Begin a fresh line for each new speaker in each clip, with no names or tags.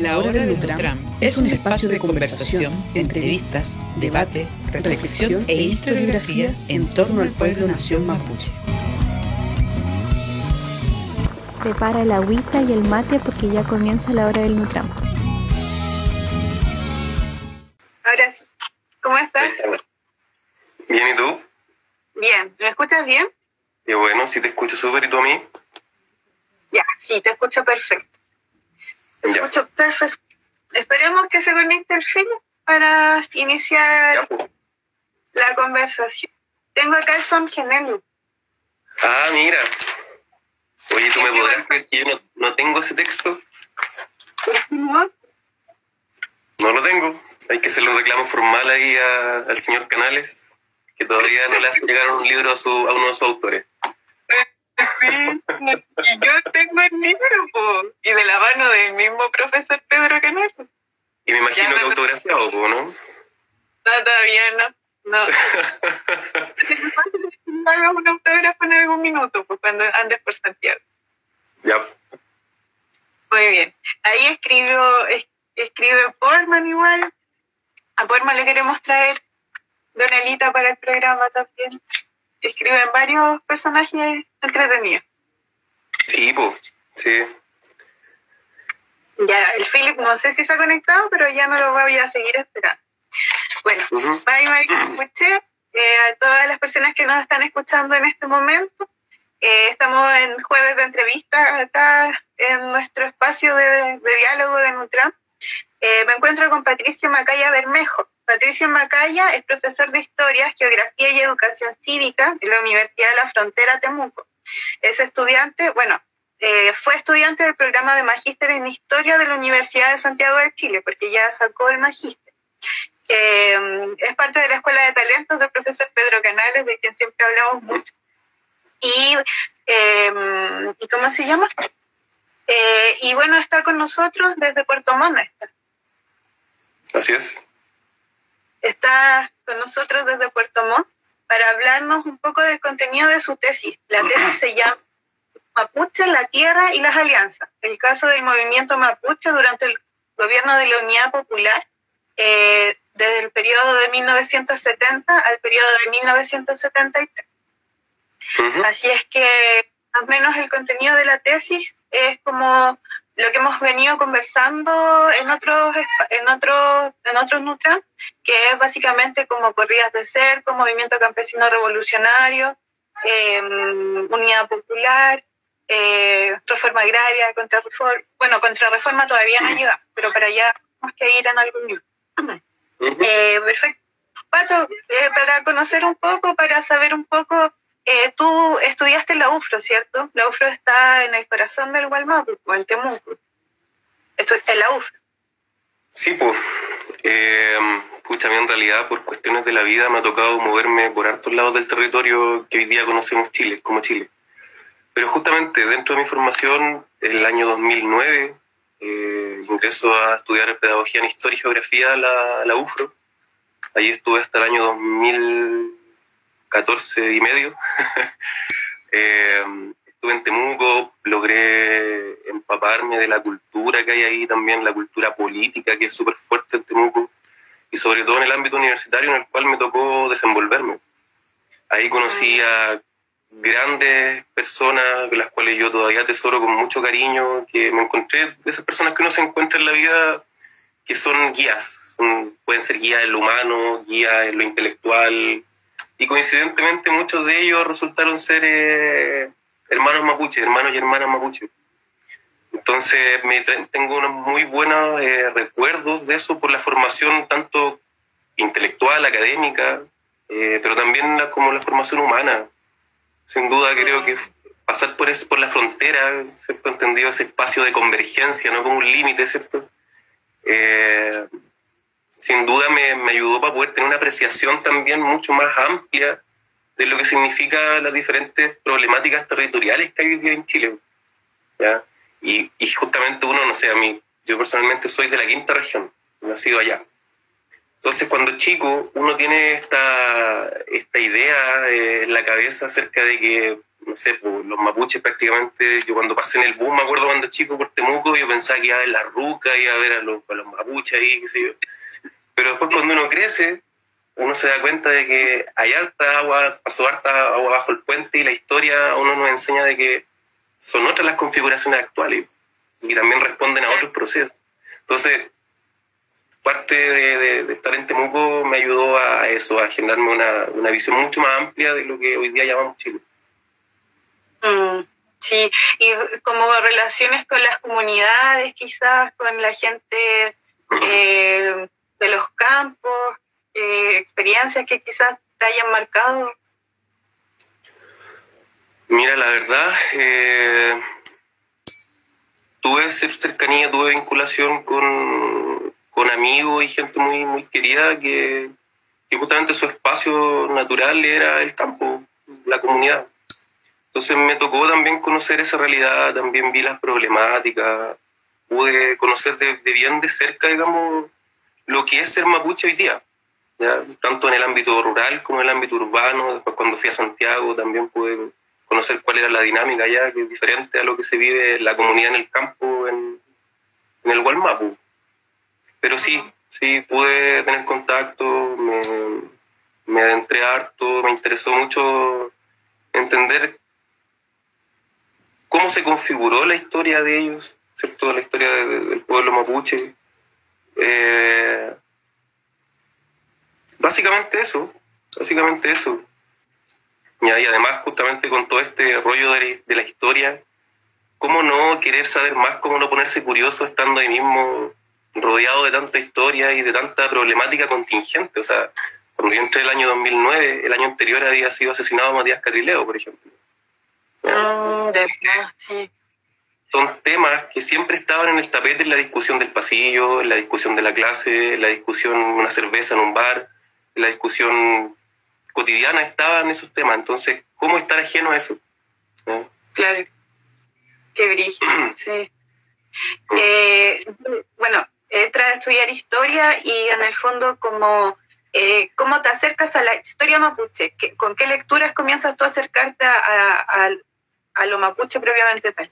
La Hora del Nutram es un espacio de conversación, entrevistas, debate, reflexión e historiografía en torno al pueblo nación mapuche.
Prepara el agüita y el mate porque ya comienza la Hora del Nutram.
Ahora sí. ¿Cómo estás?
Bien, ¿y tú?
Bien. ¿Me escuchas bien?
Y bueno, si te escucho súper, ¿y tú a mí?
Ya, sí, te escucho perfecto.
Ya.
escucho perfecto. Esperemos que se conecte el film para iniciar
Ya,
la conversación. Tengo acá el son gemelo.
Ah, mira. Oye, ¿tú me podrás creer que yo no, no tengo ese texto?
¿No?
No lo tengo. Hay que hacerle un reclamo formal ahí a- al señor Canales, que todavía no le hace llegar un libro a, su, a uno de sus autores.
Sí, y yo tengo el libro, po, y de la mano del mismo profesor Pedro Canales. No,
Y me imagino
Ya,
que
no, no.
autografiado, po, ¿no?
todavía no. No. Hagas un autógrafo en algún minuto, pues cuando andes por Santiago.
ya.
Muy bien. Ahí escribió, es- escribe Portman igual. A Portman le queremos traer Donelita para el programa también. Escriben varios personajes entretenidos.
Sí, pues. Sí.
Ya, el Philip no sé si se ha conectado, pero ya no lo voy a seguir esperando. Bueno,
Ujú.
Bye, María Escuché, eh, a todas las personas que nos están escuchando en este momento. Eh, estamos en jueves de entrevistas acá en nuestro espacio de, de diálogo de Nutram. Eh, me encuentro con Patricio Macaya Bermejo. Patricio Macaya es profesor de Historia, Geografía y Educación Cívica en la Universidad de la Frontera Temuco. Es estudiante, bueno, eh, fue estudiante del programa de Magíster en Historia de la Universidad de Santiago de Chile, porque ya sacó el magíster. Eh, es parte de la Escuela de Talentos del profesor Pedro Canales, de quien siempre hablamos mucho. Y, eh, ¿y cómo se llama? Eh, y bueno, está con nosotros desde Puerto Montt.
Así es.
Está con nosotros desde Puerto Montt para hablarnos un poco del contenido de su tesis. La tesis se llama Mapuche, la Tierra y las Alianzas. El caso del movimiento mapuche durante el gobierno de la Unidad Popular eh, desde el periodo de 1970 al periodo de 1973.
Ujú.
Así es que al menos el contenido de la tesis es como lo que hemos venido conversando en otros en otros en otros Nutran, que es básicamente como corridas de cerco, movimiento campesino revolucionario, eh, unidad popular, eh, reforma agraria, contrarreforma, bueno, contrarreforma todavía no llega, pero para allá tenemos que ir en algún.
Ujú.
Eh, perfecto. Pato, eh, para conocer un poco, para saber un poco, eh, tú estudiaste la UFRO, ¿cierto? La UFRO está en el corazón del Gualmapu, o el Temuco. Estuviste en la UFRO.
Sí, pues. Eh, en realidad por cuestiones de la vida me ha tocado moverme por hartos lados del territorio que hoy día conocemos Chile, como Chile. Pero justamente dentro de mi formación, el año 2009, eh, ingreso a estudiar Pedagogía en Historia y Geografía a la, a la UFRO. Ahí estuve hasta el año 2014 y medio. Eh, estuve en Temuco, logré empaparme de la cultura que hay ahí también, la cultura política que es súper fuerte en Temuco, y sobre todo en el ámbito universitario en el cual me tocó desenvolverme. Ahí conocí a grandes personas, las cuales yo todavía atesoro con mucho cariño, que me encontré de esas personas que uno se encuentra en la vida que son guías, son- pueden ser guías en lo humano, guías en lo intelectual, y coincidentemente muchos de ellos resultaron ser eh, hermanos mapuche, hermanos y hermanas mapuche. Entonces me tengo unos muy buenos eh, recuerdos de eso por la formación tanto intelectual, académica, eh, pero también la- como la formación humana. Sin duda creo que pasar por, es, por la frontera, ¿cierto? Entendido ese espacio de convergencia, no como un límite, ¿cierto? Eh, sin duda me, me ayudó para poder tener una apreciación también mucho más amplia de lo que significa las diferentes problemáticas territoriales que hay en Chile. ¿ya? Y, y justamente uno, no sé, a mí, yo personalmente soy de la quinta región, nacido allá. Entonces, cuando chico, uno tiene esta, esta idea eh, en la cabeza acerca de que no sé, pues, los mapuches prácticamente, yo cuando pasé en el bus, me acuerdo cuando chico por Temuco, yo pensaba que iba a ver la ruca, iba a ver a los, a los mapuches ahí, qué sé yo. Pero después cuando uno crece, uno se da cuenta de que hay alta agua, pasó harta agua bajo el puente y la historia uno nos enseña de que son otras las configuraciones actuales y también responden a otros procesos. Entonces, parte de, estar en Temuco me ayudó a eso, a generarme una, una, visión mucho más amplia de lo que hoy día llamamos Chile.
Mm, sí, y como relaciones con las comunidades, quizás con la gente eh, de los campos, eh, experiencias que quizás te hayan marcado.
Mira, la verdad, eh, tuve cercanía, tuve vinculación con, con amigos y gente muy, muy querida que, que justamente su espacio natural era el campo, la comunidad. Entonces me tocó también conocer esa realidad, también vi las problemáticas, pude conocer de, bien de cerca, digamos, lo que es ser mapuche hoy día, ¿ya? tanto en el ámbito rural como en el ámbito urbano. Después cuando fui a Santiago también pude conocer cuál era la dinámica allá, que es diferente a lo que se vive en la comunidad en el campo, en, en el Gualmapu. Pero sí, sí, pude tener contacto, me, me adentré harto, me interesó mucho entender cómo se configuró la historia de ellos, ¿cierto? La historia del pueblo mapuche. Eh, básicamente eso, básicamente eso. Y además, justamente con todo este rollo de, la historia, ¿cómo no querer saber más, cómo no ponerse curioso estando ahí mismo rodeado de tanta historia y de tanta problemática contingente? O sea, cuando yo entré el año 2009, el año anterior había sido asesinado Matías Catrileo, por ejemplo.
Mm,
son temas que siempre estaban en el tapete en la discusión del pasillo, en la discusión de la clase, en la discusión una cerveza en un bar, en la discusión cotidiana estaban esos temas. Entonces, ¿cómo estar ajeno a eso?
Claro. Qué brillo, sí. Eh, bueno, entras a estudiar historia y en el fondo como eh, cómo te acercas a la historia mapuche, ¿con qué lecturas comienzas tú a acercarte a, a lo mapuche propiamente tal?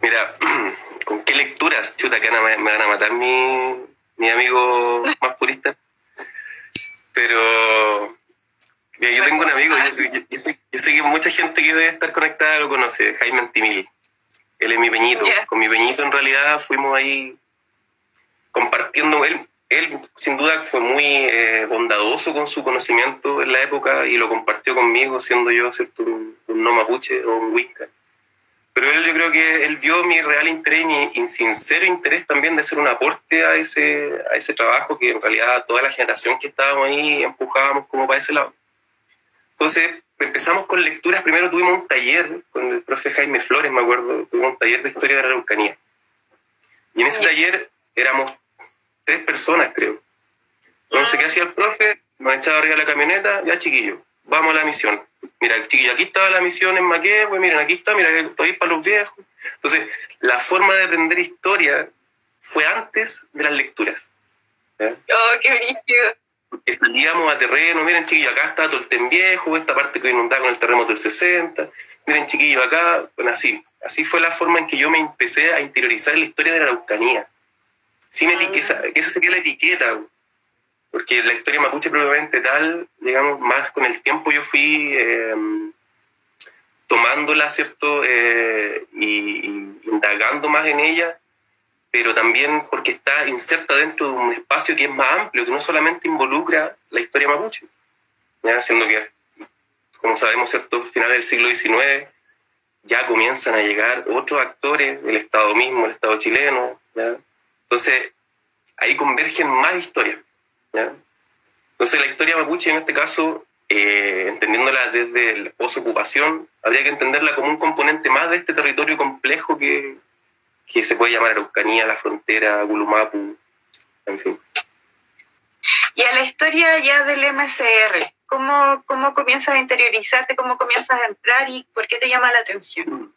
Mira, ¿con qué lecturas? Chuta, que me, me van a matar mi, mi amigo más purista. Pero yo tengo un amigo, yo, sé, que mucha gente que debe estar conectada lo conoce, Jaime Antimil. Él es mi peñito. Con mi peñito en realidad fuimos ahí compartiendo. Él, él sin duda fue muy eh, bondadoso con su conocimiento en la época y lo compartió conmigo, siendo yo ¿cierto? Un, no mapuche o un wicca. Yo creo que él vio mi real interés y mi sincero interés también de hacer un aporte a ese, a ese trabajo que en realidad toda la generación que estábamos ahí empujábamos como para ese lado. Entonces empezamos con lecturas, primero tuvimos un taller con el profe Jaime Flores, me acuerdo, tuvimos un taller de historia de la Araucanía. Y en ese taller éramos tres personas, creo. Entonces, ¿qué hacía el profe? Nos echaba arriba la camioneta, ya chiquillo, vamos a la misión. Mira, chiquillo, aquí estaba la misión en Maqué, pues miren, aquí está, mira, estoy para los viejos. Entonces, la forma de aprender historia fue antes de las lecturas.
Oh, qué.
Porque salíamos a terreno, miren chiquillo, acá está Tolten Viejo, esta parte que inundaba con el terremoto del 60, miren chiquillo, acá, bueno, así. Así fue la forma en que yo me empecé a interiorizar la historia de la Araucanía. Sin ah. etiqueta, esa sería la etiqueta porque la historia mapuche probablemente tal, digamos, más con el tiempo yo fui eh, tomándola, ¿cierto? Eh, y, indagando más en ella, pero también porque está inserta dentro de un espacio que es más amplio, que no solamente involucra la historia mapuche, ¿ya? siendo que, como sabemos, ¿cierto? Finales del siglo XIX ya comienzan a llegar otros actores, el Estado mismo, el Estado chileno, ¿ya? Entonces, ahí convergen más historias. Entonces la historia mapuche en este caso, eh, entendiéndola desde la posocupación, habría que entenderla como un componente más de este territorio complejo que, que se puede llamar Araucanía, la frontera, Gulumapu, en fin.
Y a la historia ya del MCR, ¿cómo, cómo comienzas a interiorizarte, cómo comienzas a entrar y por qué te llama la atención?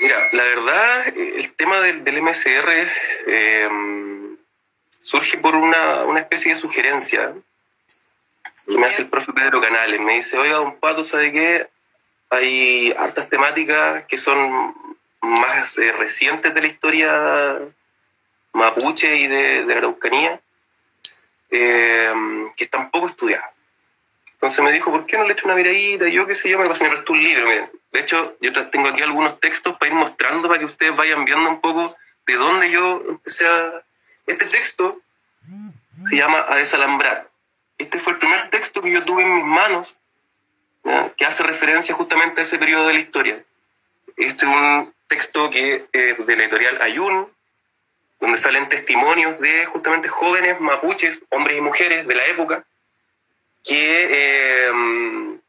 Mira, la verdad, el tema del, del MCR eh, surge por una, una especie de sugerencia que me hace el profe Pedro Canales. Me dice, oiga, don Pato, ¿sabe qué? Hay hartas temáticas que son más eh, recientes de la historia mapuche y de, de la Araucanía, eh, que están poco estudiadas. Entonces me dijo, ¿por qué no le echo una miradita? Y yo qué sé yo, me prestó un libro. Miren. De hecho, yo tengo aquí algunos textos para ir mostrando para que ustedes vayan viendo un poco de dónde yo empecé a... Este texto se llama A desalambrar. Este fue el primer texto que yo tuve en mis manos que hace referencia justamente a ese periodo de la historia. Este es un texto que es de la editorial Ayun, donde salen testimonios de justamente jóvenes mapuches, hombres y mujeres de la época, que eh, en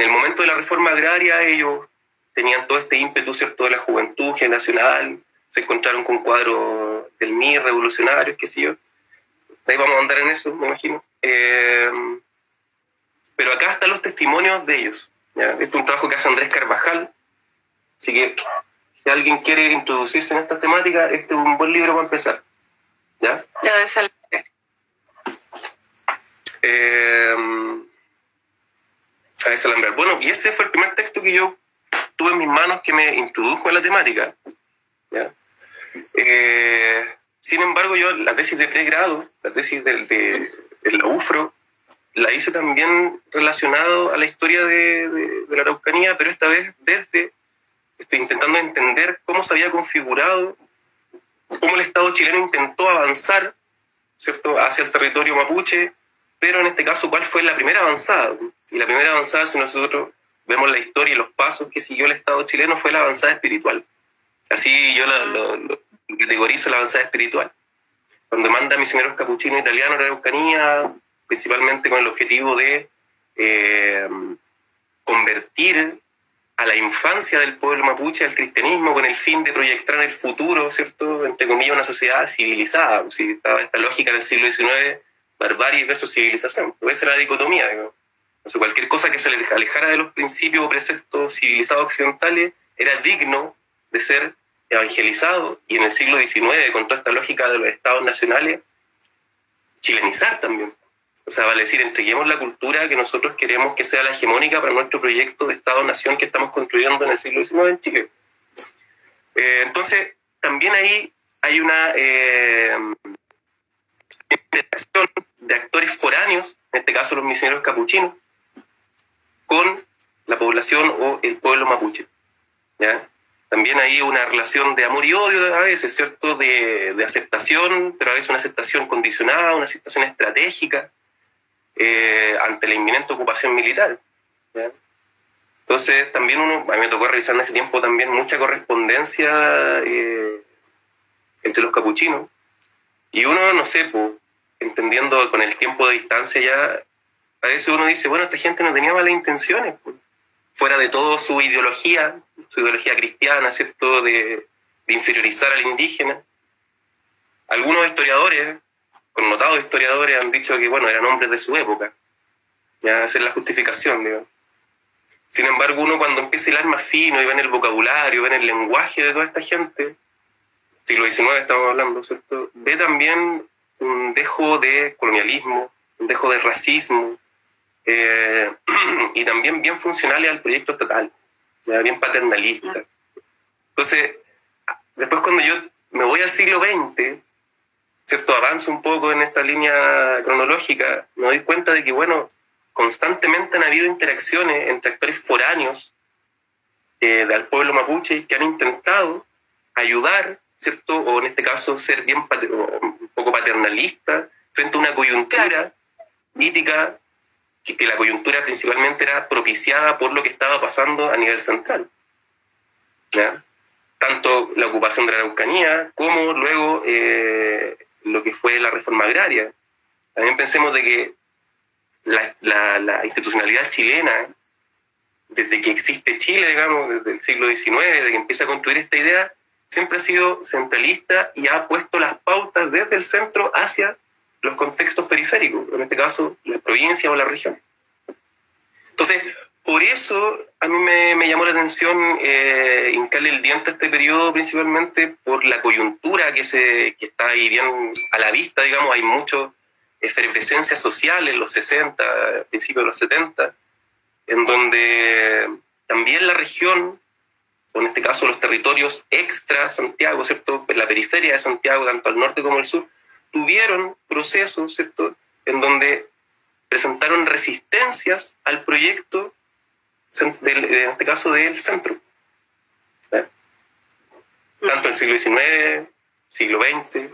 el momento de la reforma agraria ellos tenían todo este ímpetu ¿cierto? de la juventud generacional, se encontraron con cuadros del MIR revolucionarios, qué sé yo. ahí vamos a andar en eso, me imagino. Eh, pero acá están los testimonios de ellos. Este es un trabajo que hace Andrés Carvajal. Así que si alguien quiere introducirse en esta temática, este es un buen libro para empezar. ¿Ya?
Ya de
eh, a Bueno, y ese fue el primer texto que yo tuve en mis manos que me introdujo a la temática. ¿ya? Eh, sin embargo, yo la tesis de pregrado, la tesis del, de, la UFRO, la hice también relacionado a la historia de, de, la Araucanía, pero esta vez desde, estoy intentando entender cómo se había configurado, cómo el Estado chileno intentó avanzar, ¿cierto?, hacia el territorio mapuche, pero en este caso, ¿cuál fue la primera avanzada? Y la primera avanzada, si nosotros vemos la historia y los pasos que siguió el Estado chileno, fue la avanzada espiritual. Así yo lo, categorizo la avanzada espiritual. Cuando manda misioneros capuchinos italianos a la Araucanía, principalmente con el objetivo de eh, convertir a la infancia del pueblo mapuche al cristianismo con el fin de proyectar en el futuro, ¿cierto?, entre comillas, una sociedad civilizada. Si estaba esta lógica en el siglo XIX, barbarie versus civilización. Puede ser la dicotomía. Digo. cualquier cosa que se alejara de los principios o preceptos civilizados occidentales era digno de ser evangelizado y en el siglo XIX, con toda esta lógica de los estados nacionales, chilenizar también. O sea, vale decir, entreguemos la cultura que nosotros queremos que sea la hegemónica para nuestro proyecto de Estado-Nación que estamos construyendo en el siglo XIX en Chile. Eh, entonces, también ahí hay una eh, interacción de actores foráneos, en este caso los misioneros capuchinos, con la población o el pueblo mapuche. ¿ya? También hay una relación de amor y odio a veces, ¿cierto? De, de aceptación, pero a veces una aceptación condicionada, una aceptación estratégica, eh, ante la inminente ocupación militar. Entonces, también uno, a mí me tocó realizar en ese tiempo también mucha correspondencia eh, entre los capuchinos. Y uno, no sé, pues, entendiendo con el tiempo de distancia ya, a veces uno dice, bueno, esta gente no tenía malas intenciones, fuera de todo su ideología, su ideología cristiana, ¿cierto?, de, inferiorizar al indígena. Algunos historiadores connotados historiadores han dicho que, bueno, eran hombres de su época. Ya, esa es la justificación. Sin embargo, uno cuando empieza a hilar más fino y ve en el vocabulario, ve en el lenguaje de toda esta gente, siglo XIX estamos hablando, ¿cierto? Ve también un dejo de colonialismo, un dejo de racismo, eh, y también bien funcionales al proyecto estatal, bien paternalista. Entonces, después cuando yo me voy al siglo XX, ¿cierto? Avanzo un poco en esta línea cronológica, me doy cuenta de que, bueno, constantemente han habido interacciones entre actores foráneos eh, del pueblo mapuche que han intentado ayudar, ¿cierto? O en este caso ser bien un poco paternalista frente a una coyuntura política que, la coyuntura principalmente era propiciada por lo que estaba pasando a nivel central. ¿ya? Tanto la ocupación de la Araucanía como luego eh, lo que fue la reforma agraria. También pensemos de que la, la, institucionalidad chilena, desde que existe Chile, digamos, desde el siglo XIX, desde que empieza a construir esta idea, siempre ha sido centralista y ha puesto las pautas desde el centro hacia los contextos periféricos, en este caso la provincia o la región. Entonces, por eso a mí me, llamó la atención eh, el diente a este periodo principalmente por la coyuntura que, se, que está ahí bien a la vista, digamos, hay mucho, efervescencia social en los 60, principios de los 70, en donde también la región, o en este caso los territorios extra Santiago, ¿cierto? la periferia de Santiago, tanto al norte como al sur, tuvieron procesos, ¿cierto? En donde presentaron resistencias al proyecto, en este caso del centro. Tanto en el siglo XIX, siglo XX,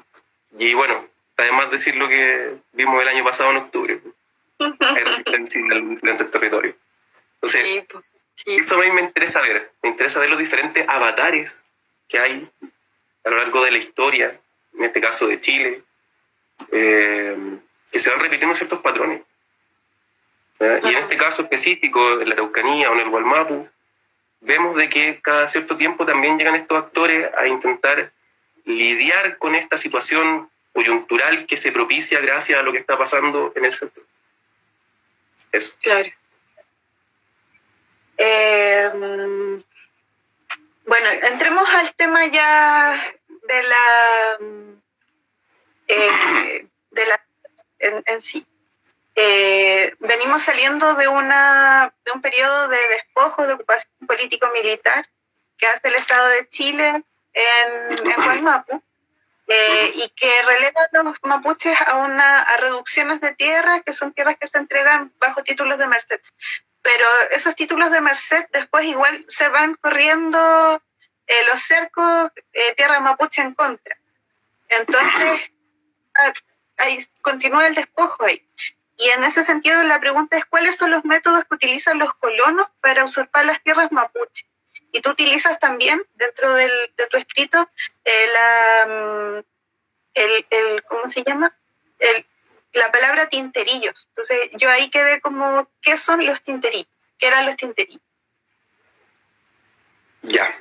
y bueno, además decir lo que vimos el año pasado en octubre. Hay resistencia en los diferentes territorios. Entonces, pues, eso a mí me interesa ver. Me interesa ver los diferentes avatares que hay a lo largo de la historia, en este caso de Chile, eh, que se van repitiendo ciertos patrones. Y en este caso específico, en la Araucanía o en el Gualmapu, vemos de que cada cierto tiempo también llegan estos actores a intentar lidiar con esta situación coyuntural que se propicia gracias a lo que está pasando en el centro. Eso.
Claro. Eh, bueno, entremos al tema ya de la, eh, de la en, sí. Eh, venimos saliendo de, una, de un periodo de despojo, de ocupación político-militar que hace el Estado de Chile en, en Guaymapu, y que relega a los mapuches a, una, a reducciones de tierras, que son tierras que se entregan bajo títulos de merced pero esos títulos de merced después igual se van corriendo eh, los cercos eh, tierra mapuche en contra. Entonces, ahí continúa el despojo ahí. Y en ese sentido la pregunta es cuáles son los métodos que utilizan los colonos para usurpar las tierras mapuche. Y tú utilizas también dentro del, de tu escrito eh, la, mm, el, el, ¿cómo se llama? El, la palabra tinterillos. Entonces yo ahí quedé como, ¿qué son los tinterillos? ¿Qué eran los tinterillos?
Ya.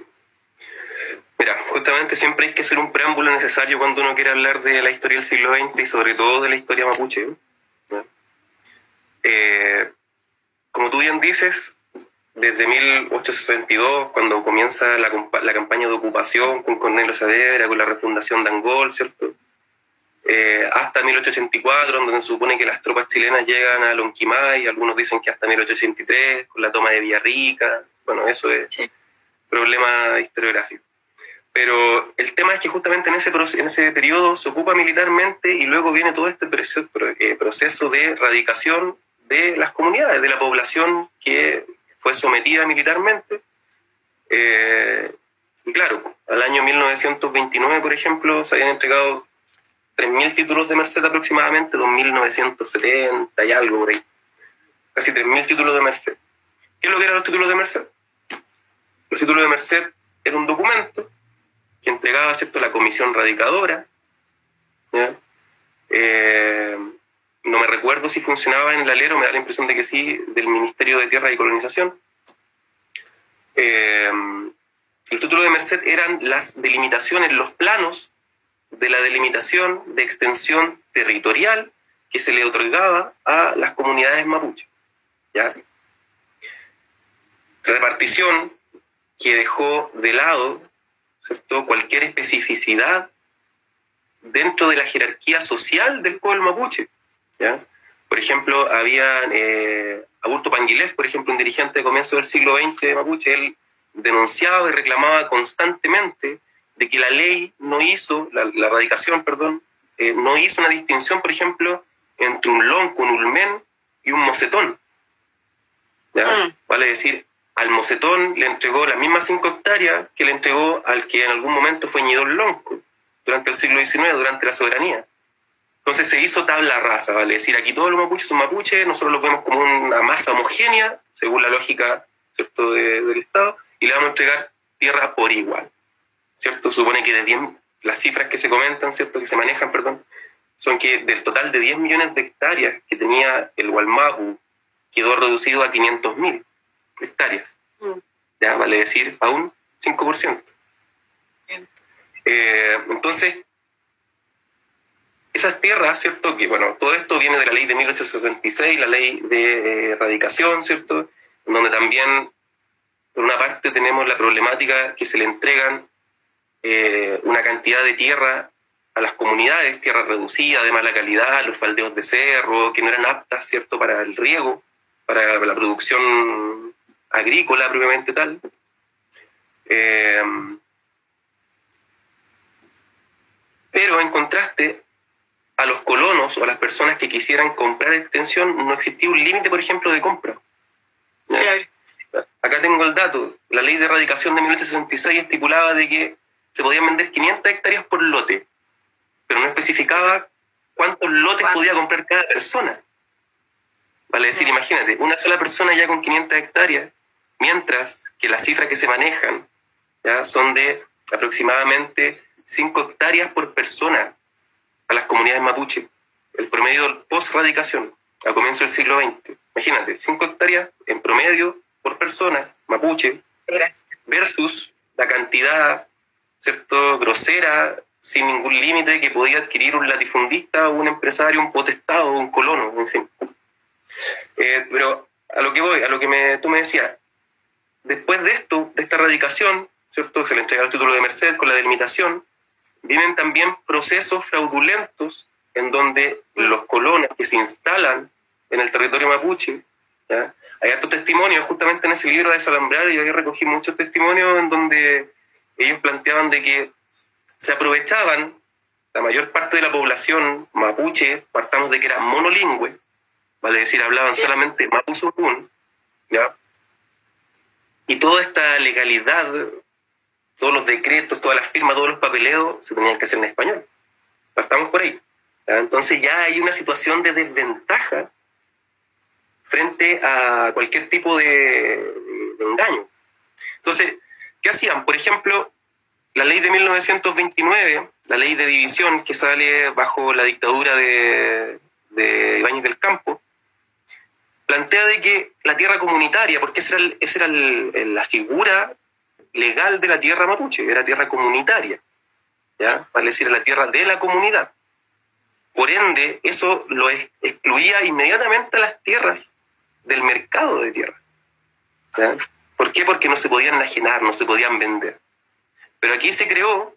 Mira, justamente siempre hay que hacer un preámbulo necesario cuando uno quiere hablar de la historia del siglo XX y sobre todo de la historia mapuche. Eh, como tú bien dices, desde 1862, cuando comienza la, la, campaña de ocupación con Cornelio Saavedra, con la refundación de Angol, ¿cierto? Eh, hasta 1884, donde se supone que las tropas chilenas llegan a Lonquimay, algunos dicen que hasta 1883, con la toma de Villarrica, bueno, eso es problema historiográfico. Pero el tema es que justamente en ese, en ese periodo se ocupa militarmente y luego viene todo este eh, proceso de erradicación de las comunidades, de la población que fue sometida militarmente. Eh, y claro, al año 1929, por ejemplo, se habían entregado 3.000 títulos de Merced aproximadamente, 2.970 y algo por ahí. Casi 3.000 títulos de Merced. ¿Qué es lo que eran los títulos de Merced? Los títulos de Merced era un documento que entregaba ¿cierto? la comisión radicadora. Eh, no me recuerdo si funcionaba en el alero, me da la impresión de que sí, del Ministerio de Tierra y Colonización. Eh, los títulos de Merced eran las delimitaciones, los planos de la delimitación de extensión territorial que se le otorgaba a las comunidades mapuche. ¿ya? Repartición que dejó de lado ¿cierto? cualquier especificidad dentro de la jerarquía social del pueblo mapuche. ¿ya? Por ejemplo, había eh, Augusto Panguilés, por ejemplo, un dirigente de comienzo del siglo XX de mapuche, él denunciaba y reclamaba constantemente de que la ley no hizo, la, la radicación, perdón, eh, no hizo una distinción, por ejemplo, entre un lonco, un ulmen y un mocetón. ¿ya? Mm. Vale decir, al mocetón le entregó las mismas cinco hectáreas que le entregó al que en algún momento fue ñidón lonco durante el siglo XIX, durante la soberanía. Entonces se hizo tabla rasa, ¿vale? decir, aquí todos los mapuches son mapuches, nosotros los vemos como una masa homogénea, según la lógica ¿cierto? del Estado, y le vamos a entregar tierra por igual. ¿cierto? Supone que de 10, las cifras que se comentan, ¿cierto? Que se manejan, perdón, son que del total de 10 millones de hectáreas que tenía el Gualmapu, quedó reducido a 500.000 hectáreas. Mm. Ya vale decir a un 5%. Eh, entonces, esas tierras, ¿cierto? Que bueno, todo esto viene de la ley de 1866, la ley de erradicación, ¿cierto? donde también, por una parte, tenemos la problemática que se le entregan eh, una cantidad de tierra a las comunidades, tierra reducida, de mala calidad, los faldeos de cerro, que no eran aptas, ¿cierto?, para el riego, para la producción agrícola propiamente tal. Eh, pero en contraste, a los colonos o a las personas que quisieran comprar extensión, no existía un límite, por ejemplo, de compra. Acá tengo el dato. La ley de erradicación de 1866 estipulaba de que se podían vender 500 hectáreas por lote pero no especificaba cuántos lotes podía comprar cada persona. Vale decir, imagínate, una sola persona ya con 500 hectáreas, mientras que las cifras que se manejan ya son de aproximadamente 5 hectáreas por persona a las comunidades mapuche. El promedio post-radicación, a comienzo del siglo XX. Imagínate, 5 hectáreas en promedio por persona mapuche versus la cantidad, ¿cierto?, grosera sin ningún límite que podía adquirir un latifundista un empresario, un potestado, un colono, en fin. Eh, pero a lo que voy, a lo que me, tú me decías, después de esto, de esta erradicación, ¿cierto? Se le entrega el título de merced con la delimitación, vienen también procesos fraudulentos en donde los colonos que se instalan en el territorio mapuche, hay hartos testimonios, justamente en ese libro de Salambrar, yo ahí recogí muchos testimonios en donde ellos planteaban de que se aprovechaban, la mayor parte de la población mapuche, partamos de que era monolingüe, vale decir, hablaban solamente mapuzungún, ¿ya? Y toda esta legalidad, todos los decretos, todas las firmas, todos los papeleos se tenían que hacer en español. Partamos por ahí. Entonces ya hay una situación de desventaja frente a cualquier tipo de, engaño. Entonces, ¿qué hacían? Por ejemplo, la ley de 1929, la ley de división que sale bajo la dictadura de, de Ibáñez del Campo, plantea de que la tierra comunitaria, porque esa era, la figura legal de la tierra mapuche, era tierra comunitaria, ¿ya? vale decir, la tierra de la comunidad. Por ende, eso lo excluía inmediatamente a las tierras del mercado de tierra. ¿Por qué? Porque no se podían enajenar, no se podían vender. Pero aquí se creó,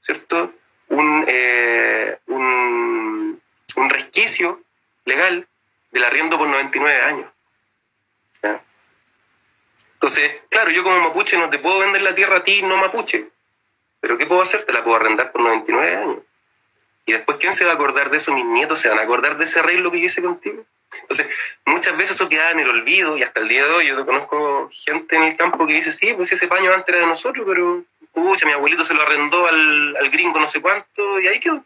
¿cierto? Un, eh, un, resquicio legal del arriendo por 99 años. Entonces, claro, yo como mapuche no te puedo vender la tierra a ti, no mapuche. Pero ¿qué puedo hacer? Te la puedo arrendar por 99 años. Y después, ¿quién se va a acordar de eso? Mis nietos se van a acordar de ese arreglo que yo hice contigo. Entonces, muchas veces eso queda en el olvido y hasta el día de hoy yo conozco gente en el campo que dice, sí, pues ese paño antes era de nosotros, pero pucha, mi abuelito se lo arrendó al, al gringo no sé cuánto y ahí quedó.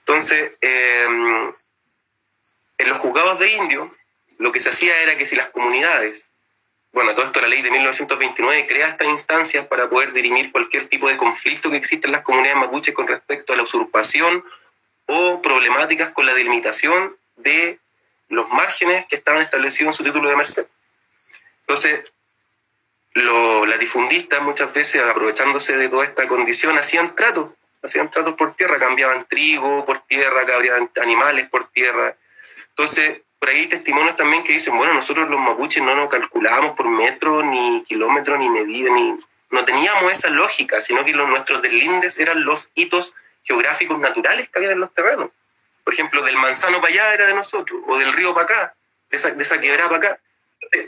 Entonces, em, en los juzgados de indio, lo que se hacía era que si las comunidades, bueno, todo esto la ley de 1929 crea estas instancias para poder dirimir cualquier tipo de conflicto que existe en las comunidades mapuches con respecto a la usurpación o problemáticas con la delimitación de los márgenes que estaban establecidos en su título de merced. Entonces, los latifundistas muchas veces, aprovechándose de toda esta condición, hacían tratos, hacían tratos por tierra, cambiaban trigo por tierra, cambiaban animales por tierra. Entonces, por ahí hay testimonios también que dicen, bueno, nosotros los mapuches no nos calculábamos por metro, ni kilómetro, ni medida, ni... No teníamos esa lógica, sino que los, nuestros deslindes eran los hitos geográficos naturales que había en los terrenos. Por ejemplo, del manzano para allá era de nosotros, o del río para acá, de esa, de esa quebrada para acá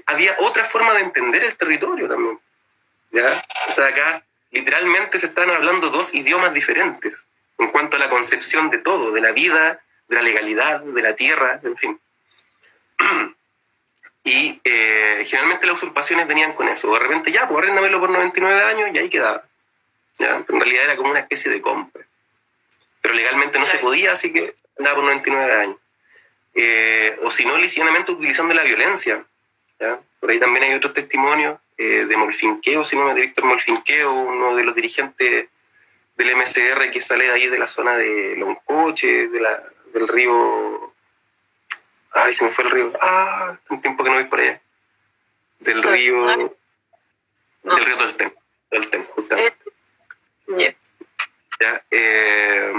había otra forma de entender el territorio también. ¿ya? O sea, acá literalmente se están hablando dos idiomas diferentes en cuanto a la concepción de todo, de la vida, de la legalidad, de la tierra, en fin. Y eh, generalmente las usurpaciones venían con eso. De repente, ya, pues arréndamelo por 99 años y ahí quedaba. ¿ya? en realidad era como una especie de compra. Pero legalmente no se podía, así que andaba por 99 años. Eh, o si no, lisionamente utilizando la violencia. Por ahí también hay otros testimonios eh, de Molfinqueo, si no me de Víctor Molfinqueo, uno de los dirigentes del MCR que sale de ahí de la zona de Loncoche, de la, del río... Ay, se me fue el río. Ah, un tiempo que no voy por allá. Del río... Del río Tolten, Tolten, justamente. Eh, eh,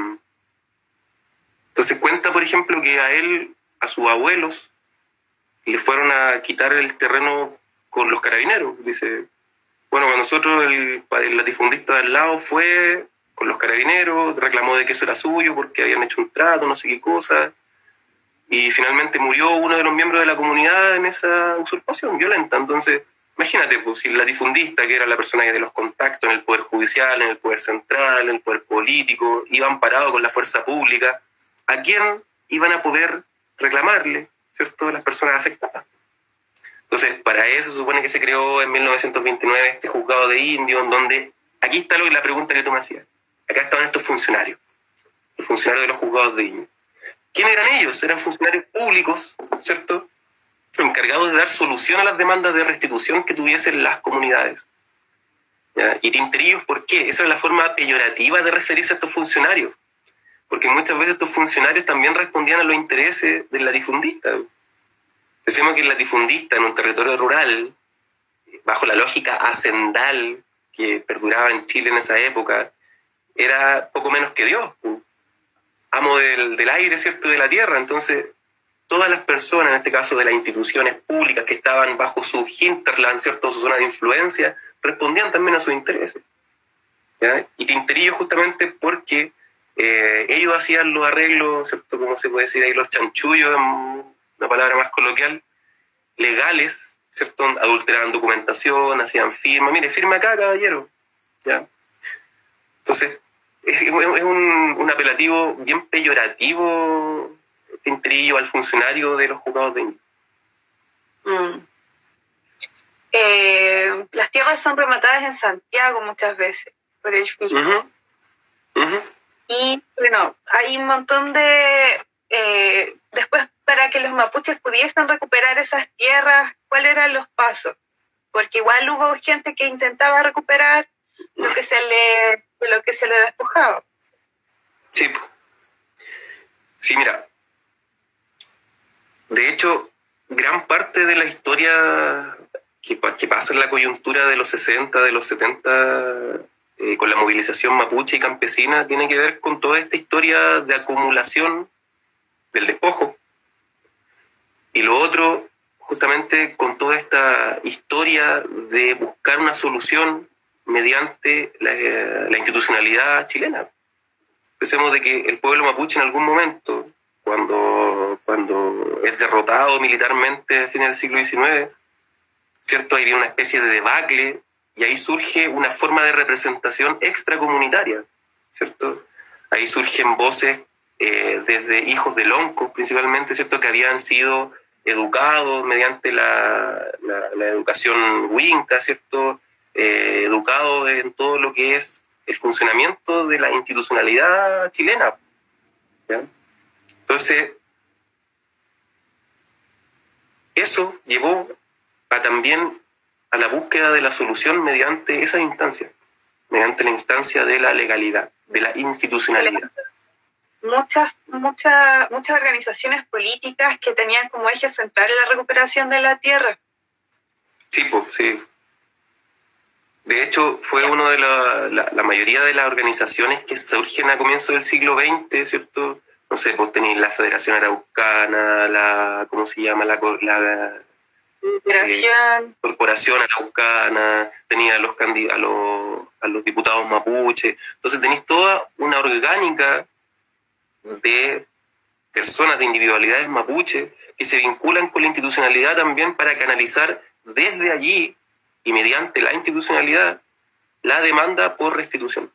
entonces cuenta, por ejemplo, que a él, a sus abuelos, le fueron a quitar el terreno con los carabineros. Dice, bueno, cuando nosotros, el, el latifundista de al lado fue con los carabineros, reclamó de que eso era suyo porque habían hecho un trato, no sé qué cosa, y finalmente murió uno de los miembros de la comunidad en esa usurpación violenta. Entonces, imagínate, pues, si la difundista, que era la persona de los contactos en el Poder Judicial, en el Poder Central, en el Poder Político, iban parados con la fuerza pública, ¿a quién iban a poder reclamarle, ¿cierto?, las personas afectadas. Entonces, para eso supone que se creó en 1929 este juzgado de indios, en donde, aquí está lo que la pregunta que tú me hacías, acá estaban estos funcionarios, los funcionarios de los juzgados de indios. ¿Quién eran ellos? Eran funcionarios públicos, ¿cierto? Encargados de dar solución a las demandas de restitución que tuviesen las comunidades. Y tinterillos, ¿por qué? Esa es la forma peyorativa de referirse a estos funcionarios. Porque muchas veces estos funcionarios también respondían a los intereses de la difundista. Pensemos que la difundista en un territorio rural, bajo la lógica hacendal que perduraba en Chile en esa época, era poco menos que Dios amo del, del aire, ¿cierto?, de la tierra. Entonces, todas las personas, en este caso de las instituciones públicas que estaban bajo su hinterland, ¿cierto?, su zona de influencia, respondían también a sus intereses. Y Tinterillo justamente porque eh, ellos hacían los arreglos, ¿cierto?, como se puede decir ahí, los chanchullos, una palabra más coloquial, legales, ¿cierto?, adulteraban documentación, hacían firma, mire, firma acá, caballero. ¿Ya? Entonces, es, un, apelativo bien peyorativo, tintrillo al funcionario de los juzgados de
mm. eh, las tierras son rematadas en Santiago muchas veces por el Y bueno, hay un montón de... Eh, después, para que los mapuches pudiesen recuperar esas tierras, ¿cuáles eran los pasos? Porque igual hubo gente que intentaba recuperar lo que se le de lo que se le despojaba.
Sí. Sí, mira. De hecho, gran parte de la historia que, pasa en la coyuntura de los 60, de los 70, eh, con la movilización mapuche y campesina, tiene que ver con toda esta historia de acumulación del despojo. Y lo otro, justamente con toda esta historia de buscar una solución mediante la, institucionalidad chilena. Pensemos de que el pueblo mapuche en algún momento, cuando, cuando es derrotado militarmente a fines del siglo XIX, ¿cierto? Viene una especie de debacle y ahí surge una forma de representación extracomunitaria, ¿cierto? Ahí surgen voces eh, desde hijos de loncos principalmente, ¿cierto? Que habían sido educados mediante la, la, la educación winca, ¿cierto? Eh, educados en todo lo que es el funcionamiento de la institucionalidad chilena. Entonces, eso llevó a también a la búsqueda de la solución mediante esa instancia, mediante la instancia de la legalidad, de la institucionalidad.
Muchas, muchas, muchas organizaciones políticas que tenían como eje central la recuperación de la tierra.
Sí, pues, sí. De hecho, fue una de la, la, mayoría de las organizaciones que surgen a comienzos del siglo XX, ¿cierto? No sé, pues tenéis la Federación Araucana, la, ¿cómo se llama? La, la
eh,
Corporación Araucana, tenía a los, a, los, a los diputados mapuche. Entonces tenéis toda una orgánica de personas, de individualidades mapuche, que se vinculan con la institucionalidad también para canalizar desde allí y mediante la institucionalidad la demanda por restitución.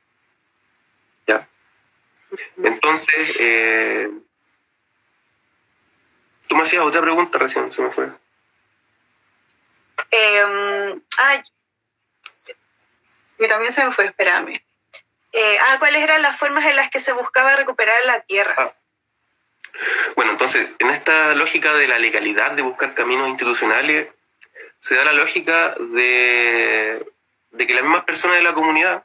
¿Ya? Entonces, eh, tú me hacías otra pregunta recién, se me fue.
Eh, ay, también se me fue, espérame. Eh, ah, ¿cuáles eran las formas en las que se buscaba recuperar la tierra? Ah.
Bueno, entonces, en esta lógica de la legalidad de buscar caminos institucionales, se da la lógica de, que las mismas personas de la comunidad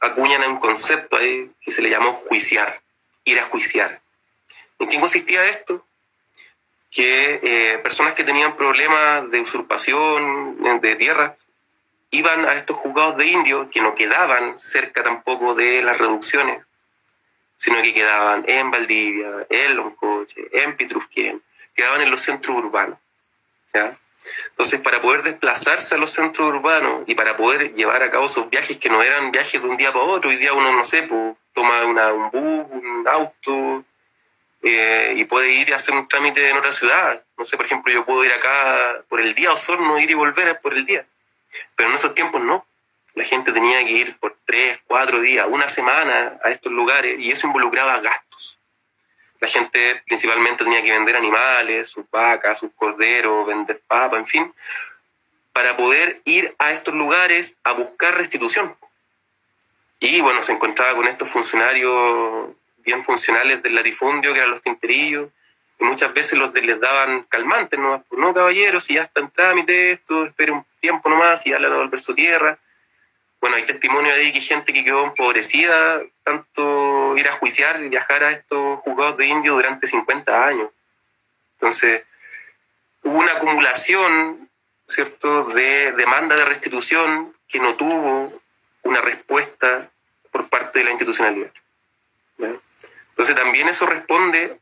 acuñan un concepto ahí que se le llamó juiciar, ir a juiciar. ¿En qué consistía esto? Que eh, personas que tenían problemas de usurpación de tierra iban a estos juzgados de indios que no quedaban cerca tampoco de las reducciones, sino que quedaban en Valdivia, en Loncoche, en Pitrufquén, quedaban en los centros urbanos. ¿ya? Entonces, para poder desplazarse a los centros urbanos y para poder llevar a cabo esos viajes que no eran viajes de un día para otro, hoy día uno, no sé, pues, toma un bus, un auto eh, y puede ir a hacer un trámite en otra ciudad. No sé, por ejemplo, yo puedo ir acá por el día a Osorno, ir y volver por el día. Pero en esos tiempos no. La gente tenía que ir por tres, cuatro días, una semana a estos lugares y eso involucraba gastos. La gente principalmente tenía que vender animales, sus vacas, sus corderos, vender papa, en fin, para poder ir a estos lugares a buscar restitución. Y bueno, se encontraba con estos funcionarios bien funcionales del latifundio, que eran los tinterillos, y muchas veces los les daban calmantes, no, no caballeros, si ya está en trámite esto, espere un tiempo nomás y ya le va a devolver su tierra. Bueno, hay testimonio ahí que gente que quedó empobrecida, tanto ir a juiciar y viajar a estos juzgados de indios durante 50 años. Entonces, hubo una acumulación, ¿cierto?, de demanda de restitución que no tuvo una respuesta por parte de la institucionalidad. Entonces también eso responde,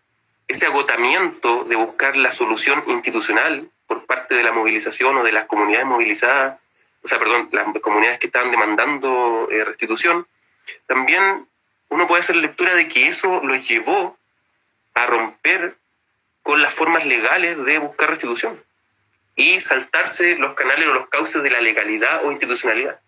ese agotamiento de buscar la solución institucional por parte de la movilización o de las comunidades movilizadas, o sea, perdón, las comunidades que estaban demandando eh, restitución, también uno puede hacer lectura de que eso los llevó a romper con las formas legales de buscar restitución y saltarse los canales o los cauces de la legalidad o institucionalidad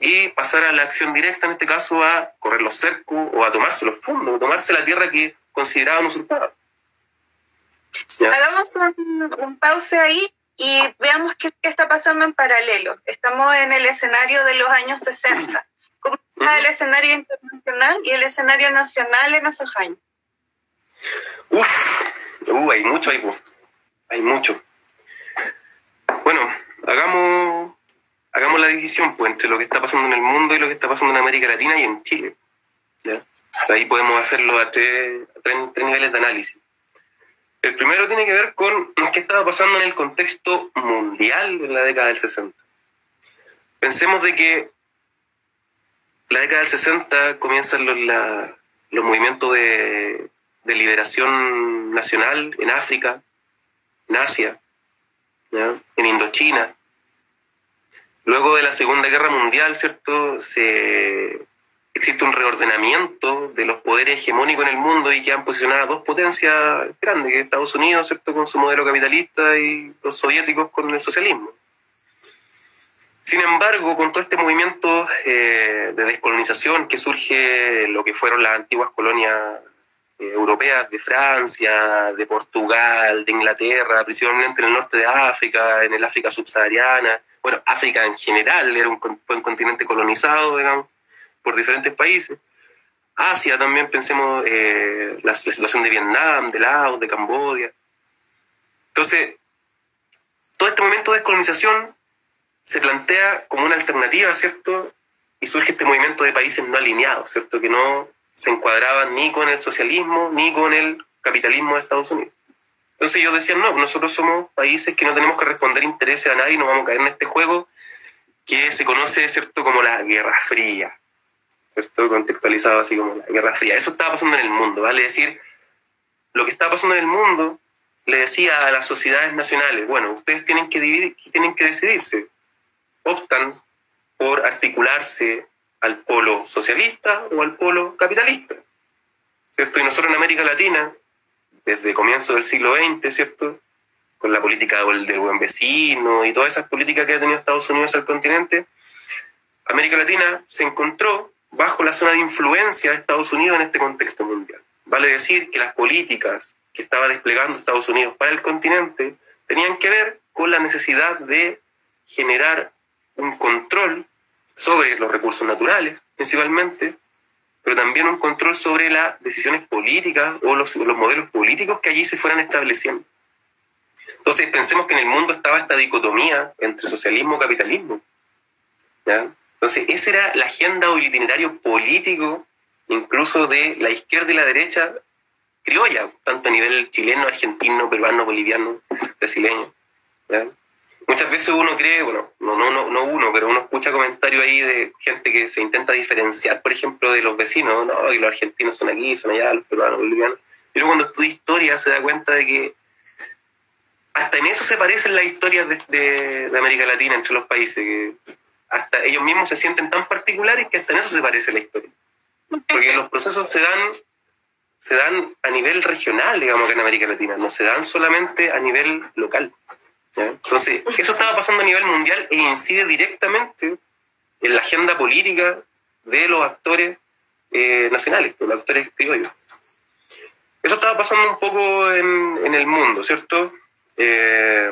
y pasar a la acción directa, en este caso a correr los cercos o a tomarse los fondos, tomarse la tierra que consideraban usurpada.
Hagamos un, un, pause ahí y veamos qué, está pasando en paralelo. Estamos en el escenario de los años 60. ¿Cómo está el escenario internacional y el escenario nacional en esos años?
Uf, uh, hay mucho ahí, hay mucho. Bueno, hagamos hagamos la división pues, entre lo que está pasando en el mundo y lo que está pasando en América Latina y en Chile. ahí podemos hacerlo a tres, niveles de análisis. El primero tiene que ver con qué estaba pasando en el contexto mundial en la década del 60. Pensemos de que la década del 60 comienzan los, movimientos de, liberación nacional en África, en Asia, en Indochina, Luego de la Segunda Guerra Mundial, ¿cierto? Se, existe un reordenamiento de los poderes hegemónicos en el mundo y que han posicionado a dos potencias grandes, que es Estados Unidos, ¿cierto? Con su modelo capitalista y los soviéticos con el socialismo. Sin embargo, con todo este movimiento eh, de descolonización que surge lo que fueron las antiguas colonias eh, europeas de Francia, de Portugal, de Inglaterra, principalmente en el norte de África, en el África subsahariana, bueno, África en general era un, fue un continente colonizado, digamos, por diferentes países. Asia también, pensemos eh, la, situación de Vietnam, de Laos, de Camboya. Entonces, todo este momento de descolonización se plantea como una alternativa, ¿cierto? Y surge este movimiento de países no alineados, ¿cierto? Que no se encuadraban ni con el socialismo ni con el capitalismo de Estados Unidos. Entonces ellos decían, no, nosotros somos países que no tenemos que responder intereses a nadie, no vamos a caer en este juego que se conoce, ¿cierto?, como la Guerra Fría, ¿cierto?, contextualizado así como la Guerra Fría. Eso estaba pasando en el mundo, ¿vale? Decir, lo que estaba pasando en el mundo le decía a las sociedades nacionales, bueno, ustedes tienen que, dividir, tienen que decidirse, optan por articularse al polo socialista o al polo capitalista, ¿cierto? Y nosotros en América Latina desde comienzo del siglo XX, ¿cierto? Con la política del buen vecino y todas esas políticas que ha tenido Estados Unidos al continente, América Latina se encontró bajo la zona de influencia de Estados Unidos en este contexto mundial. Vale decir que las políticas que estaba desplegando Estados Unidos para el continente tenían que ver con la necesidad de generar un control sobre los recursos naturales, principalmente, pero también un control sobre las decisiones políticas o los, los modelos políticos que allí se fueran estableciendo. Entonces pensemos que en el mundo estaba esta dicotomía entre socialismo y capitalismo. Entonces esa era la agenda o el itinerario político incluso de la izquierda y la derecha criolla, tanto a nivel chileno, argentino, peruano, boliviano, brasileño. muchas veces uno cree, bueno, no, no, no, uno, pero uno escucha comentarios ahí de gente que se intenta diferenciar, por ejemplo, de los vecinos, no, y los argentinos son aquí, son allá, los peruanos, bolivianos. Pero cuando estudia historia se da cuenta de que hasta en eso se parecen las historias de, de, América Latina entre los países, que hasta ellos mismos se sienten tan particulares que hasta en eso se parece la historia. Porque los procesos se dan, se dan a nivel regional, digamos, que en América Latina, no se dan solamente a nivel local. Entonces, eso estaba pasando a nivel mundial e incide directamente en la agenda política de los actores eh, nacionales, de los actores criollos. Eso estaba pasando un poco en, en el mundo, ¿cierto? Eh,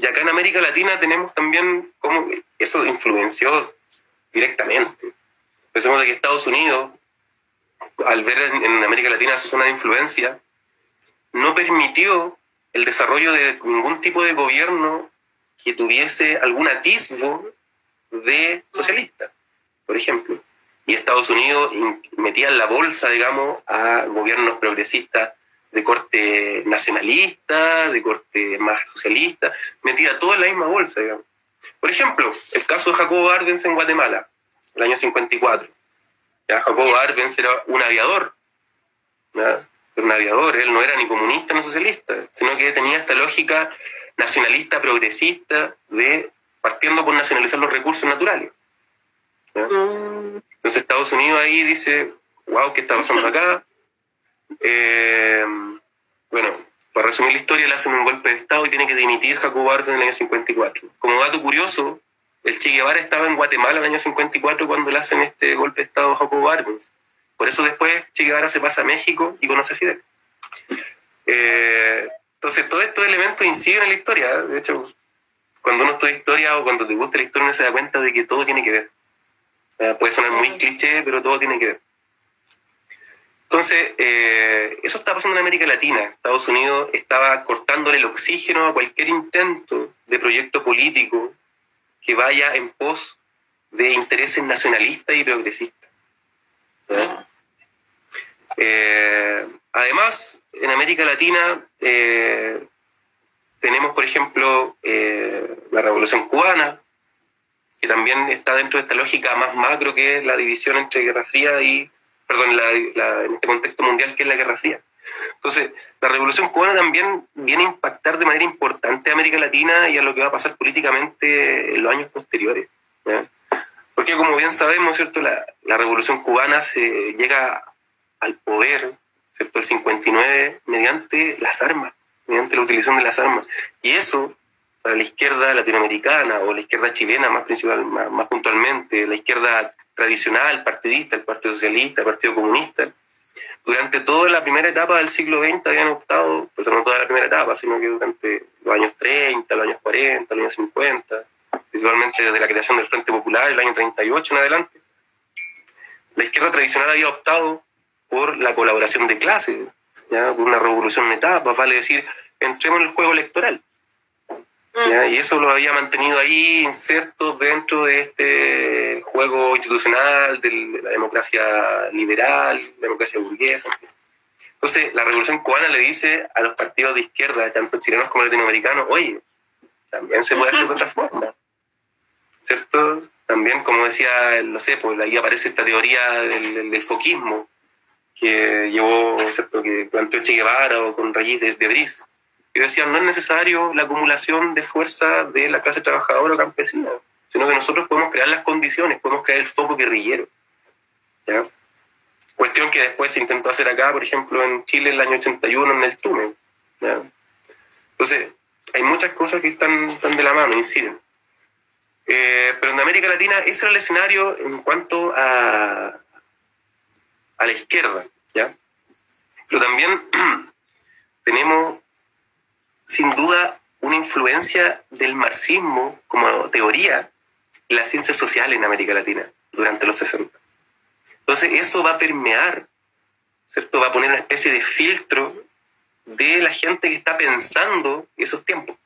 y acá en América Latina tenemos también cómo eso influenció directamente. Pensemos que Estados Unidos, al ver en América Latina su zona de influencia, no permitió el desarrollo de ningún tipo de gobierno que tuviese algún atisbo de socialista, por ejemplo. Y Estados Unidos metía en la bolsa, digamos, a gobiernos progresistas de corte nacionalista, de corte más socialista, metía todo en la misma bolsa, digamos. Por ejemplo, el caso de Jacobo Arbenz en Guatemala, el año 54. ¿Ya? Jacobo Arbenz era un aviador, ¿ya? un aviador, él no era ni comunista ni socialista, sino que tenía esta lógica nacionalista, progresista, de partiendo por nacionalizar los recursos naturales. Mm. Entonces Estados Unidos ahí dice, wow, ¿qué está pasando acá? Eh, bueno, para resumir la historia, le hacen un golpe de Estado y tiene que dimitir Jacobo Arbenz en el año 54. Como dato curioso, el Che Guevara estaba en Guatemala en el año 54 cuando le hacen este golpe de Estado a Jacobo Arbenz. Por eso después Che Guevara se pasa a México y conoce a Fidel. Eh, entonces, todos estos elementos inciden en la historia. De hecho, cuando uno estudia historia o cuando te gusta la historia, uno se da cuenta de que todo tiene que ver. Eh, puede sonar muy cliché, pero todo tiene que ver. Entonces, eh, eso está pasando en América Latina. Estados Unidos estaba cortándole el oxígeno a cualquier intento de proyecto político que vaya en pos de intereses nacionalistas y progresistas. Eh, además, en América Latina eh, tenemos, por ejemplo, la Revolución Cubana, que también está dentro de esta lógica más macro que es la división entre Guerra Fría y, perdón, en este contexto mundial que es la Guerra Fría. Entonces, la Revolución Cubana también viene a impactar de manera importante a América Latina y a lo que va a pasar políticamente en los años posteriores. Porque como bien sabemos, ¿cierto? La, la Revolución Cubana se llega al poder, ¿cierto? El 59, mediante las armas, mediante la utilización de las armas. Y eso, para la izquierda latinoamericana o la izquierda chilena más, principal, más, puntualmente, la izquierda tradicional, partidista, el Partido Socialista, el Partido Comunista, durante toda la primera etapa del siglo XX habían optado, pues no toda la primera etapa, sino que durante los años 30, los años 40, los años 50, principalmente desde la creación del Frente Popular, el año 38 en adelante, la izquierda tradicional había optado por la colaboración de clases, ¿ya? por una revolución en etapas, vale decir, entremos en el juego electoral. Y eso lo había mantenido ahí inserto dentro de este juego institucional de la democracia liberal, la democracia burguesa. Entonces, la revolución cubana le dice a los partidos de izquierda, tanto chilenos como latinoamericanos, oye, también se puede hacer de otra forma. ¿Cierto? También, como decía, no sé, pues ahí aparece esta teoría del, del foquismo, que llevó, ¿cierto? que planteó Che Guevara o con raíz de, de Brice, que decían no es necesario la acumulación de fuerza de la clase trabajadora o campesina, sino que nosotros podemos crear las condiciones, podemos crear el foco guerrillero. ¿ya? Cuestión que después se intentó hacer acá, por ejemplo, en Chile en el año 81 en el túnel. ¿ya? Entonces, hay muchas cosas que están, están de la mano, inciden. Eh, pero en América Latina ese era el escenario en cuanto a, a la izquierda, ¿ya? Pero también tenemos, sin duda, una influencia del marxismo como teoría en las ciencias sociales en América Latina durante los 60. Entonces eso va a permear, ¿cierto? Va a poner una especie de filtro de la gente que está pensando esos tiempos.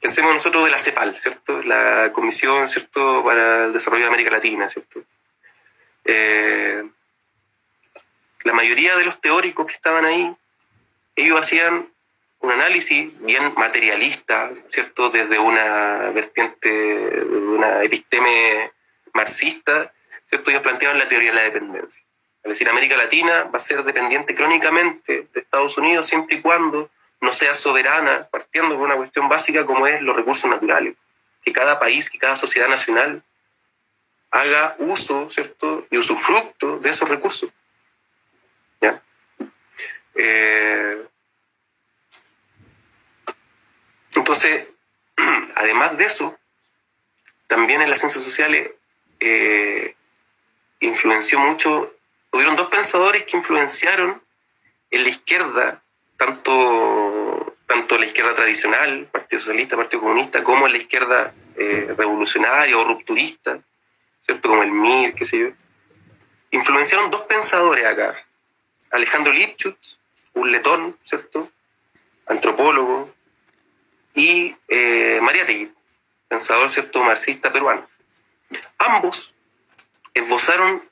Pensemos nosotros de la CEPAL, ¿cierto? La Comisión, ¿cierto?, para el Desarrollo de América Latina, ¿cierto? Eh, la mayoría de los teóricos que estaban ahí, ellos hacían un análisis bien materialista, ¿cierto? Desde una vertiente, de una episteme marxista, ¿cierto? Ellos planteaban la teoría de la dependencia. Es decir, América Latina va a ser dependiente crónicamente de Estados Unidos siempre y cuando no sea soberana, partiendo por una cuestión básica como es los recursos naturales. Que cada país, que cada sociedad nacional haga uso, ¿cierto? Y usufructo de esos recursos. ¿Ya? Eh, entonces, además de eso, también en las ciencias sociales eh, influenció mucho, hubieron dos pensadores que influenciaron en la izquierda, tanto, tanto la izquierda tradicional, Partido Socialista, Partido Comunista, como en la izquierda eh, revolucionaria o rupturista, ¿cierto? Como el MIR, qué sé yo. Influenciaron dos pensadores acá. Alejandro Lipschutz, un letón, ¿cierto? Antropólogo, y eh, María Tegui, pensador, ¿cierto? Marxista peruano. Ambos esbozaron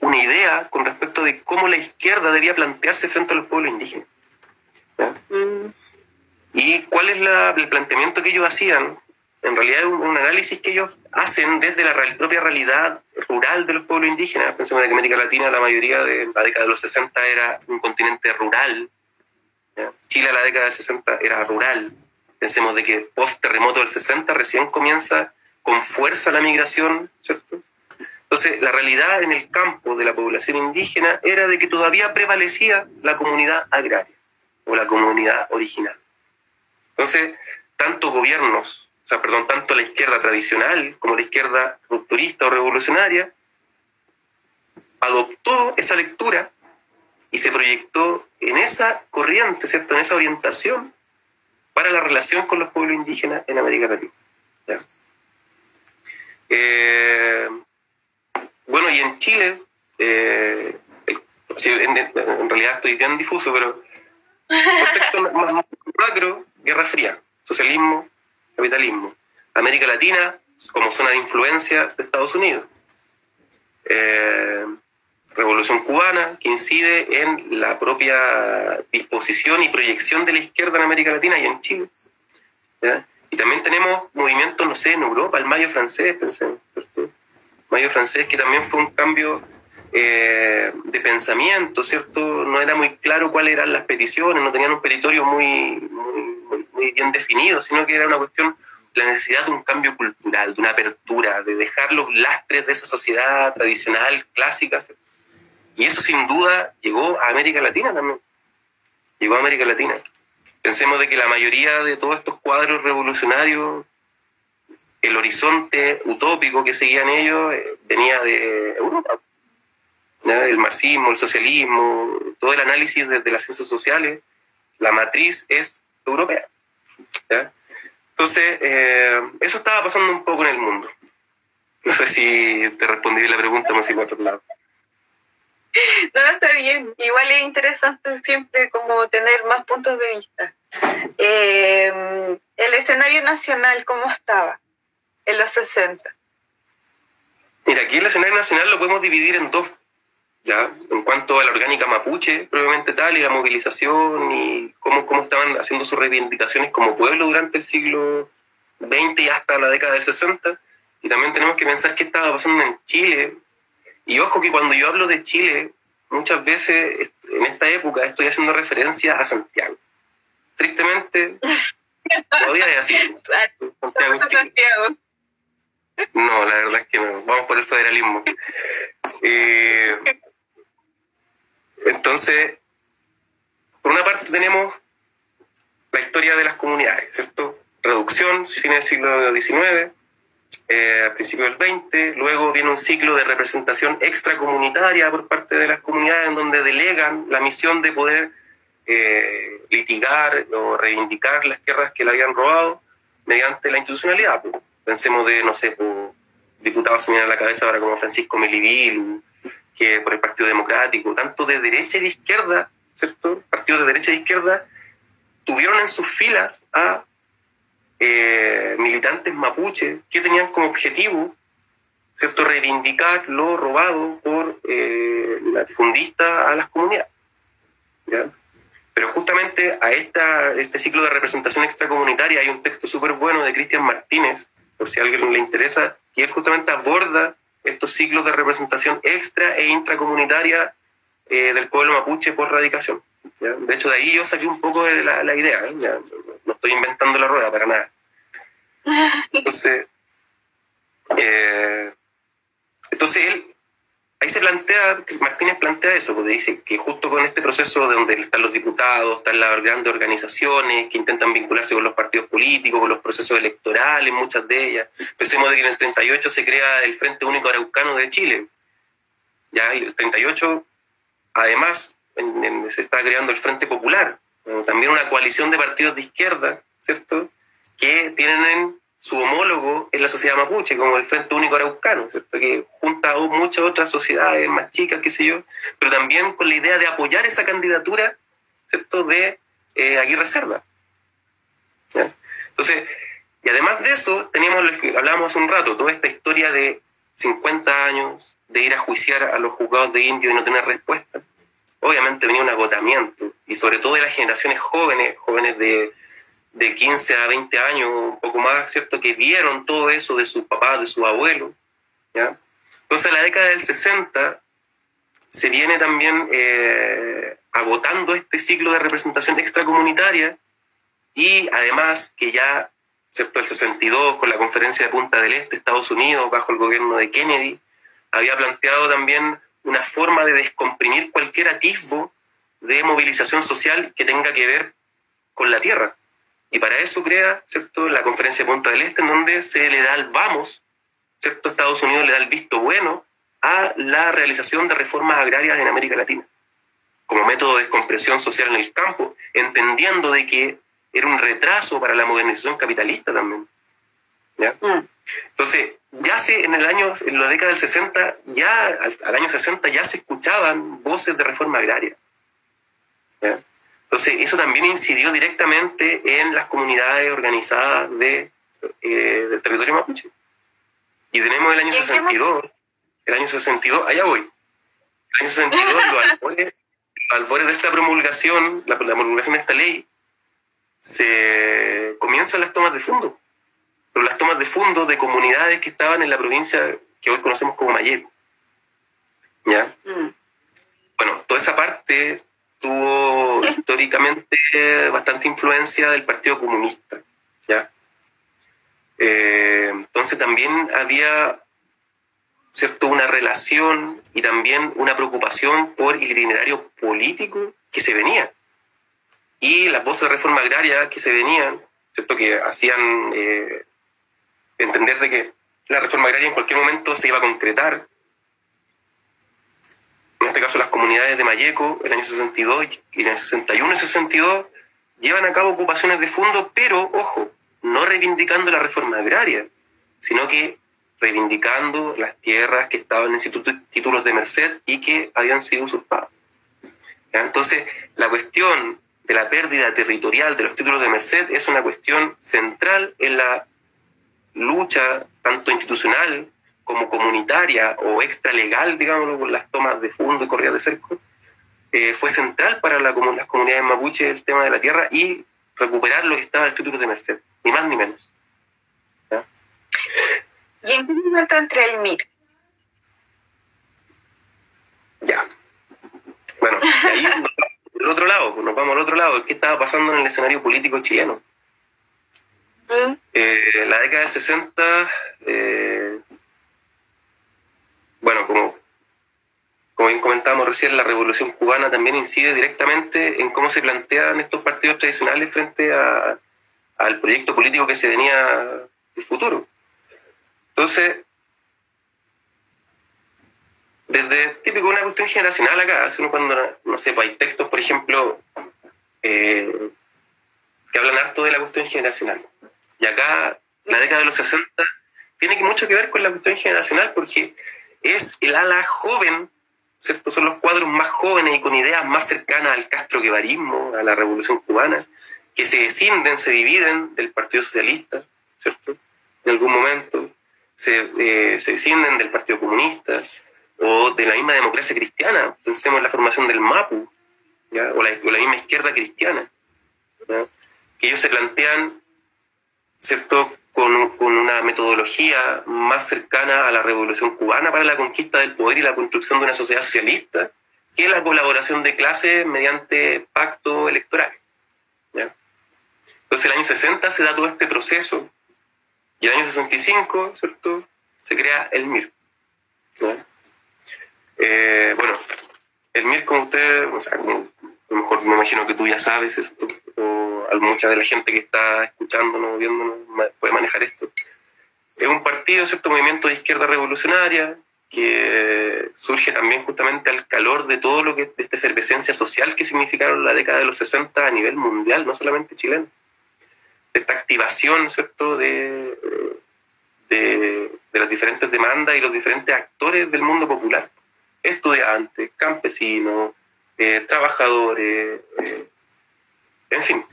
una idea con respecto de cómo la izquierda debía plantearse frente a los pueblos indígenas. Mm. ¿Y cuál es el planteamiento que ellos hacían? En realidad es un, análisis que ellos hacen desde la propia realidad rural de los pueblos indígenas. Pensemos que América Latina, la mayoría de la década de los 60 era un continente rural. Chile a la década del 60 era rural. Pensemos de que post terremoto del 60 recién comienza con fuerza la migración, ¿cierto? Entonces, la realidad en el campo de la población indígena era de que todavía prevalecía la comunidad agraria o la comunidad original. Entonces, tanto gobiernos, o sea, perdón, tanto la izquierda tradicional como la izquierda rupturista o revolucionaria, adoptó esa lectura y se proyectó en esa corriente, ¿cierto? En esa orientación para la relación con los pueblos indígenas en América Latina. Eh, bueno, y en Chile, eh, en, realidad estoy bien difuso, pero contexto más macro, Guerra Fría, socialismo, capitalismo. América Latina como zona de influencia de Estados Unidos. Eh, Revolución cubana, que incide en la propia disposición y proyección de la izquierda en América Latina y en Chile. Y también tenemos movimientos, no sé, en Europa, el Mayo francés, pensé, Mayo francés, que también fue un cambio eh, de pensamiento, ¿cierto? No era muy claro cuáles eran las peticiones, no tenían un petitorio muy, muy, bien definido, sino que era una cuestión, la necesidad de un cambio cultural, de una apertura, de dejar los lastres de esa sociedad tradicional, clásica, Y eso sin duda llegó a América Latina también. Llegó a América Latina. Pensemos de que la mayoría de todos estos cuadros revolucionarios el horizonte utópico que seguían ellos eh, venía de Europa. El marxismo, el socialismo, todo el análisis desde las ciencias sociales, la matriz es europea. Entonces, eh, eso estaba pasando un poco en el mundo. No sé si te respondí la pregunta, me fui a otro lado.
No, está bien. Igual es interesante siempre como tener más puntos de vista. Eh, el escenario nacional, ¿cómo estaba? en los 60?
Mira, aquí el escenario nacional lo podemos dividir en dos, ¿ya? En cuanto a la orgánica mapuche, probablemente tal, y la movilización, y cómo, cómo estaban haciendo sus reivindicaciones como pueblo durante el siglo XX y hasta la década del 60. Y también tenemos que pensar qué estaba pasando en Chile. Y ojo que cuando yo hablo de Chile, muchas veces en esta época estoy haciendo referencia a Santiago. Tristemente, todavía es así. Santiago. No, la verdad es que no. Vamos por el federalismo. Eh, entonces, por una parte tenemos la historia de las comunidades, ¿cierto? Reducción, fines del siglo XIX, eh, al principio del XX, luego viene un ciclo de representación extracomunitaria por parte de las comunidades en donde delegan la misión de poder eh, litigar o reivindicar las tierras que le habían robado mediante la institucionalidad. Pues. Pensemos de, no sé, diputados se a la cabeza ahora como Francisco Melivil, que por el Partido Democrático, tanto de derecha y de izquierda, ¿cierto? Partidos de derecha y de izquierda tuvieron en sus filas a eh, militantes mapuches que tenían como objetivo, ¿cierto?, reivindicar lo robado por eh, la fundista a las comunidades. Pero justamente a esta, este ciclo de representación extracomunitaria hay un texto súper bueno de Cristian Martínez, por si a alguien le interesa, y él justamente aborda estos ciclos de representación extra e intracomunitaria eh, del pueblo mapuche por radicación. De hecho, de ahí yo saqué un poco de la, la idea, ¿eh? no estoy inventando la rueda para nada. Entonces, eh, entonces él, ahí se plantea, Martínez plantea eso, porque dice que justo con este proceso de donde están los diputados, están las grandes organizaciones que intentan vincularse con los partidos políticos, con los procesos electorales, muchas de ellas. Pensemos de que en el 38 se crea el Frente Único Araucano de Chile. Ya, y el 38, además, se está creando el Frente Popular, también una coalición de partidos de izquierda, ¿cierto? Que tienen su homólogo en la sociedad mapuche, como el Frente Único Araucano, ¿cierto? Que junta a muchas otras sociedades más chicas, qué sé yo, pero también con la idea de apoyar esa candidatura, ¿cierto? De eh, Aguirre Cerda. Entonces, y además de eso, teníamos lo que hablábamos hace un rato, toda esta historia de 50 años, de ir a juiciar a los juzgados de indio y no tener respuesta obviamente venía un agotamiento, y sobre todo de las generaciones jóvenes, jóvenes de, de 15 a 20 años, un poco más, ¿cierto?, que vieron todo eso de sus papás, de sus abuelos, ¿ya? Entonces, en la década del 60 se viene también eh, agotando este ciclo de representación extracomunitaria y además que ya, ¿cierto?, el 62, con la conferencia de Punta del Este, Estados Unidos, bajo el gobierno de Kennedy, había planteado también una forma de descomprimir cualquier atisbo de movilización social que tenga que ver con la tierra. Y para eso crea ¿cierto? la conferencia de Punta del Este, en donde se le da el vamos, ¿cierto? Estados Unidos le da el visto bueno a la realización de reformas agrarias en América Latina, como método de descompresión social en el campo, entendiendo de que era un retraso para la modernización capitalista también. ¿Ya? Mm. Entonces, ya se, en el año, en la década del 60, ya al, año 60 ya se escuchaban voces de reforma agraria. Entonces, eso también incidió directamente en las comunidades organizadas de, eh, del territorio mapuche. Y tenemos el año 62, el año 62, allá voy. El año 62, los albores, de esta promulgación, la, la promulgación de esta ley, se comienzan las tomas de fondo pero las tomas de fondo de comunidades que estaban en la provincia que hoy conocemos como Mayeco. ¿Ya? Mm. Bueno, toda esa parte tuvo históricamente bastante influencia del Partido Comunista. ¿ya? Eh, entonces también había ¿cierto? una relación y también una preocupación por el itinerario político que se venía. Y las voces de reforma agraria que se venían, ¿cierto? que hacían eh, entender de que la reforma agraria en cualquier momento se iba a concretar. En este caso, las comunidades de Mayeco, en el año 62 y en el 61 y 62, llevan a cabo ocupaciones de fondo, pero, ojo, no reivindicando la reforma agraria, sino que reivindicando las tierras que estaban en títulos de merced y que habían sido usurpadas. Entonces, la cuestión de la pérdida territorial de los títulos de merced es una cuestión central en la lucha, tanto institucional como comunitaria o extralegal, digamos, con las tomas de fondo y corridas de cerco, eh, fue central para la, las comunidades mapuche el tema de la tierra y recuperar lo que estaba en el título de Merced, ni más ni menos.
¿Y en qué momento entra el MIR?
Ya. Bueno, ahí nos vamos al otro lado, nos vamos al otro lado, ¿qué estaba pasando en el escenario político chileno? Eh, la década del 60, eh, bueno, como, como bien comentábamos recién, la revolución cubana también incide directamente en cómo se plantean estos partidos tradicionales frente al proyecto político que se venía el futuro. Entonces, desde típico una cuestión generacional acá, uno cuando, no sé, pues hay textos, por ejemplo, eh, que hablan harto de la cuestión generacional. Y acá, la década de los 60 tiene mucho que ver con la cuestión generacional porque es el ala joven, ¿cierto? Son los cuadros más jóvenes y con ideas más cercanas al castro a la revolución cubana, que se descienden, se dividen del Partido Socialista, ¿cierto? En algún momento se, eh, se descienden del Partido Comunista o de la misma democracia cristiana. Pensemos en la formación del MAPU, O, la, la, misma izquierda cristiana, que ellos se plantean ¿cierto? Con, con, una metodología más cercana a la revolución cubana para la conquista del poder y la construcción de una sociedad socialista, que la colaboración de clases mediante pacto electoral. Entonces, el año 60 se da todo este proceso y el año 65, ¿cierto? Se crea el MIR. Eh, bueno, el MIR, como ustedes, o sea, como, a lo mejor me imagino que tú ya sabes esto, o mucha de la gente que está escuchándonos, viéndonos, puede manejar esto. Es un partido, ¿cierto? Movimiento de izquierda revolucionaria, que surge también justamente al calor de todo lo que de esta efervescencia social que significaron la década de los 60 a nivel mundial, no solamente chileno. Esta activación, ¿cierto?, de, de, las diferentes demandas y los diferentes actores del mundo popular, estudiantes, campesinos, eh, trabajadores, eh, en fin.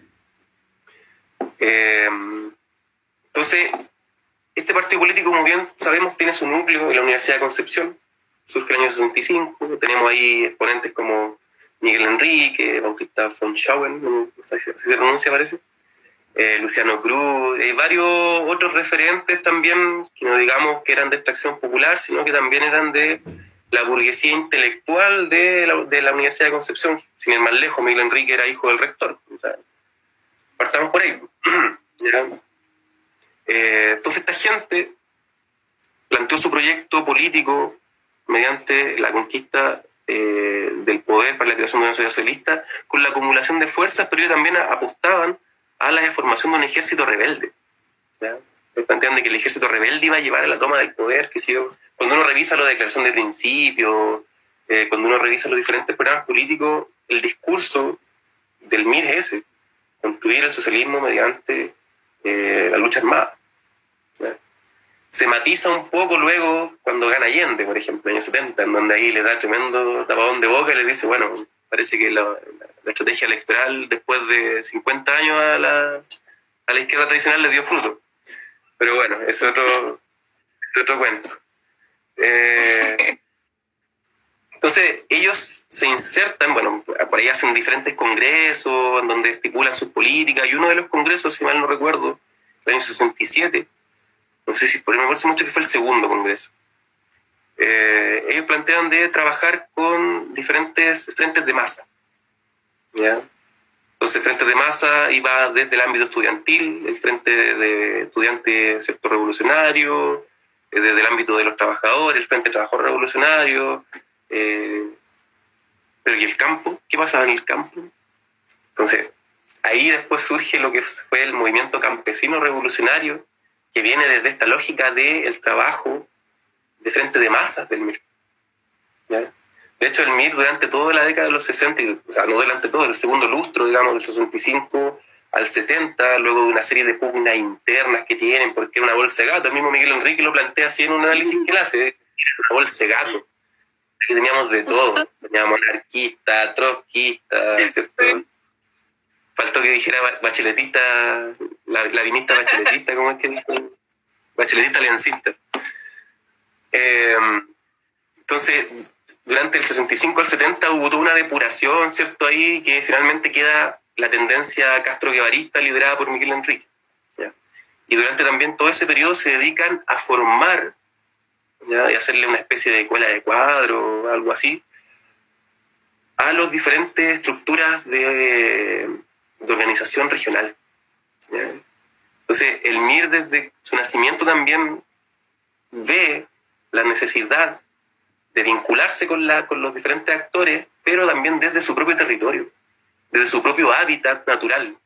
Eh, entonces, este partido político, como bien sabemos, tiene su núcleo en la Universidad de Concepción, surge en el año 65, tenemos ahí exponentes como Miguel Enrique, Bautista von Schauen, no sé si se pronuncia, parece, eh, Luciano Cruz, hay varios otros referentes también, que no digamos que eran de extracción popular, sino que también eran de la burguesía intelectual de la, Universidad de Concepción, sin ir más lejos, Miguel Enrique era hijo del rector. Partamos por ahí. Eh, entonces esta gente planteó su proyecto político mediante la conquista eh, del poder para la creación de una sociedad socialista con la acumulación de fuerzas, pero ellos también apostaban a la formación de un ejército rebelde. Plantean de que el ejército rebelde iba a llevar a la toma del poder, que si cuando uno revisa la declaración de principio, eh, cuando uno revisa los diferentes programas políticos, el discurso del MIR es ese, construir el socialismo mediante eh, la lucha armada. Se matiza un poco luego cuando gana Allende, por ejemplo, en el año 70, en donde ahí le da tremendo tapadón de boca y le dice, bueno, parece que la, estrategia electoral después de 50 años a la, a la izquierda tradicional le dio fruto. Pero bueno, es otro, otro cuento. Eh, entonces, ellos se insertan, bueno, por ahí hacen diferentes congresos en donde estipulan sus políticas, y uno de los congresos, si mal no recuerdo, el año 67, no sé si por ahí me parece mucho que fue el segundo congreso. Eh, ellos plantean de trabajar con diferentes frentes de masa. Entonces, frentes de masa iba desde el ámbito estudiantil, el frente de estudiantes sector revolucionario, eh, desde el ámbito de los trabajadores, el frente de trabajador revolucionario, eh, pero ¿y el campo? ¿Qué pasaba en el campo? Entonces, ahí después surge lo que fue el movimiento campesino revolucionario, que viene desde esta lógica del trabajo de frente de masas del MIR. De hecho, el MIR durante toda la década de los 60, o sea, no durante todo, el segundo lustro, digamos, del 65 al 70, luego de una serie de pugnas internas que tienen, porque era una bolsa de gato, el mismo Miguel Enrique lo plantea así en un análisis que él hace, era una bolsa de gato que teníamos de todo. Teníamos anarquista, trotskista, ¿cierto? Faltó que dijera bacheletista, la, la vinista bacheletista, ¿cómo es que dijo? Bacheletista aliancista. Em, entonces, durante el 65 al 70 hubo toda una depuración, ¿cierto? Ahí que finalmente queda la tendencia castro-guevarista liderada por Miguel Enrique. Y durante también todo ese periodo se dedican a formar y hacerle una especie de escuela de cuadro o algo así, a las diferentes estructuras de, organización regional. Entonces, el MIR desde su nacimiento también ve la necesidad de vincularse con, la, con los diferentes actores, pero también desde su propio territorio, desde su propio hábitat natural.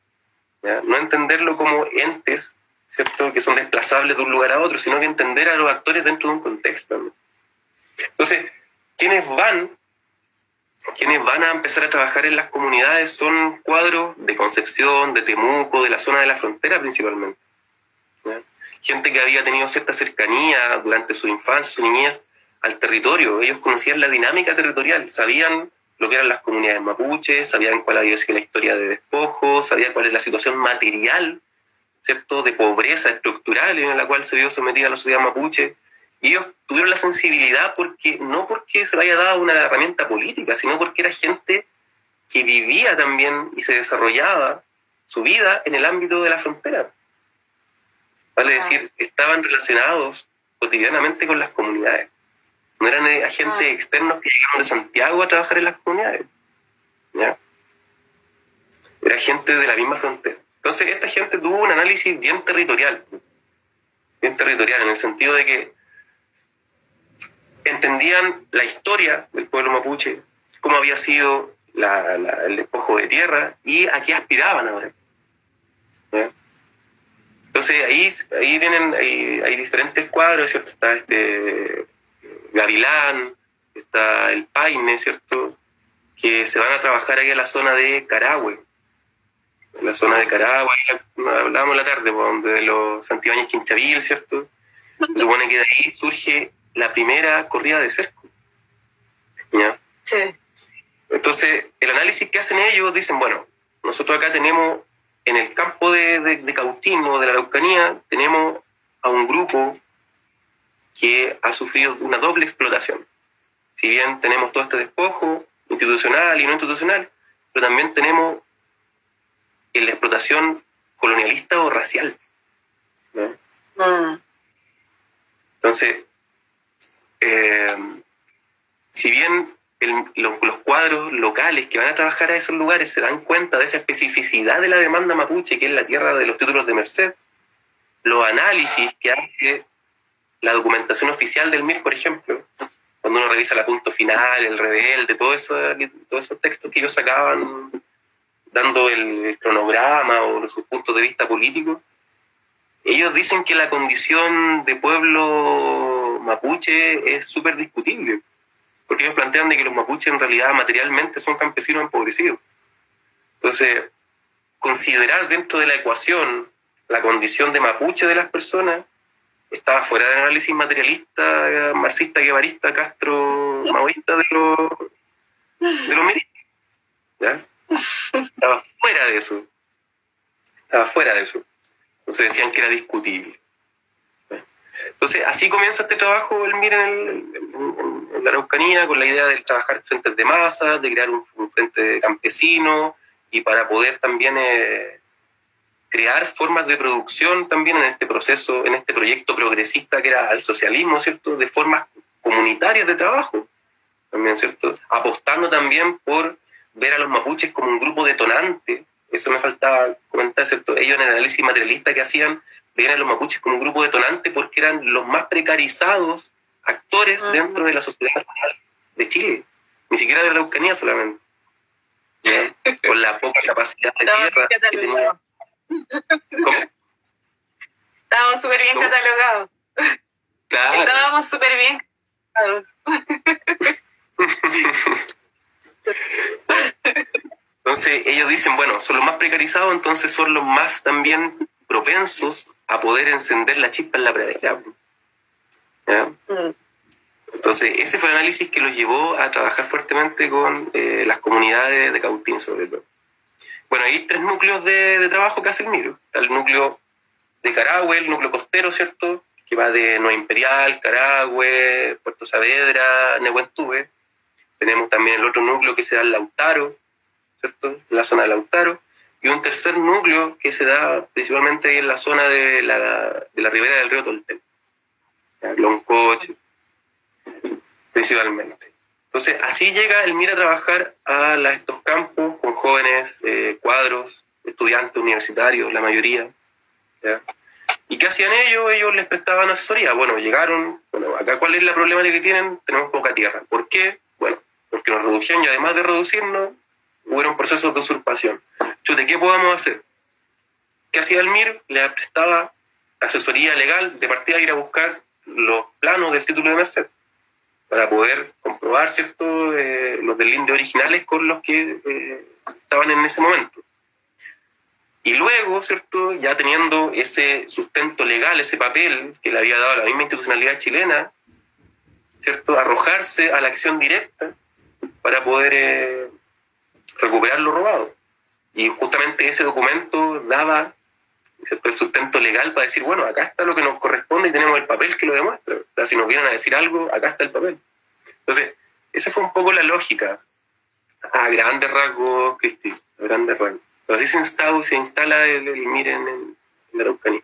No entenderlo como entes ¿cierto? que son desplazables de un lugar a otro, sino que entender a los actores dentro de un contexto. Entonces, quienes van, quienes van a empezar a trabajar en las comunidades son cuadros de Concepción, de Temuco, de la zona de la frontera principalmente. Gente que había tenido cierta cercanía durante su infancia, su niñez al territorio. Ellos conocían la dinámica territorial, sabían lo que eran las comunidades mapuches, sabían cuál había sido la historia de despojo, sabían cuál es la situación material ¿cierto? de pobreza estructural en la cual se vio sometida la sociedad mapuche. Y ellos tuvieron la sensibilidad porque no porque se le haya dado una herramienta política, sino porque era gente que vivía también y se desarrollaba su vida en el ámbito de la frontera. Vale decir, estaban relacionados cotidianamente con las comunidades. no eran eh, agentes
Ah.
externos que llegaron de Santiago a trabajar en las comunidades. ¿ya? Era gente de la misma frontera. Entonces, esta gente tuvo un análisis bien territorial, bien territorial, en el sentido de que entendían la historia del pueblo mapuche, cómo había sido el despojo de tierra y a qué aspiraban ahora. Entonces ahí, ahí vienen, hay diferentes cuadros, ¿cierto? Está este Gavilán, está el Paine, ¿cierto? Que se van a trabajar ahí a la zona de Carahue. La zona de Carahue, ahí la- hablábamos la tarde, pues, donde de los Santibáñez Quinchavil, ¿cierto? Se supone que de ahí surge la primera corrida de cerco. ¿ya?
Sí.
Entonces, el análisis que hacen ellos dicen, bueno, nosotros acá tenemos, en el campo de, de, de Cautín o de la Araucanía, tenemos a un grupo que ha sufrido una doble explotación. Si bien tenemos todo este despojo institucional y no institucional, pero también tenemos en la explotación colonialista o racial. ¿no?
Mm.
Entonces, eh, si bien el- los, los cuadros locales que van a trabajar a esos lugares se dan cuenta de esa especificidad de la demanda mapuche, que es la tierra de los títulos de merced, los análisis que hace la documentación oficial del MIR, por ejemplo, cuando uno revisa la punto final, el rebelde, todo eso, todos esos textos que ellos sacaban dando el, cronograma o sus puntos de vista políticos, ellos dicen que la condición de pueblo mapuche es súper discutible, porque ellos plantean de que los mapuches en realidad materialmente son campesinos empobrecidos. Entonces, considerar dentro de la ecuación la condición de mapuche de las personas estaba fuera del análisis materialista, marxista, guevarista, castro, maoísta de los, de los miristas. ¿ya? Estaba fuera de eso. Estaba fuera de eso. Entonces decían que era discutible. Entonces, así comienza este trabajo, el MIR en, el- en- la Araucanía, con la idea de trabajar frentes de masa, de crear un, un frente campesino y para poder también eh, crear formas de producción también en este proceso, en este proyecto progresista que era el socialismo, ¿cierto? De formas comunitarias de trabajo, también, ¿cierto? Apostando también por ver a los mapuches como un grupo detonante, eso me faltaba comentar, ¿cierto? Ellos en el análisis materialista que hacían, veían a los mapuches como un grupo detonante porque eran los más precarizados actores dentro de la sociedad rural de Chile, ni siquiera de la Araucanía solamente. ¿ya? Con la poca capacidad de tierra que tenía.
catalogados.
¿Cómo?
Estábamos súper bien
¿Cómo?
catalogados.
Claro.
Estábamos súper bien catalogados.
Entonces ellos dicen, bueno, son los más precarizados, entonces son los más también propensos a poder encender la chispa en la pradera. Entonces ese fue el análisis que los llevó a trabajar fuertemente con eh, las comunidades de Cautín sobre todo. Bueno, hay tres núcleos de, trabajo que hace el Miro. Está el núcleo de Carahue, el núcleo costero, ¿cierto? Que va de Nueva Imperial, Carahue, Puerto Saavedra, Nehuentube. Tenemos también el otro núcleo que se da en Lautaro, ¿cierto? La zona de Lautaro. Y un tercer núcleo que se da principalmente en la zona de la, de la ribera del río Tolten. ¿ya? Loncoche, principalmente. Entonces, así llega el MIR a trabajar a estos campos con jóvenes, eh, cuadros, estudiantes universitarios, la mayoría. ¿Y qué hacían ellos? Ellos les prestaban asesoría. Bueno, llegaron, bueno, acá cuál es la problemática que tienen? Tenemos poca tierra. ¿Por qué? Bueno, porque nos redujeron y además de reducirnos, hubo procesos de usurpación. Chute, ¿qué podemos hacer? ¿Qué hacía el MIR? Le prestaba asesoría legal de partida a ir a buscar los planos del título de merced para poder comprobar cierto Eh, los delindes originales con los que eh, estaban en ese momento. Y luego, ¿cierto? Ya teniendo ese sustento legal, ese papel que le había dado la misma institucionalidad chilena, ¿cierto? Arrojarse a la acción directa para poder eh, recuperar lo robado. Y justamente ese documento daba el sustento legal para decir, bueno, acá está lo que nos corresponde y tenemos el papel que lo demuestra. O sea, si nos vienen a decir algo, acá está el papel. Entonces, esa fue un poco la lógica. A grandes rasgos, Cristi, a grandes rasgos. Pero así se instala, se instala el, el MIR en, el- en la Araucanía.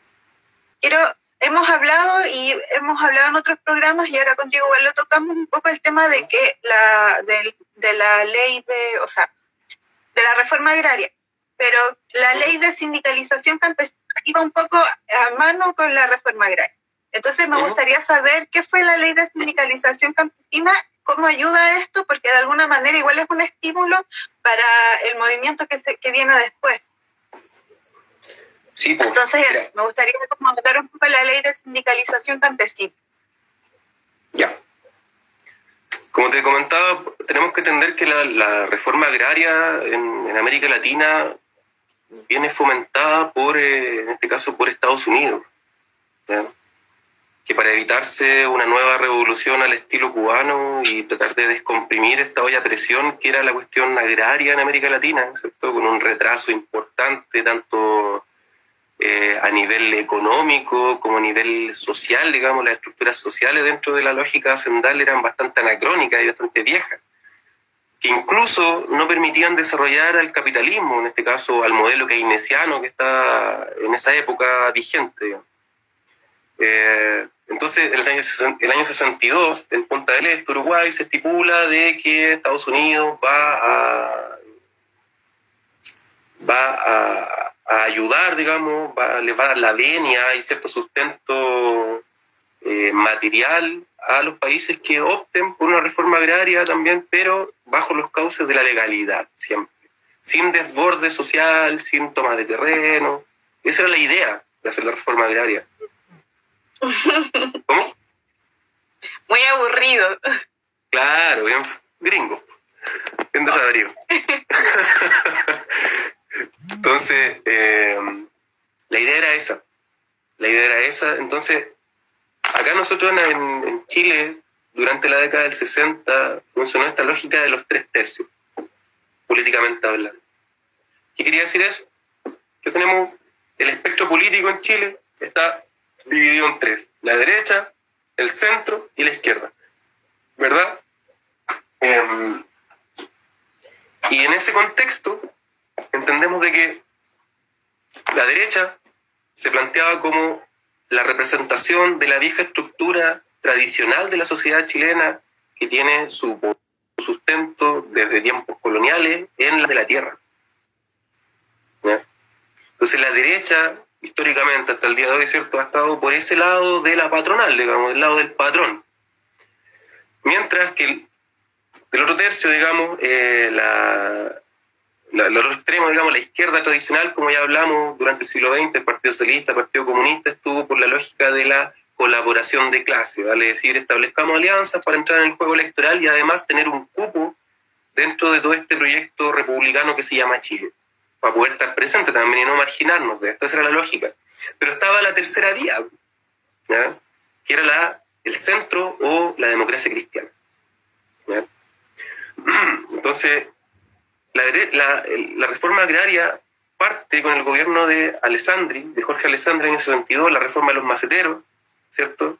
Quiero hemos hablado y hemos hablado en otros programas y ahora contigo igual lo tocamos un poco el tema de que la, de, de la ley de, o sea, de la reforma agraria, pero la ley de sindicalización campesina iba un poco a mano con la reforma agraria. Entonces me gustaría saber qué fue la ley de sindicalización campesina, cómo ayuda a esto, porque de alguna manera igual es un estímulo para el movimiento que, se, que viene después.
Sí, pues,
Entonces, me gustaría comentar un poco la ley de sindicalización campesina.
Ya. Como te comentaba, tenemos que entender que la, reforma agraria en, en, América Latina viene fomentada por, eh, en este caso, por Estados Unidos. ¿ya? que para evitarse una nueva revolución al estilo cubano y tratar de descomprimir esta olla a presión que era la cuestión agraria en América Latina, ¿cierto? con un retraso importante tanto eh, a nivel económico como a nivel social, digamos, las estructuras sociales dentro de la lógica hacendal eran bastante anacrónicas y bastante viejas, que incluso no permitían desarrollar al capitalismo, en este caso al modelo keynesiano que está en esa época vigente. Eh, entonces, en el año, el año 62, en Punta del Este, Uruguay, se estipula de que Estados Unidos va a, va a, ayudar, digamos, va, le va a dar la venia y cierto sustento eh, material a los países que opten por una reforma agraria también, pero bajo los cauces de la legalidad, siempre. Sin desborde social, sin tomas de terreno. Esa era la idea de hacer la reforma agraria. ¿Cómo?
Muy aburrido.
Claro, bien gringo, bien desabrido. Entonces, eh, la idea era esa. La idea era esa. Entonces, acá nosotros en, en, Chile, durante la década del 60, funcionó esta lógica de los tres tercios, políticamente hablando. ¿Qué quería decir eso? Que tenemos el espectro político en Chile, está dividido en tres, la derecha, el centro y la izquierda, ¿verdad? Eh, y en ese contexto entendemos de que la derecha se planteaba como la representación de la vieja estructura tradicional de la sociedad chilena que tiene su sustento desde tiempos coloniales en la de la tierra. Entonces la derecha históricamente hasta el día de hoy, ¿cierto?, ha estado por ese lado de la patronal, digamos, del lado del patrón. Mientras que el, del otro tercio, digamos, eh, la, la, el otro extremo, digamos, la izquierda tradicional, como ya hablamos durante el siglo XX, el Partido Socialista, el Partido Comunista, estuvo por la lógica de la colaboración de clase, vale decir, establezcamos alianzas para entrar en el juego electoral y además tener un cupo dentro de todo este proyecto republicano que se llama Chile para poder estar presente también y no marginarnos de esto, era la lógica. Pero estaba la tercera vía, ¿ya? que era la, el centro o la democracia cristiana. ¿ya? Entonces, la, reforma agraria parte con el gobierno de Alessandri, de Jorge Alessandri en ese sentido, la reforma de los maceteros, ¿cierto?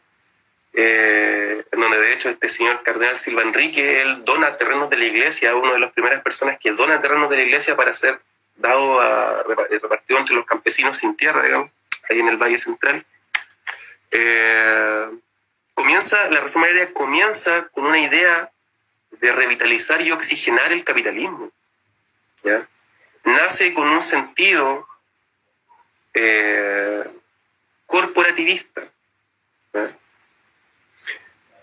Eh, en donde de hecho este señor cardenal Silva Enrique, él dona terrenos de la iglesia, una de las primeras personas que dona terrenos de la iglesia para hacer dado a, repartido entre los campesinos sin tierra, digamos, ahí en el Valle Central. Eh, comienza, la reforma agraria comienza con una idea de revitalizar y oxigenar el capitalismo. Nace con un sentido eh, corporativista.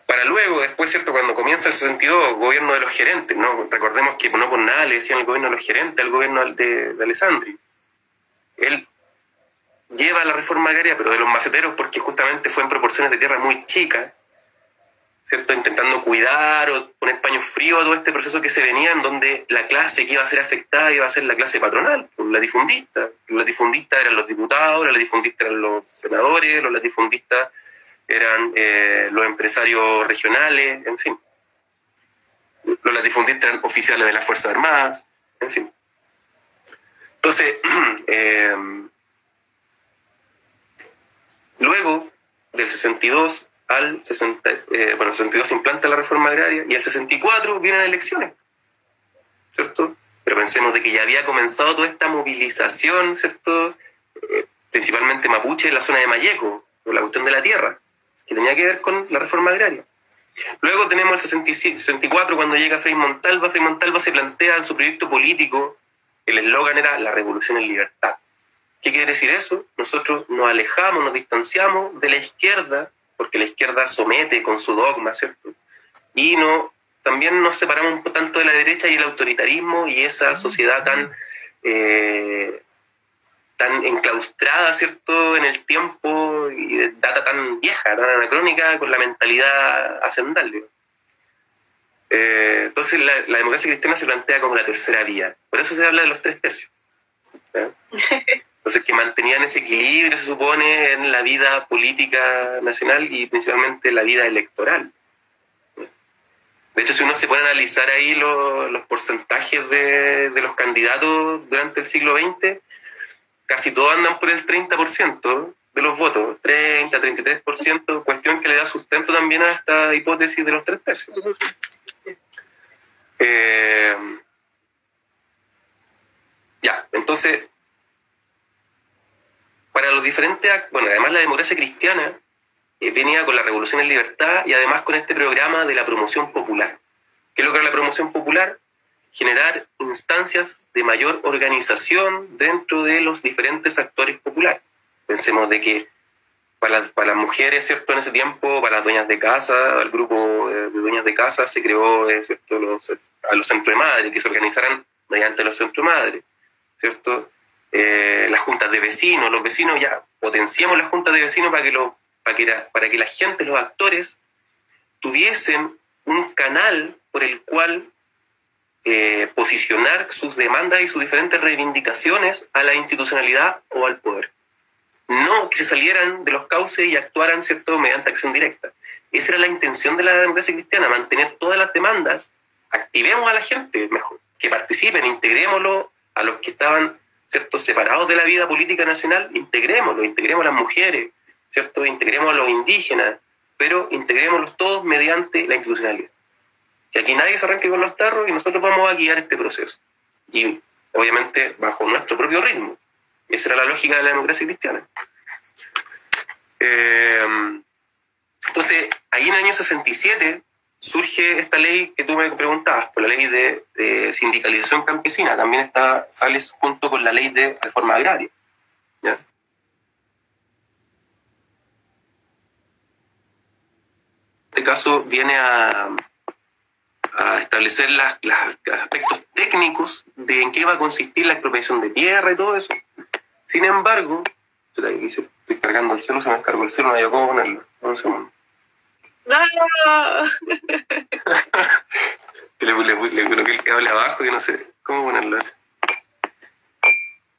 para luego, después, ¿cierto? Cuando comienza el 62, gobierno de los gerentes, ¿no? Recordemos que no por nada le decían el gobierno de los gerentes al gobierno de, de Alessandri. Él lleva la reforma agraria, pero de los maceteros, porque justamente fue en proporciones de tierra muy chicas, ¿cierto? Intentando cuidar o poner paños fríos a todo este proceso que se venía, en donde la clase que iba a ser afectada iba a ser la clase patronal, los latifundistas. Los latifundistas eran los diputados, los latifundistas eran los senadores, los latifundistas eran eh, los empresarios regionales, en fin. Los latifundistas eran oficiales de las Fuerzas Armadas, en fin. Entonces, eh, luego del 62 al 60, eh, bueno, 62 se implanta la reforma agraria y al 64 vienen elecciones, ¿cierto? Pero pensemos de que ya había comenzado toda esta movilización, ¿cierto? principalmente mapuche en la zona de Mayeco, o la cuestión de la tierra, que tenía que ver con la reforma agraria. Luego tenemos el 64, cuando llega Frei Montalva. Frei Montalva se plantea en su proyecto político, el eslogan era la revolución en libertad. ¿Qué quiere decir eso? Nosotros nos alejamos, nos distanciamos de la izquierda, porque la izquierda somete con su dogma, ¿cierto? Y no, también nos separamos un tanto de la derecha y el autoritarismo y esa sociedad tan, eh, tan enclaustrada, ¿cierto?, en el tiempo y de data tan vieja, tan anacrónica, con la mentalidad hacendal. Eh, entonces la, la, democracia cristiana se plantea como la tercera vía. Por eso se habla de los tres tercios. Entonces, que mantenían ese equilibrio, se supone, en la vida política nacional y principalmente la vida electoral. De hecho, si uno se pone a analizar ahí los porcentajes de, de, los candidatos durante el siglo XX, casi todos andan por el 30% de los votos, 30, 33%, cuestión que le da sustento también a esta hipótesis de los tres tercios. Eh, ya, entonces, para los diferentes, bueno, además la democracia cristiana eh, venía con la revolución en libertad y además con este programa de la promoción popular. ¿Qué es lo que es la promoción popular? Generar instancias de mayor organización dentro de los diferentes actores populares. Pensemos de que para, para las mujeres, ¿cierto? En ese tiempo, para las dueñas de casa, el grupo de dueñas de casa se creó, eh, ¿cierto? Los, a los centros de madre, que se organizaran mediante los centros de madre, ¿cierto? Eh, las juntas de vecinos, los vecinos ya potenciamos las juntas de vecinos para que, para que, para que la gente, los actores, tuviesen un canal por el cual eh, posicionar sus demandas y sus diferentes reivindicaciones a la institucionalidad o al poder. No que se salieran de los cauces y actuaran ¿cierto? mediante acción directa. Esa era la intención de la democracia cristiana, mantener todas las demandas, activemos a la gente mejor, que participen, integrémoslo a los que estaban ¿cierto? separados de la vida política nacional, integrémoslo, integremos a las mujeres, ¿cierto? integremos a los indígenas, pero integrémoslos todos mediante la institucionalidad. Que aquí nadie se arranque con los tarros y nosotros vamos a guiar este proceso. Y obviamente bajo nuestro propio ritmo. Esa era la lógica de la democracia cristiana. Eh, entonces, ahí en el año 67 surge esta ley que tú me preguntabas, por la ley de, sindicalización campesina, también está, sale junto con la ley de reforma agraria. ¿ya? Este caso viene a, a establecer los aspectos técnicos de en qué va a consistir la expropiación de tierra y todo eso. Sin embargo, estoy cargando el celo, se me descargó el celo, no hay cómo ponerlo. Un segundo.
No.
le, le, le, coloqué el cable abajo y no sé cómo ponerlo.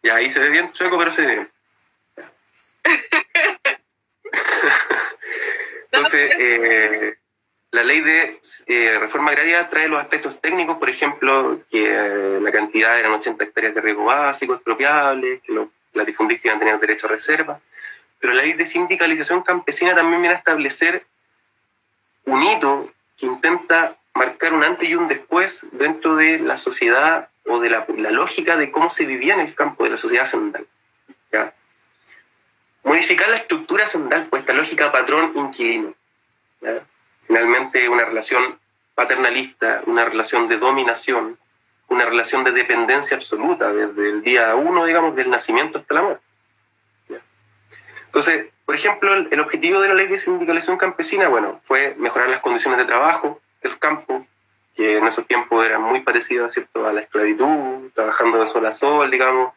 Ya ahí se ve bien chueco, pero se ve bien. Entonces, eh, la ley de eh, reforma agraria trae los aspectos técnicos, por ejemplo, que eh, la cantidad eran 80 hectáreas de riego básico expropiables, que los latifundistas iban a tener derecho a reserva. Pero la ley de sindicalización campesina también viene a establecer un hito que intenta marcar un antes y un después dentro de la sociedad o de la, lógica de cómo se vivía en el campo de la sociedad sendal. Modificar la estructura sendal, pues esta lógica patrón-inquilino. Finalmente, una relación paternalista, una relación de dominación, una relación de dependencia absoluta desde el día uno, digamos, del nacimiento hasta la muerte. Entonces, por ejemplo, el, objetivo de la ley de sindicalización campesina, bueno, fue mejorar las condiciones de trabajo del campo, que en esos tiempos era muy parecido ¿cierto? a la esclavitud, trabajando de sol a sol, digamos,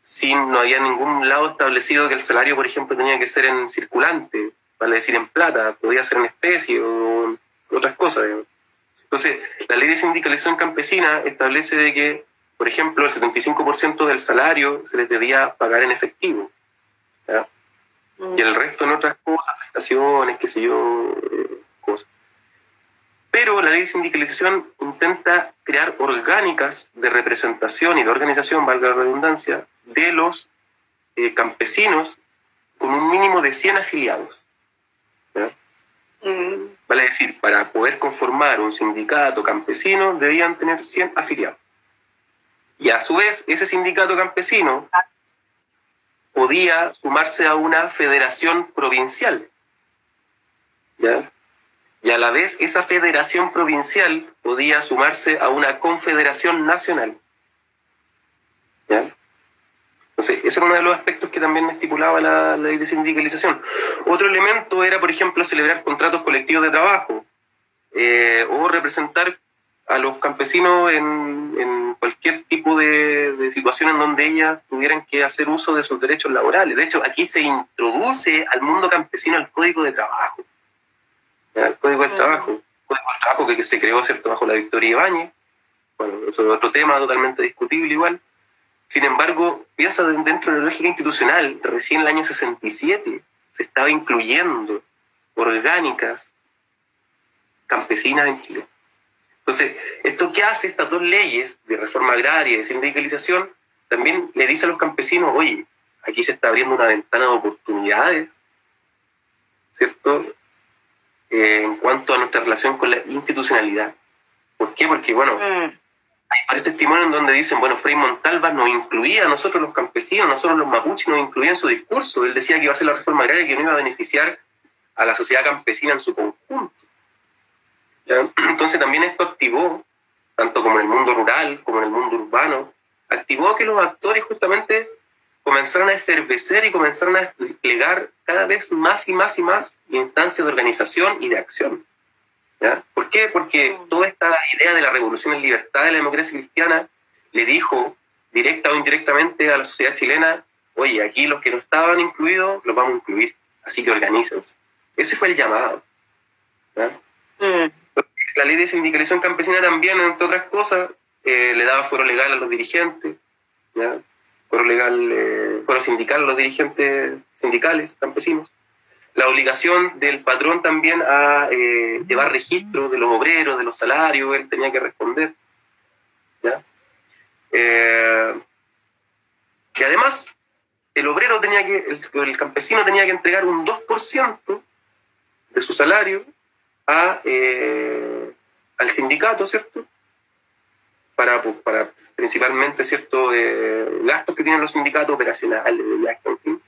sin, no había ningún lado establecido que el salario, por ejemplo, tenía que ser en circulante, vale decir en plata, podía ser en especie o otras cosas. Entonces, la ley de sindicalización campesina establece de que, por ejemplo, el 75% del salario se les debía pagar en efectivo. ¿ya? Y el resto en otras cosas, prestaciones, qué sé yo, cosas. Pero la ley de sindicalización intenta crear orgánicas de representación y de organización, valga la redundancia, de los eh, campesinos con un mínimo de 100 afiliados. Mm. Vale decir, para poder conformar un sindicato campesino debían tener 100 afiliados. Y a su vez, ese sindicato campesino podía sumarse a una federación provincial. ¿ya? Y a la vez esa federación provincial podía sumarse a una confederación nacional. ¿ya? Entonces, ese era uno de los aspectos que también estipulaba la, ley de sindicalización. Otro elemento era, por ejemplo, celebrar contratos colectivos de trabajo eh, o representar a los campesinos en, cualquier tipo de, situación en donde ellas tuvieran que hacer uso de sus derechos laborales. De hecho, aquí se introduce al mundo campesino el Código de Trabajo. El Código del Trabajo. El Código del Trabajo que, se creó ¿cierto? bajo la Victoria Ibáñez. Bueno, eso es otro tema totalmente discutible igual. Sin embargo, piensa dentro de la lógica institucional, recién en el año 67 se estaba incluyendo orgánicas campesinas en Chile. Entonces, ¿esto qué hace? Estas dos leyes de reforma agraria y de sindicalización también le dice a los campesinos, oye, aquí se está abriendo una ventana de oportunidades, ¿cierto? Eh, en cuanto a nuestra relación con la institucionalidad. ¿Por qué? Porque, bueno, mm. hay varios testimonios en donde dicen, bueno, Frei Montalva nos incluía a nosotros los campesinos, nosotros los mapuches nos incluía en su discurso. Él decía que iba a ser la reforma agraria y que no iba a beneficiar a la sociedad campesina en su conjunto. Entonces también esto activó, tanto como en el mundo rural como en el mundo urbano, activó que los actores justamente comenzaron a efervecer y comenzaron a desplegar cada vez más y más y más instancias de organización y de acción. ¿ya? ¿Por qué? Porque toda esta idea de la revolución en libertad de la democracia cristiana le dijo directa o indirectamente a la sociedad chilena, oye, aquí los que no estaban incluidos los vamos a incluir, así que organícense. Ese fue el llamado. ¿ya? Mm la ley de sindicalización campesina también, entre otras cosas, eh, le daba foro legal a los dirigentes, ¿ya? Foro legal, eh, sindical a los dirigentes sindicales campesinos. La obligación del patrón también a eh, llevar registro de los obreros, de los salarios, él tenía que responder. ¿ya? y además, el obrero tenía que, el, campesino tenía que entregar un 2% de su salario a, eh, al sindicato, ¿cierto? Para, para principalmente ciertos eh, gastos que tienen los sindicatos operacionales, de viaje, en fin.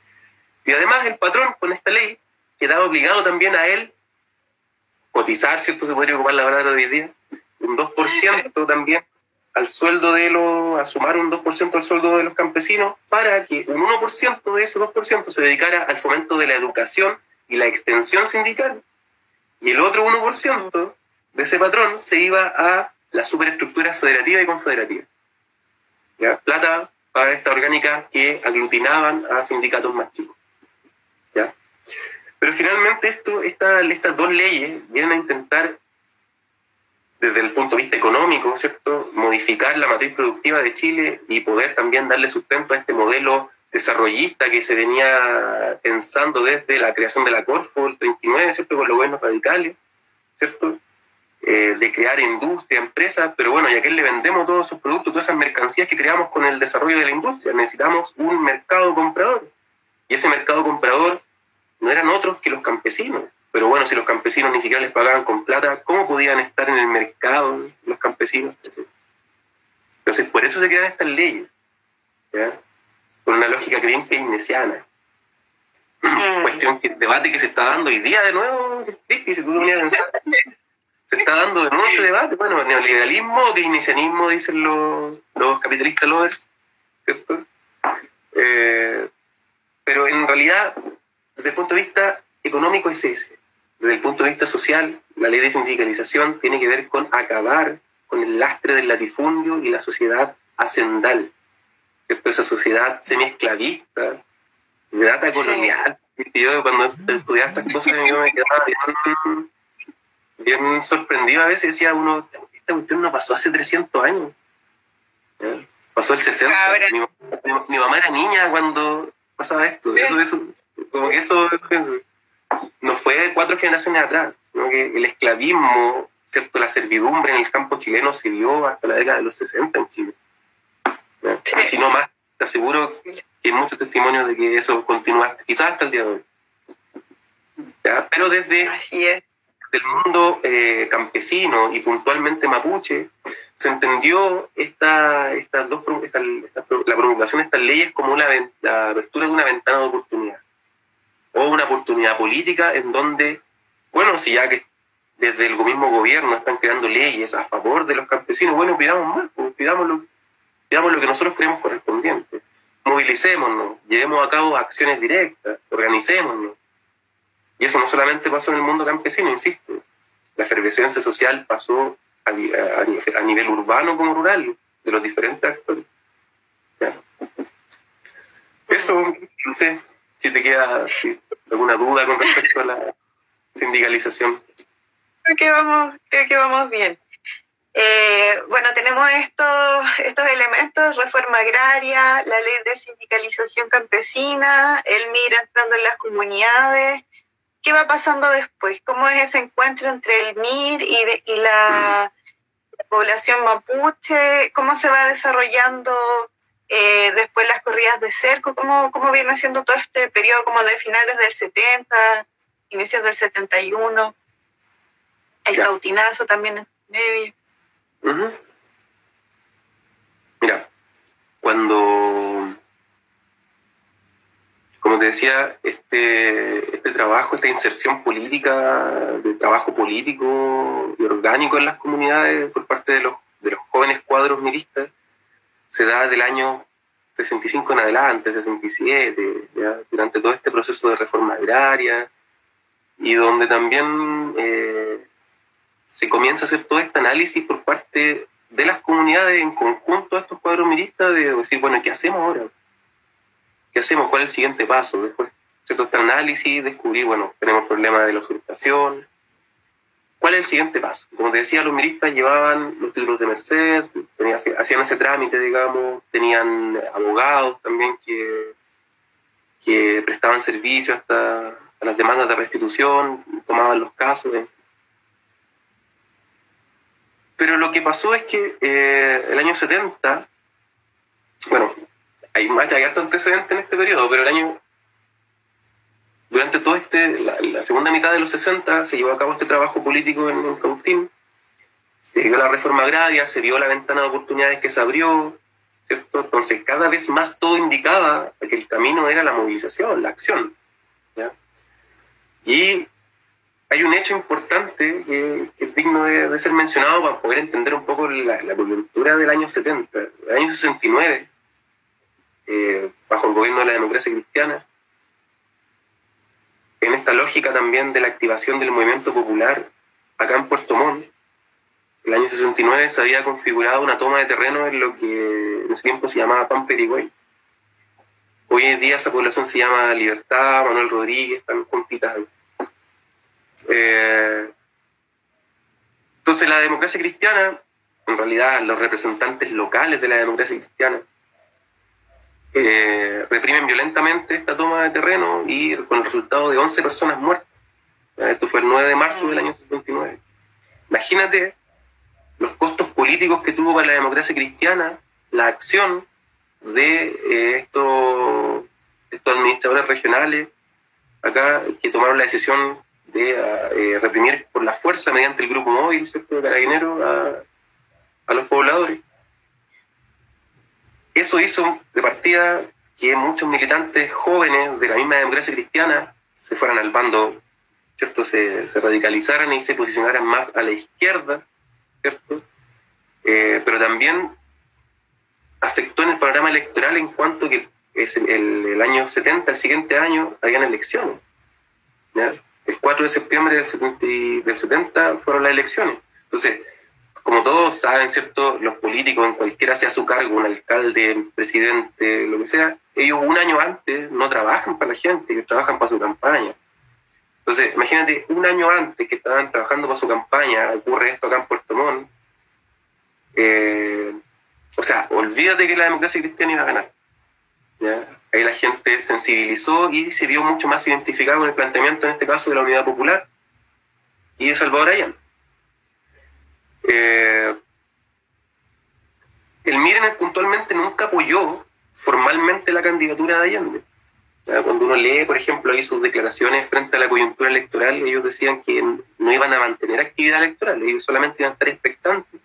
Y además el patrón con esta ley quedaba obligado también a él cotizar, ¿cierto? Se podría ocupar la palabra de hoy día, un 2% también al sueldo de los, a sumar un 2% al sueldo de los campesinos para que un 1% de ese 2% se dedicara al fomento de la educación y la extensión sindical y el otro 1% de ese patrón se iba a la superestructura federativa y confederativa. ¿Ya? Plata para esta orgánica que aglutinaban a sindicatos más chicos. ¿Ya? Pero finalmente esto, estas dos leyes vienen a intentar, desde el punto de vista económico, ¿cierto? modificar la matriz productiva de Chile y poder también darle sustento a este modelo desarrollista que se venía pensando desde la creación de la Corfo, el 39, ¿cierto? Con los gobiernos radicales, ¿cierto? Eh, de crear industria, empresas, pero bueno, ¿y a qué le vendemos todos esos productos, todas esas mercancías que creamos con el desarrollo de la industria? Necesitamos un mercado comprador. Y ese mercado comprador no eran otros que los campesinos. Pero bueno, si los campesinos ni siquiera les pagaban con plata, ¿cómo podían estar en el mercado los campesinos? Entonces, por eso se crean estas leyes. ¿ya? con una lógica que bien keynesiana. Mm. Cuestión que, debate que se está dando hoy día de nuevo, si tú te a pensar. Se está dando de nuevo ese debate, bueno, neoliberalismo o keynesianismo, dicen los, los capitalistas lovers, ¿cierto? Eh, pero en realidad, desde el punto de vista económico es ese. Desde el punto de vista social, la ley de sindicalización tiene que ver con acabar con el lastre del latifundio y la sociedad hacendal. ¿cierto? Esa sociedad semi-esclavista, de data colonial. Yo cuando estudiaba estas cosas yo me quedaba bien, sorprendido a veces decía uno, esta cuestión no pasó hace 300 años. Pasó el 60. Mi, mamá era niña cuando pasaba esto. Eso, eso, como que eso, no fue cuatro generaciones atrás, sino que el esclavismo, ¿cierto? la servidumbre en el campo chileno se dio hasta la década de los 60 en Chile. Si no más, te aseguro que hay muchos testimonios de que eso continúa quizás hasta el día de hoy. Pero desde, del mundo eh, campesino y puntualmente mapuche, se entendió esta, estas dos, la promulgación de estas leyes como la, la apertura de una ventana de oportunidad o una oportunidad política en donde, bueno, si ya que desde el mismo gobierno están creando leyes a favor de los campesinos, bueno, pidamos más, pues, pidamos, lo, pidamos lo que nosotros creemos correspondiente, movilicémonos, llevemos a cabo acciones directas, organicémonos. Y eso no solamente pasó en el mundo campesino, insisto, la efervescencia social pasó a, nivel urbano como rural, de los diferentes actores. Eso, no sé si te queda alguna duda con respecto a la sindicalización.
Creo que vamos, creo que vamos bien. Eh, bueno, tenemos estos, estos elementos, reforma agraria, la ley de sindicalización campesina, el MIR entrando en las comunidades. ¿Qué va pasando después? ¿Cómo es ese encuentro entre el MIR y, y la, población mapuche? ¿Cómo se va desarrollando eh, después las corridas de cerco? ¿Cómo, ¿Cómo viene siendo todo este periodo como de finales del 70, inicios del 71? El cautinazo también en medio.
Mira, cuando, como te decía, este, este trabajo, esta inserción política, de trabajo político y orgánico en las comunidades por parte de los, de los jóvenes cuadros miristas, se da del año 65 en adelante, 67, durante todo este proceso de reforma agraria, y donde también eh, se comienza a hacer todo este análisis por parte de las comunidades en conjunto a estos cuadros miristas de decir, bueno, ¿qué hacemos ahora? ¿Qué hacemos? ¿Cuál es el siguiente paso? Después, todo este análisis, descubrir, bueno, tenemos problemas de la usurpación. ¿Cuál es el siguiente paso? Como te decía, los miristas llevaban los títulos de merced, hacían ese trámite, digamos, tenían abogados también que, que prestaban servicio hasta a las demandas de restitución, tomaban los casos, pero lo que pasó es que eh, el año 70, bueno, hay más hay harto antecedente en este periodo, pero el año, durante todo este, la, segunda mitad de los 60, se llevó a cabo este trabajo político en, en Cautín, se dio la reforma agraria, se vio la ventana de oportunidades que se abrió, ¿cierto? Entonces cada vez más todo indicaba que el camino era la movilización, la acción. ¿ya? Y hay un hecho importante que, es digno de, ser mencionado para poder entender un poco la, coyuntura del año 70. El año 69, eh, bajo el gobierno de la democracia cristiana, en esta lógica también de la activación del movimiento popular acá en Puerto Montt, el año 69 se había configurado una toma de terreno en lo que en ese tiempo se llamaba Pamperigüey. Hoy en día esa población se llama Libertad, Manuel Rodríguez, están juntitas eh, entonces la democracia cristiana, en realidad los representantes locales de la democracia cristiana, eh, reprimen violentamente esta toma de terreno y con el resultado de 11 personas muertas. Esto fue el 9 de marzo del año 69. Imagínate los costos políticos que tuvo para la democracia cristiana la acción de eh, estos, administradores regionales acá que tomaron la decisión de eh, reprimir por la fuerza mediante el grupo móvil ¿cierto? de carabineros a, los pobladores. Eso hizo de partida que muchos militantes jóvenes de la misma democracia cristiana se fueran al bando, ¿cierto? Se, radicalizaran y se posicionaran más a la izquierda, ¿cierto? Eh, pero también afectó en el panorama electoral en cuanto que el, año 70, el siguiente año, habían elecciones. ¿ya? el 4 de septiembre del 70, del 70 fueron las elecciones. Entonces, como todos saben, ¿cierto? Los políticos, en cualquiera sea su cargo, un alcalde, un presidente, lo que sea, ellos un año antes no trabajan para la gente, ellos trabajan para su campaña. Entonces, imagínate, un año antes que estaban trabajando para su campaña, ocurre esto acá en Puerto Montt. Eh, o sea, olvídate que la democracia cristiana iba a ganar. Ahí la gente sensibilizó y se vio mucho más identificado con el planteamiento, en este caso, de la Unidad Popular y de Salvador Allende. Eh, el Miren puntualmente nunca apoyó formalmente la candidatura de Allende. Cuando uno lee, por ejemplo, ahí sus declaraciones frente a la coyuntura electoral, ellos decían que no iban a mantener actividad electoral, ellos solamente iban a estar expectantes,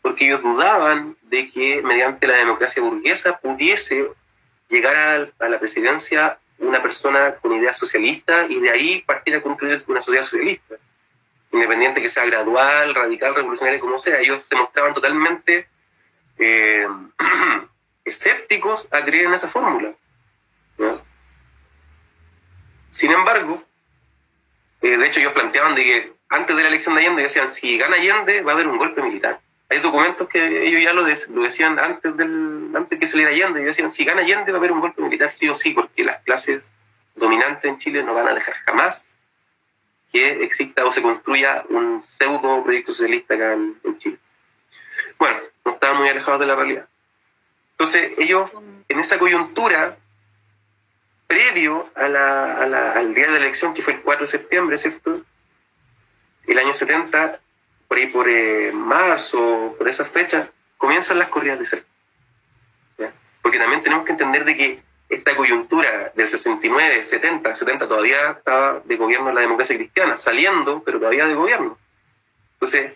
porque ellos dudaban de que mediante la democracia burguesa pudiese llegar a, la presidencia una persona con ideas socialistas y de ahí partir a construir una sociedad socialista, independiente que sea gradual, radical, revolucionaria, como sea. Ellos se mostraban totalmente eh, escépticos a creer en esa fórmula. Sin embargo, eh, de hecho ellos planteaban de que antes de la elección de Allende decían, si gana Allende va a haber un golpe militar. Hay documentos que ellos ya lo, decían antes del antes que saliera Allende, y decían, si gana Allende va a haber un golpe militar sí o sí, porque las clases dominantes en Chile no van a dejar jamás que exista o se construya un pseudo proyecto socialista acá en, Chile. Bueno, no estaban muy alejados de la realidad. Entonces, ellos, en esa coyuntura, previo al día de la elección, que fue el 4 de septiembre, ¿cierto? El año 70, por ahí por eh, marzo, por esas fechas, comienzan las corridas de cerco. Porque también tenemos que entender de que esta coyuntura del 69, 70, 70 todavía estaba de gobierno la democracia cristiana, saliendo, pero todavía de gobierno. Entonces,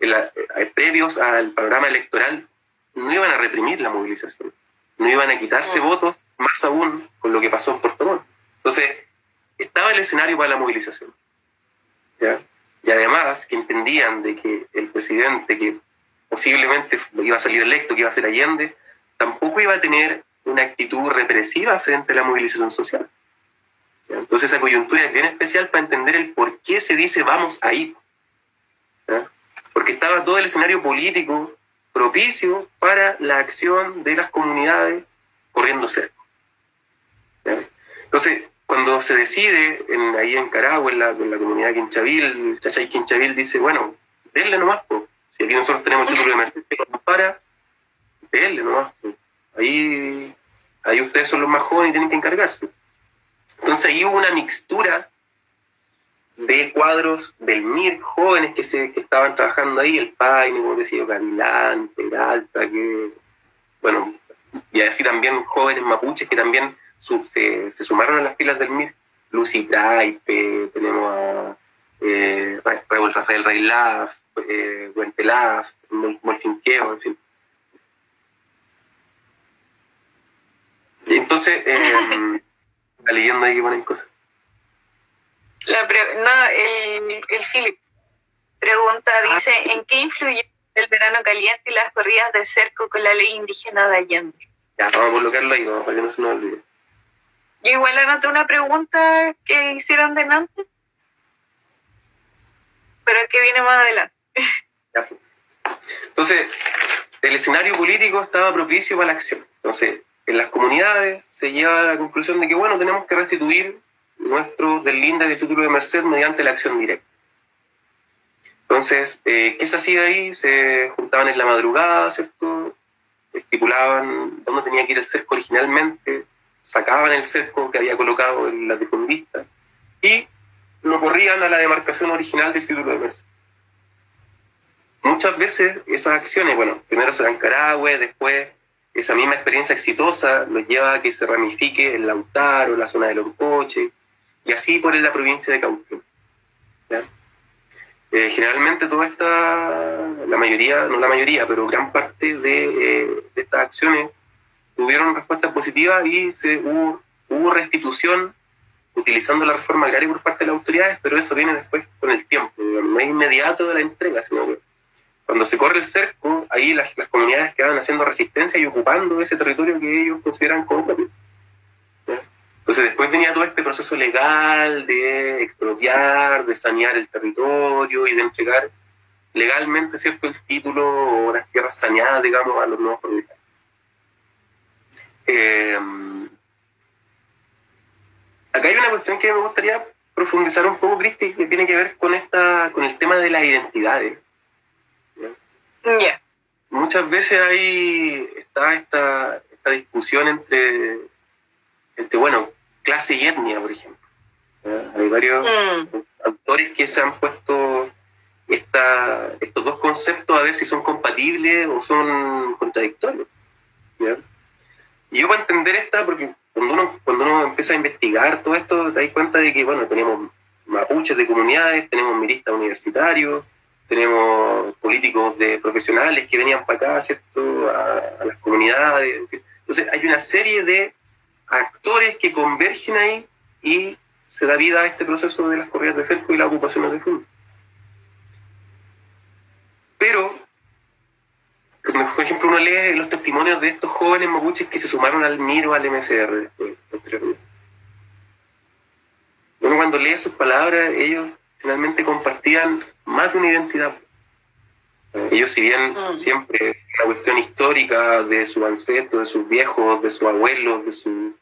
eh, previos al panorama electoral, no iban a reprimir la movilización no iban a quitarse votos, más aún con lo que pasó en Puerto Montt. Entonces, estaba el escenario para la movilización. Y además que entendían de que el presidente que posiblemente iba a salir electo, que iba a ser Allende, tampoco iba a tener una actitud represiva frente a la movilización social. Entonces esa coyuntura es bien especial para entender el por qué se dice vamos ahí. Porque estaba todo el escenario político propicio para la acción de las comunidades corriendo cerco. Entonces, cuando se decide en, ahí en Caragua, en la, comunidad Quinchavil, Chachay Quinchavil dice, bueno, denle nomás, si aquí nosotros tenemos el título de Mercedes que nos para, denle nomás. Ahí, ahí ustedes son los más jóvenes y tienen que encargarse. Entonces ahí hubo una mixtura de cuadros del MIR, jóvenes que, se, que estaban trabajando ahí, el Paine, como decía, Gavilán, Peralta, que, bueno, y así también jóvenes mapuches que también se, se, sumaron a las filas del MIR, Lucy Traipe, tenemos a eh, Rafael Reilaf, eh, Guentelaf, Molfinqueo, en fin. Entonces, eh, leyendo ahí que ponen cosas.
La no, el, el Philip pregunta, ah. dice, ¿en qué influyó el verano caliente y las corridas de cerco con la ley indígena de Allende?
Ya, vamos a colocarlo ahí, para que no se nos olvide.
Yo igual anoté una pregunta que hicieron de Nantes, pero que viene más adelante.
Ya, pues. Entonces, el escenario político estaba propicio para la acción. Entonces, en las comunidades se lleva a la conclusión de que, bueno, tenemos que restituir nuestro del linda de título de merced mediante la acción directa. Entonces, eh, ¿qué se hacía ahí? Se juntaban en la madrugada, ¿cierto? Estipulaban dónde tenía que ir el cerco originalmente, sacaban el cerco que había colocado el latifundista y lo corrían a la demarcación original del título de merced. Muchas veces esas acciones, bueno, primero serán Carahue, después esa misma experiencia exitosa nos lleva a que se ramifique el Lautaro, la zona de Loncoche, y así por la provincia de Cautín. Eh, generalmente toda esta, la mayoría, no la mayoría, pero gran parte de, eh, estas acciones tuvieron respuesta positiva y se hubo, hubo, restitución utilizando la reforma agraria por parte de las autoridades, pero eso viene después con el tiempo, no es inmediato de la entrega, sino que cuando se corre el cerco, ahí las, las comunidades quedan haciendo resistencia y ocupando ese territorio que ellos consideran como propio. Entonces después venía todo este proceso legal de expropiar, de sanear el territorio y de entregar legalmente cierto el título o las tierras saneadas, digamos, a los nuevos propietarios. Eh, acá hay una cuestión que me gustaría profundizar un poco, Cristi, que tiene que ver con esta, con el tema de las identidades. Muchas veces hay está esta, esta discusión entre, entre, bueno, clase y etnia, por ejemplo. Hay varios mm. autores que se han puesto esta, estos dos conceptos a ver si son compatibles o son contradictorios. Y yo para entender esta, porque cuando uno, cuando uno empieza a investigar todo esto, te das cuenta de que, bueno, tenemos mapuches de comunidades, tenemos miristas universitarios, tenemos políticos de profesionales que venían para acá, ¿cierto?, a, las comunidades. Entonces, hay una serie de actores que convergen ahí y se da vida a este proceso de las corridas de cerco y las ocupaciones de fondo. Pero, por ejemplo, uno lee los testimonios de estos jóvenes mapuches que se sumaron al MIRO, al MCR después, posteriormente. Uno cuando lee sus palabras, ellos finalmente compartían más de una identidad. Ellos, si bien mm. siempre la cuestión histórica de sus ancestros, de sus viejos, de sus abuelos, de su...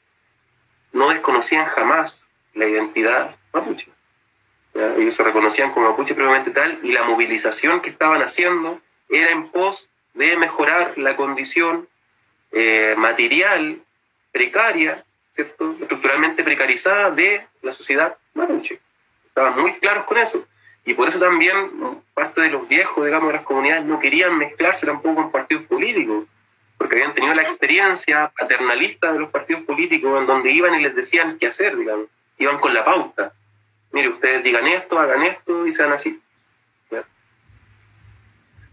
no desconocían jamás la identidad mapuche. Ellos se reconocían como mapuche previamente tal y la movilización que estaban haciendo era en pos de mejorar la condición eh, material precaria, ¿cierto? estructuralmente precarizada de la sociedad mapuche. Estaban muy claros con eso. Y por eso también parte de los viejos, digamos, de las comunidades no querían mezclarse tampoco con partidos políticos, porque habían tenido la experiencia paternalista de los partidos políticos en donde iban y les decían qué hacer, digamos. Iban con la pauta. Mire, ustedes digan esto, hagan esto y sean así.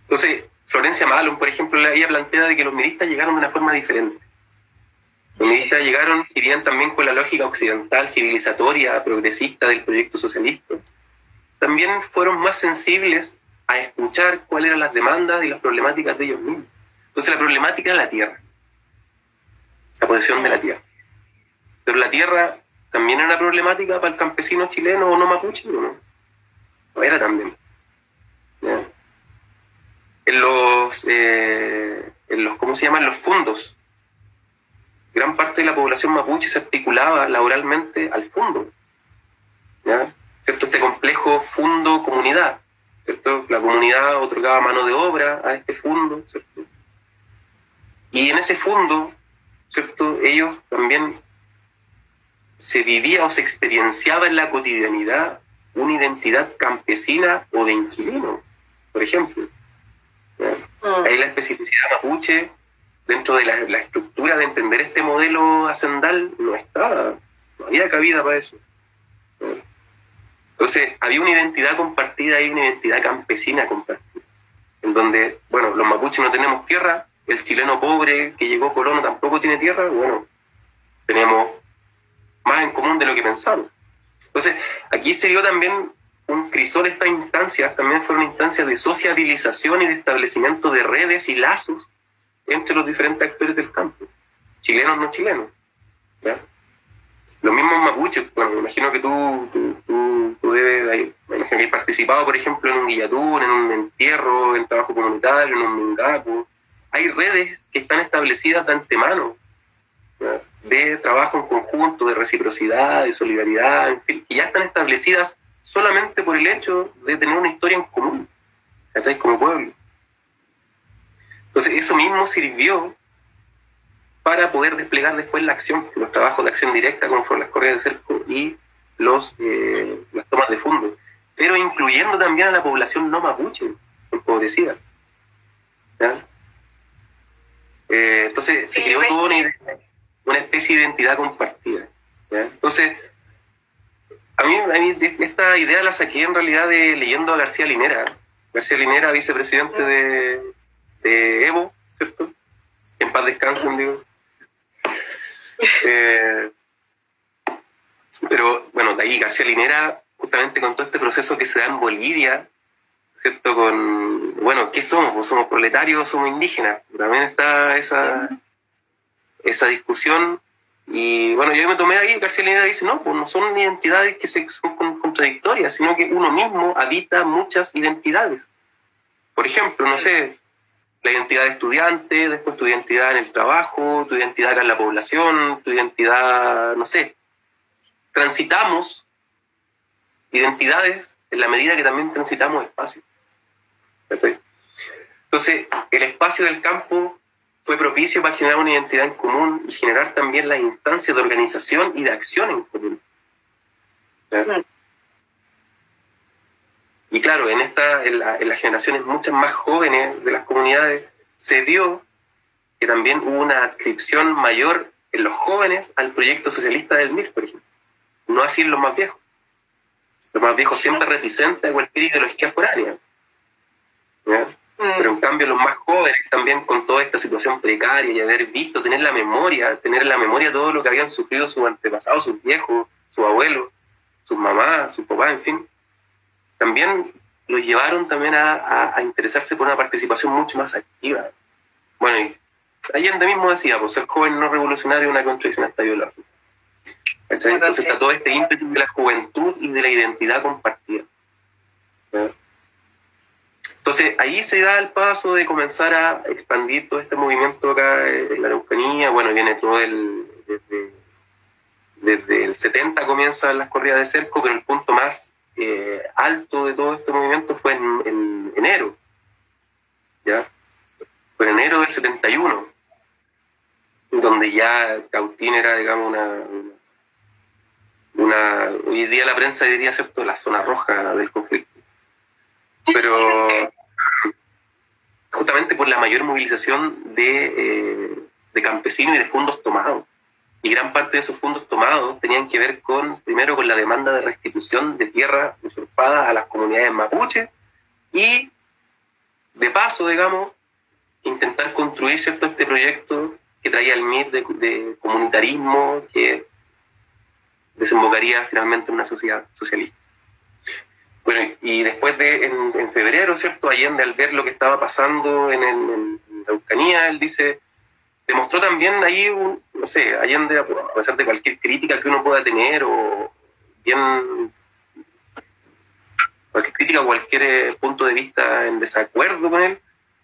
Entonces, Florencia Malon, por ejemplo, ella plantea de que los miristas llegaron de una forma diferente. Los miristas llegaron, si bien también con la lógica occidental, civilizatoria, progresista del proyecto socialista, también fueron más sensibles a escuchar cuáles eran las demandas y las problemáticas de ellos mismos. Entonces la problemática era la tierra, la posesión de la tierra. Pero la tierra también era una problemática para el campesino chileno o no mapuche, ¿no? Lo era también. En los, eh, en los, ¿cómo se llaman? Los fondos gran parte de la población mapuche se articulaba laboralmente al fondo. ¿Cierto? Este complejo fondo-comunidad. ¿cierto? La comunidad otorgaba mano de obra a este fondo. ¿cierto? Y en ese fondo, ¿cierto? ellos también se vivía o se experienciaba en la cotidianidad una identidad campesina o de inquilino, por ejemplo. Ah. Ahí la especificidad mapuche dentro de la, estructura de entender este modelo hacendal no estaba, no había cabida para eso. Entonces, había una identidad compartida y una identidad campesina compartida, en donde, bueno, los mapuches no tenemos tierra, el chileno pobre que llegó colono tampoco tiene tierra, bueno, tenemos más en común de lo que pensamos. Entonces, aquí se dio también un crisol, estas instancias también fueron instancias de sociabilización y de establecimiento de redes y lazos entre los diferentes actores del campo, chilenos no chilenos. ¿ya? Los mismos mapuches, bueno, me imagino que tú, tú, tú, debes, me imagino que has participado, por ejemplo, en un guillatún, en un entierro, en trabajo comunitario, en un mingapo. Hay redes que están establecidas de antemano, de trabajo en conjunto, de reciprocidad, de solidaridad, en fin, que ya están establecidas solamente por el hecho de tener una historia en común, ¿estáis como pueblo. Entonces, eso mismo sirvió para poder desplegar después la acción, los trabajos de acción directa, como fueron las correas de cerco y los, eh, las tomas de fondo, pero incluyendo también a la población no mapuche, empobrecida. Eh, entonces, se creó toda una, especie de identidad compartida. Entonces, a mí, a mí, esta idea la saqué en realidad de leyendo a García Linera. García Linera, vicepresidente de, de Evo, ¿cierto? En paz descansen, digo. Eh, pero bueno, de ahí García Linera, justamente con todo este proceso que se da en Bolivia, ¿cierto? Con, bueno, ¿qué somos? Pues ¿Somos proletarios o somos indígenas? También está esa, esa discusión. Y bueno, yo me tomé ahí, García Linera dice, no, pues no son identidades que son contradictorias, sino que uno mismo habita muchas identidades. Por ejemplo, no sé, la identidad de estudiante, después tu identidad en el trabajo, tu identidad acá en la población, tu identidad, no sé. Transitamos identidades en la medida que también transitamos espacio. Entonces, el espacio del campo fue propicio para generar una identidad en común y generar también las instancias de organización y de acción en común. Y claro, en, esta, en, las generaciones muchas más jóvenes de las comunidades se dio que también hubo una adscripción mayor en los jóvenes al proyecto socialista del MIR, por ejemplo. No así en los más viejos. Los más viejos siempre reticentes a cualquier ideología foránea. ¿ya? Pero en cambio los más jóvenes también con toda esta situación precaria y haber visto, tener la memoria, tener en la memoria todo lo que habían sufrido sus antepasados, sus viejos, sus abuelos, sus mamás, sus papás, en fin, también los llevaron también a, interesarse por una participación mucho más activa. Bueno, y Allende mismo decía, pues ser joven no revolucionario es una contradicción hasta biológica. Entonces está todo este ímpetu de la juventud y de la identidad compartida. Entonces ahí se da el paso de comenzar a expandir todo este movimiento acá en la Araucanía. Bueno, viene todo el. Desde, el 70 comienzan las corridas de cerco, pero el punto más eh, alto de todo este movimiento fue en, enero. ¿Ya? Fue en enero del 71, donde ya Cautín era, digamos, una, una, hoy día la prensa diría, ¿cierto?, la zona roja del conflicto. Pero justamente por la mayor movilización de, eh, campesinos y de fondos tomados. Y gran parte de esos fondos tomados tenían que ver con, primero, con la demanda de restitución de tierras usurpadas a las comunidades mapuche y, de paso, digamos, intentar construir ¿cierto? este proyecto que traía el MIR de, comunitarismo que desembocaría finalmente en una sociedad socialista. Bueno, y después de, en, febrero, ¿cierto? Allende, al ver lo que estaba pasando en, la Eucanía, él dice, demostró también ahí, no sé, Allende, a pesar de cualquier crítica que uno pueda tener, o bien cualquier crítica o cualquier eh, punto de vista en desacuerdo con él,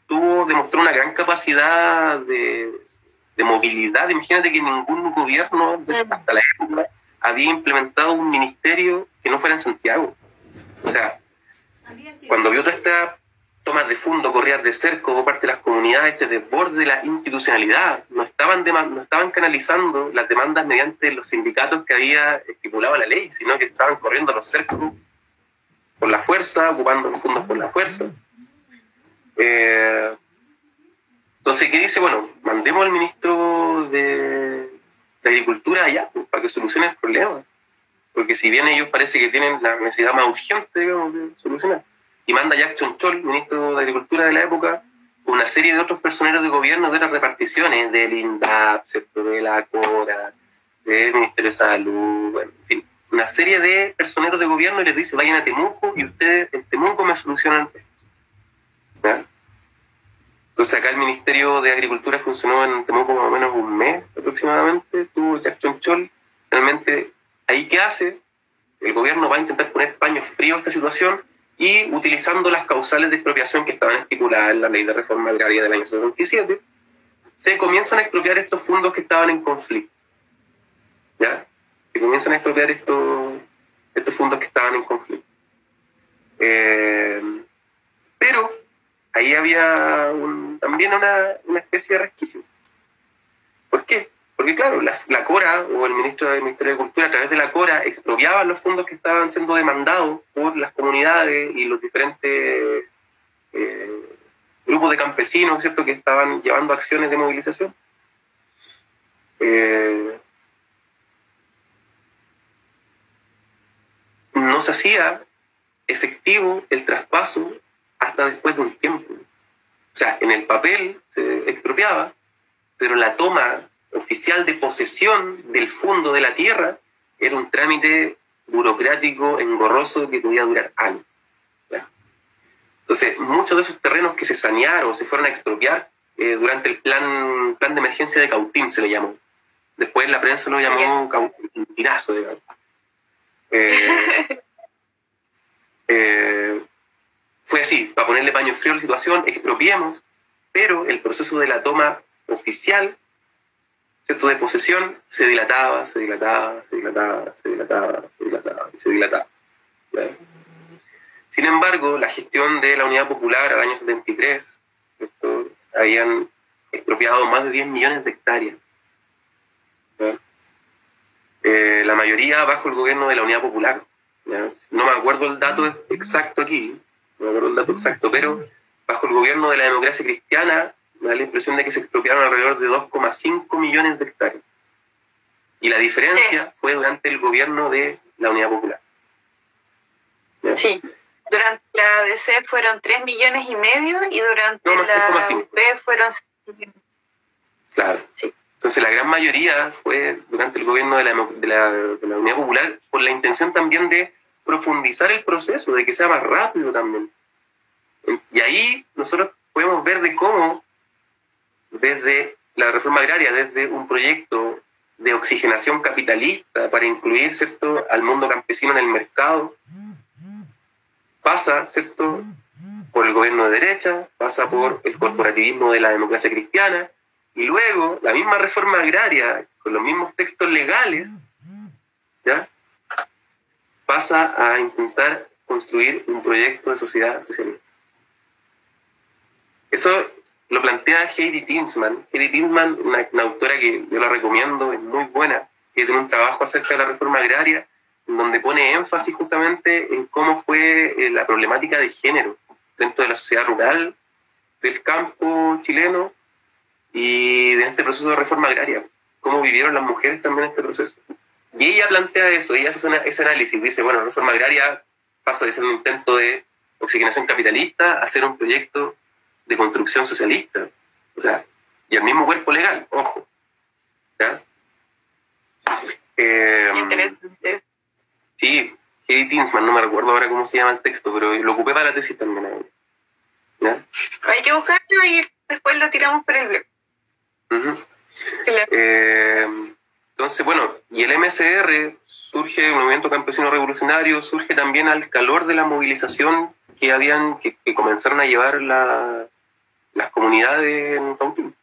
tuvo, demostró una gran capacidad de, de movilidad. Imagínate que ningún gobierno hasta la época había implementado un ministerio que no fuera en Santiago. O sea, cuando vio toda esta tomas de fondo, corridas de cerco por parte de las comunidades, este desborde de la institucionalidad, no estaban, no estaban canalizando las demandas mediante los sindicatos que había estipulado la ley, sino que estaban corriendo los cercos por la fuerza, ocupando los fondos por la fuerza. Eh, entonces, ¿qué dice? Bueno, mandemos al ministro de, Agricultura allá pues, para que solucione el problema porque si bien ellos parece que tienen la necesidad más urgente de solucionar, y manda Jackson Chol, ministro de Agricultura de la época, una serie de otros personeros de gobierno de otras reparticiones, del INDAP, de la CORA, del Ministerio de Salud, en fin, una serie de personeros de gobierno y les dice, vayan a Temuco y ustedes en Temuco me solucionan esto. Entonces acá el Ministerio de Agricultura funcionó en Temuco más o menos un mes aproximadamente, tuvo Jackson Chol, realmente Ahí, ¿qué hace? El gobierno va a intentar poner paños fríos a esta situación y utilizando las causales de expropiación que estaban estipuladas en la ley de reforma agraria del año 67, se comienzan a expropiar estos fondos que estaban en conflicto. ¿Ya? Se comienzan a expropiar estos, estos fondos que estaban en conflicto. Eh, pero ahí había también una, una especie de resquicio. ¿Por qué? Porque claro, la, CORA o el ministro del Ministerio de Cultura a través de la CORA expropiaban los fondos que estaban siendo demandados por las comunidades y los diferentes eh, grupos de campesinos ¿cierto? que estaban llevando acciones de movilización. Eh, no se hacía efectivo el traspaso hasta después de un tiempo. O sea, en el papel se expropiaba, pero la toma oficial de posesión del fondo de la tierra era un trámite burocrático engorroso que podía durar años. Entonces, muchos de esos terrenos que se sanearon, se fueron a expropiar eh, durante el plan, plan de emergencia de Cautín, se le llamó. Después la prensa lo llamó Cautinazo, digamos. Eh, eh, fue así, para ponerle paño frío a la situación, expropiamos, pero el proceso de la toma oficial ¿cierto? de posesión se dilataba, se dilataba, se dilataba, se dilataba, se dilataba, se dilataba. Sin embargo, la gestión de la Unidad Popular al año 73 habían expropiado más de 10 millones de hectáreas. Eh, la mayoría bajo el gobierno de la Unidad Popular. No me acuerdo el dato exacto aquí, no me acuerdo el dato exacto, pero bajo el gobierno de la democracia cristiana me da la impresión de que se expropiaron alrededor de 2,5 millones de hectáreas. Y la diferencia fue durante el gobierno de la Unidad Popular.
Sí, durante la ADC fueron 3 millones y medio y durante la UP fueron
Claro. Sí. Entonces la gran mayoría fue durante el gobierno de la, de, la, de la Unidad Popular por la intención también de profundizar el proceso, de que sea más rápido también. Y ahí nosotros podemos ver de cómo desde la reforma agraria, desde un proyecto de oxigenación capitalista para incluir ¿cierto? al mundo campesino en el mercado, pasa ¿cierto? por el gobierno de derecha, pasa por el corporativismo de la democracia cristiana, y luego la misma reforma agraria, con los mismos textos legales, ¿ya? pasa a intentar construir un proyecto de sociedad socialista. Eso lo plantea Heidi Tinsman. Heidi Tinsman, una, una, autora que yo la recomiendo, es muy buena, que tiene un trabajo acerca de la reforma agraria, donde pone énfasis justamente en cómo fue eh, la problemática de género dentro de la sociedad rural, del campo chileno y de este proceso de reforma agraria, cómo vivieron las mujeres también este proceso. Y ella plantea eso, ella hace ese análisis, dice, bueno, la reforma agraria pasa de ser un intento de oxigenación capitalista a ser un proyecto de construcción socialista. O sea, y el mismo cuerpo legal, ojo. ¿Ya? Eh, sí, Katie Tinsman, no me recuerdo ahora cómo se llama el texto, pero lo ocupé para la tesis también.
¿Ya? Hay que buscarlo y después lo tiramos por el blog.
eh, entonces, bueno, y el MSR surge, el movimiento campesino revolucionario, surge también al calor de la movilización que habían, que, comenzaron a llevar las comunidades en Cautín.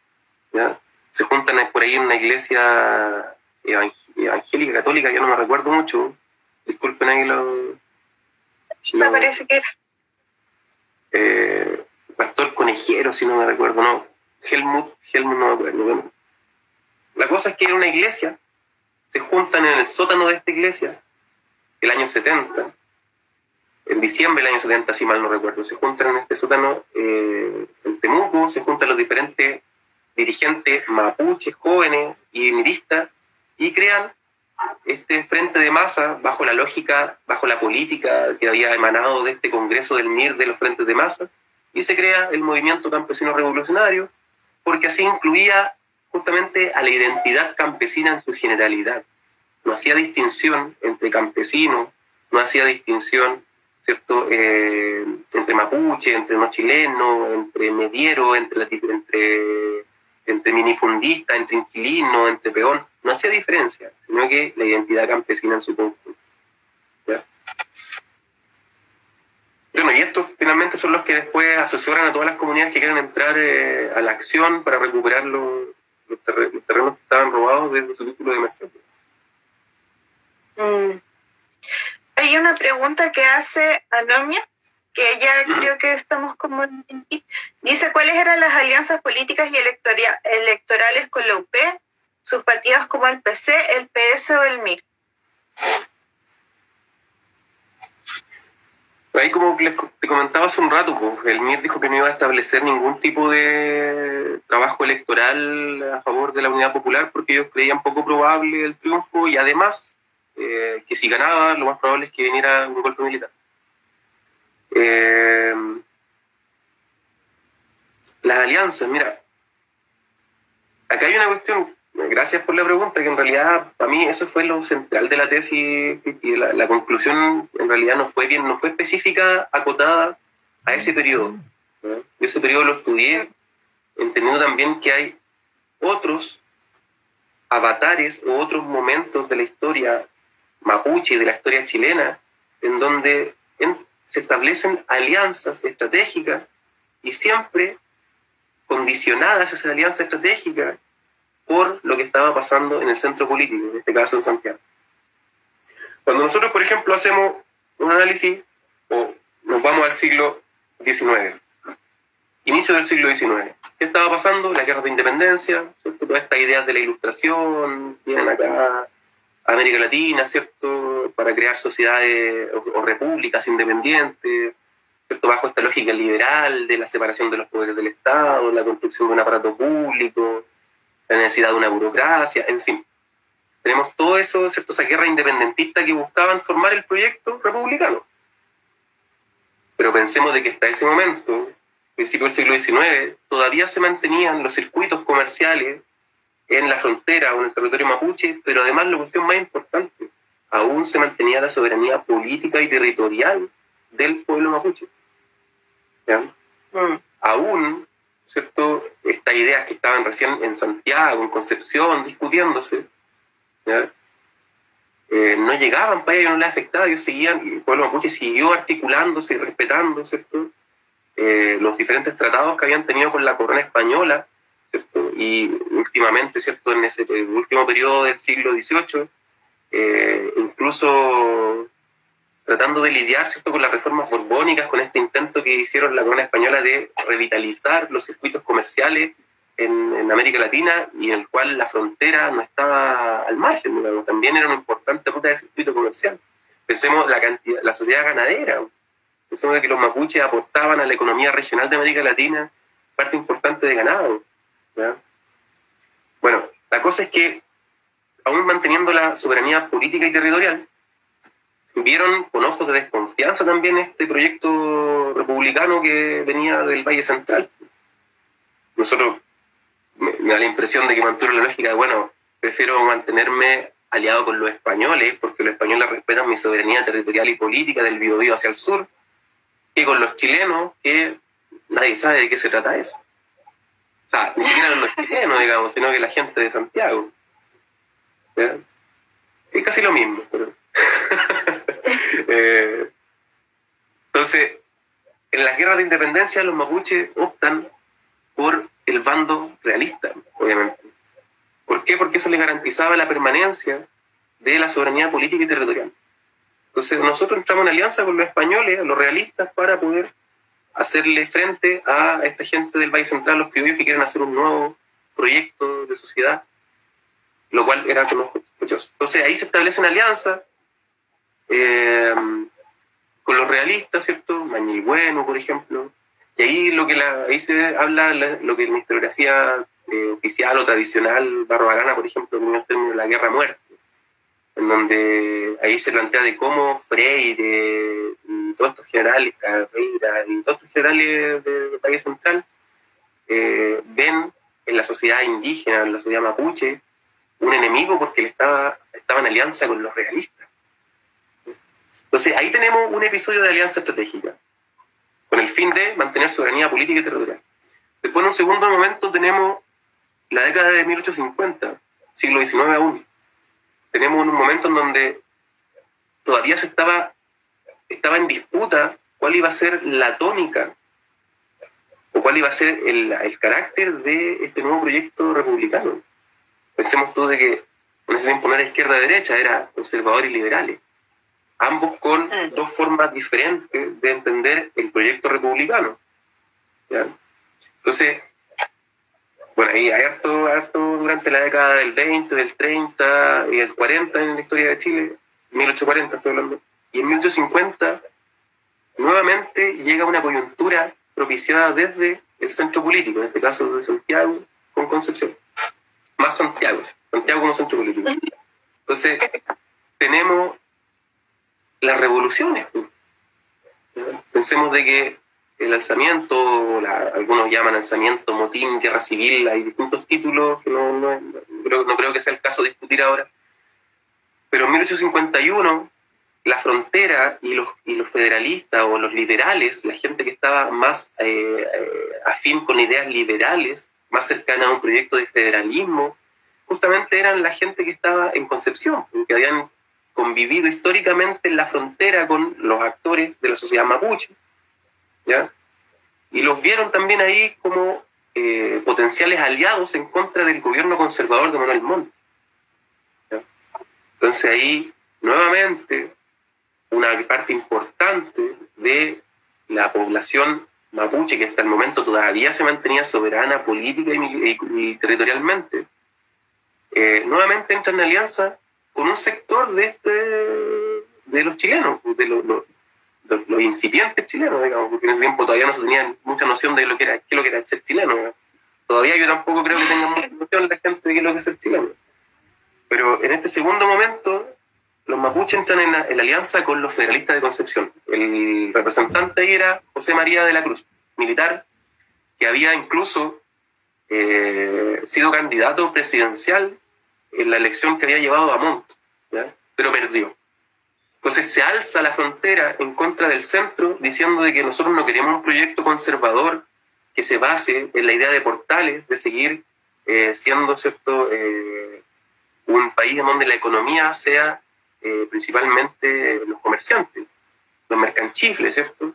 Se juntan por ahí en una iglesia evangélica, católica, yo no me recuerdo mucho, disculpen ahí lo...
me parece que era.
Eh, Pastor Conejero, si no me recuerdo, no. Helmut, Helmut no me acuerdo. La cosa es que era una iglesia, se juntan en el sótano de esta iglesia, el año 70, en diciembre del año 70, si mal no recuerdo, se juntan en este sótano eh, en Temuco, se juntan los diferentes dirigentes mapuches, jóvenes y miristas, y crean este frente de masa bajo la lógica, bajo la política que había emanado de este Congreso del MIR de los frentes de masa, y se crea el movimiento campesino revolucionario, porque así incluía justamente a la identidad campesina en su generalidad. No hacía distinción entre campesinos, no hacía distinción ¿cierto? Eh, entre mapuche, entre no chileno, entre mediero, entre, entre, entre minifundista, entre inquilino, entre peón. No hacía diferencia, sino que la identidad campesina en su conjunto. Bueno, y estos finalmente son los que después asesoran a todas las comunidades que quieren entrar eh, a la acción para recuperar los, los, terrenos que estaban robados desde su título de Mercedes.
Mm. Hay una pregunta que hace Anomia, que ella creo que estamos como... Dice, ¿cuáles eran las alianzas políticas y electorales con la UP, sus partidos como el PC, el PS o el MIR?
Ahí como te comentaba hace un rato, pues, el MIR dijo que no iba a establecer ningún tipo de trabajo electoral a favor de la Unidad Popular porque ellos creían poco probable el triunfo y además eh, que si ganaba lo más probable es que viniera un golpe militar. Eh, las alianzas, mira, acá hay una cuestión gracias por la pregunta, que en realidad para mí eso fue lo central de la tesis y la, conclusión en realidad no fue bien, no fue específica, acotada a ese periodo. Yo ese periodo lo estudié entendiendo también que hay otros avatares o otros momentos de la historia mapuche de la historia chilena en donde se establecen alianzas estratégicas y siempre condicionadas esa alianza estratégica por lo que estaba pasando en el centro político, en este caso en Santiago. Cuando nosotros, por ejemplo, hacemos un análisis o nos vamos al siglo XIX, inicio del siglo XIX, ¿qué estaba pasando? La guerra de independencia, todas estas ideas de la ilustración, vienen acá América Latina, ¿cierto? Para crear sociedades o, repúblicas independientes, ¿cierto? Bajo esta lógica liberal de la separación de los poderes del Estado, la construcción de un aparato público, la necesidad de una burocracia, en fin. tenemos todo eso, ¿cierto? esa guerra independentista que buscaban formar el proyecto republicano. Pero pensemos de que hasta ese momento, principio del siglo XIX, todavía se mantenían los circuitos comerciales en la frontera o en el territorio mapuche, pero además la cuestión más importante, aún se mantenía la soberanía política y territorial del pueblo mapuche. Mm. Aún, ¿cierto? Estas ideas que estaban recién en Santiago, en Concepción, discutiéndose, eh, no llegaban para ellos, no les afectaba, ellos seguían, el pueblo mapuche siguió articulándose y respetando, ¿cierto? Eh, los diferentes tratados que habían tenido con la corona española, Y últimamente, ¿cierto? En ese último periodo del siglo XVIII, eh, incluso tratando de lidiar ¿cierto? con las reformas borbónicas, con este intento que hicieron la corona española de revitalizar los circuitos comerciales en, América Latina y en el cual la frontera no estaba al margen, también era una importante ruta de circuito comercial. Pensemos la cantidad, la sociedad ganadera, pensemos que los mapuches aportaban a la economía regional de América Latina parte importante de ganado. Bueno, la cosa es que, aún manteniendo la soberanía política y territorial, vieron con ojos de desconfianza también este proyecto republicano que venía del Valle Central. Nosotros me, da la impresión de que mantuvo la lógica de, bueno, prefiero mantenerme aliado con los españoles, porque los españoles respetan mi soberanía territorial y política del Biobío hacia el sur, que con los chilenos, que nadie sabe de qué se trata eso. O sea, ni siquiera los chilenos, digamos, sino que la gente de Santiago. Es casi lo mismo, pero... Eh, entonces, en las guerras de independencia los mapuches optan por el bando realista, obviamente. ¿Por qué? Porque eso les garantizaba la permanencia de la soberanía política y territorial. Entonces nosotros entramos en alianza con los españoles, los realistas, para poder hacerle frente a esta gente del Valle Central, los criollos que quieren hacer un nuevo proyecto de sociedad, lo cual era como sospechoso. Entonces ahí se establece una alianza eh, con los realistas, ¿cierto? Mañil Bueno, por ejemplo, y ahí, lo que la, ahí se habla lo que en la historiografía eh, oficial o tradicional barroagana, por ejemplo, en el término de la guerra muerte, en donde ahí se plantea de cómo Freire y todos estos generales, Carreira y todos estos generales del país central eh, ven en la sociedad indígena, en la sociedad mapuche, un enemigo porque él estaba, estaba en alianza con los realistas. Entonces ahí tenemos un episodio de alianza estratégica con el fin de mantener soberanía política y territorial. Después, en un segundo momento, tenemos la década de 1850, siglo XIX aún. Tenemos un momento en donde todavía se estaba, estaba en disputa cuál iba a ser la tónica o cuál iba a ser el, el carácter de este nuevo proyecto republicano. Pensemos tú de que en ese tiempo no era izquierda-derecha, era conservador y liberales ambos con mm. dos formas diferentes de entender el proyecto republicano. Entonces, bueno, ahí hay harto, harto durante la década del 20, del 30 y del 40 en la historia de Chile, 1840 estoy hablando, y en 1850 nuevamente llega una coyuntura propiciada desde el centro político, en este caso de Santiago con Concepción. Más Santiago, Santiago como centro político. Entonces, tenemos las revoluciones. Pensemos de que el alzamiento, algunos llaman alzamiento, motín, guerra civil, hay distintos títulos que no, no, creo, no creo que sea el caso de discutir ahora. Pero en 1851 la frontera y los, y los federalistas o los liberales, la gente que estaba más eh, eh, afín con ideas liberales, más cercana a un proyecto de federalismo, justamente eran la gente que estaba en Concepción, que habían convivido históricamente en la frontera con los actores de la sociedad mapuche, ¿ya? Y los vieron también ahí como eh, potenciales aliados en contra del gobierno conservador de Manuel Montt. Entonces ahí, nuevamente, una parte importante de la población mapuche, que hasta el momento todavía se mantenía soberana política y, territorialmente, eh, nuevamente entra en alianza con un sector de este de los chilenos, de los, los, incipientes chilenos, digamos, porque en ese tiempo todavía no se tenía mucha noción de lo que era, qué lo que era ser chileno. Todavía yo tampoco creo que tengan mucha noción la gente de qué es lo que es ser chileno. Pero en este segundo momento, los mapuches entran en la, alianza con los federalistas de Concepción. El representante ahí era José María de la Cruz, militar, que había incluso eh, sido candidato presidencial en la elección que había llevado a Montt, pero perdió. Entonces se alza la frontera en contra del centro diciendo de que nosotros no queremos un proyecto conservador que se base en la idea de portales, de seguir eh, siendo ¿cierto? Eh, un país en donde la economía sea eh, principalmente los comerciantes, los mercanchifles, ¿cierto?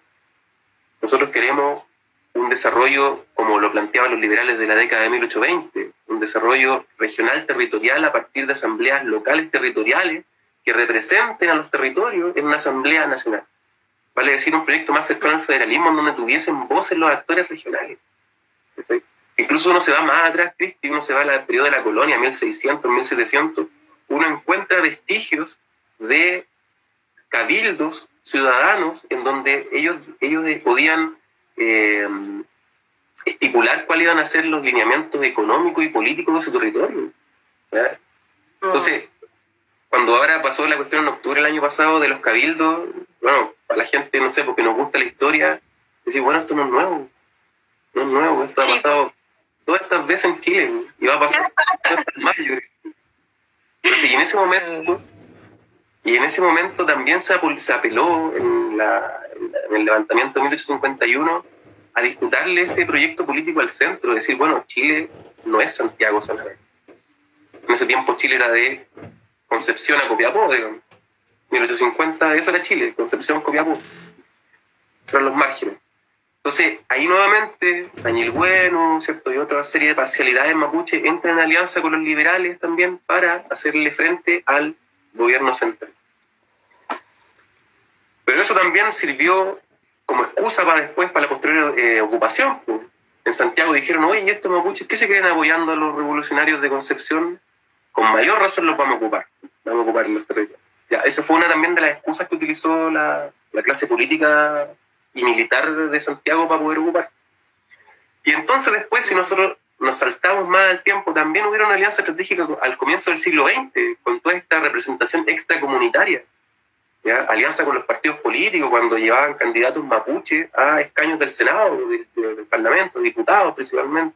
Nosotros queremos un desarrollo como lo planteaban los liberales de la década de 1820, un desarrollo regional territorial a partir de asambleas locales territoriales que representen a los territorios en una asamblea nacional. Vale decir, un proyecto más cercano al federalismo en donde tuviesen voces los actores regionales. Incluso uno se va más atrás, Cristi, uno se va al periodo de la colonia, 1600, 1700, uno encuentra vestigios de cabildos ciudadanos en donde ellos, ellos podían eh, estipular cuáles iban a ser los lineamientos económicos y políticos de su territorio. Entonces, cuando ahora pasó la cuestión en octubre del año pasado de los cabildos, bueno, para la gente, no sé, porque nos gusta la historia, decir, bueno, esto no es nuevo, no es nuevo, esto ha pasado todas estas veces en Chile y va a pasar más, yo creo. Y en ese momento, y en ese momento también se, apeló en, el levantamiento de 1851 a disputarle ese proyecto político al centro, decir, bueno, Chile no es Santiago solamente. En ese tiempo Chile era de Concepción a Copiapó, digamos. 1850, eso era Chile, Concepción, Copiapó. Eran los márgenes. Entonces, ahí nuevamente, Daniel Bueno, ¿cierto? Y otra serie de parcialidades mapuche entran en alianza con los liberales también para hacerle frente al gobierno central. Pero eso también sirvió como excusa para después, para la posterior eh, ocupación. En Santiago dijeron, oye, ¿y estos mapuches qué se creen apoyando a los revolucionarios de Concepción? Con mayor razón los vamos a ocupar, vamos a ocupar territorios. Ya, esa fue una también de las excusas que utilizó la, la clase política y militar de Santiago para poder ocupar. Y entonces después, si nosotros nos saltamos más al tiempo, también hubiera una alianza estratégica al comienzo del siglo XX, con toda esta representación extracomunitaria. ¿ya? Alianza con los partidos políticos, cuando llevaban candidatos mapuche a escaños del Senado, del, Parlamento, diputados principalmente.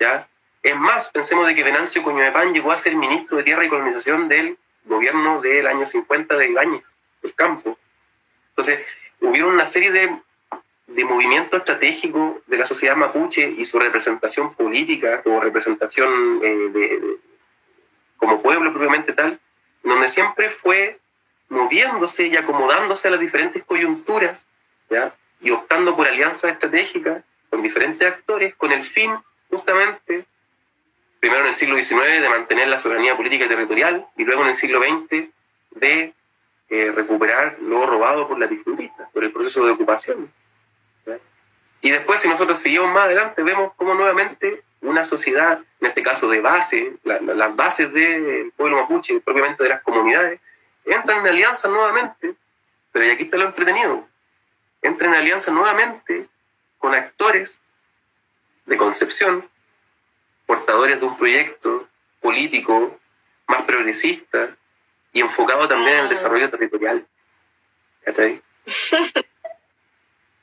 ¿ya? Es más, pensemos de que Venancio Pan llegó a ser ministro de Tierra y Colonización del gobierno del año 50 de Ibáñez, del campo. Entonces, hubieron una serie de, de movimientos estratégicos de la sociedad mapuche y su representación política o representación eh, de, como pueblo propiamente tal, donde siempre fue moviéndose y acomodándose a las diferentes coyunturas ¿ya? y optando por alianzas estratégicas con diferentes actores con el fin justamente, primero en el siglo XIX, de mantener la soberanía política y territorial y luego en el siglo XX de eh, recuperar lo robado por la disfrutistas, por el proceso de ocupación. Y después, si nosotros seguimos más adelante, vemos cómo nuevamente una sociedad, en este caso de base, las bases del pueblo mapuche, propiamente de las comunidades, entran en alianza nuevamente, pero y aquí está lo entretenido, entran en alianza nuevamente con actores de concepción, portadores de un proyecto político más progresista, y enfocado también en el desarrollo territorial. ¿Cachai?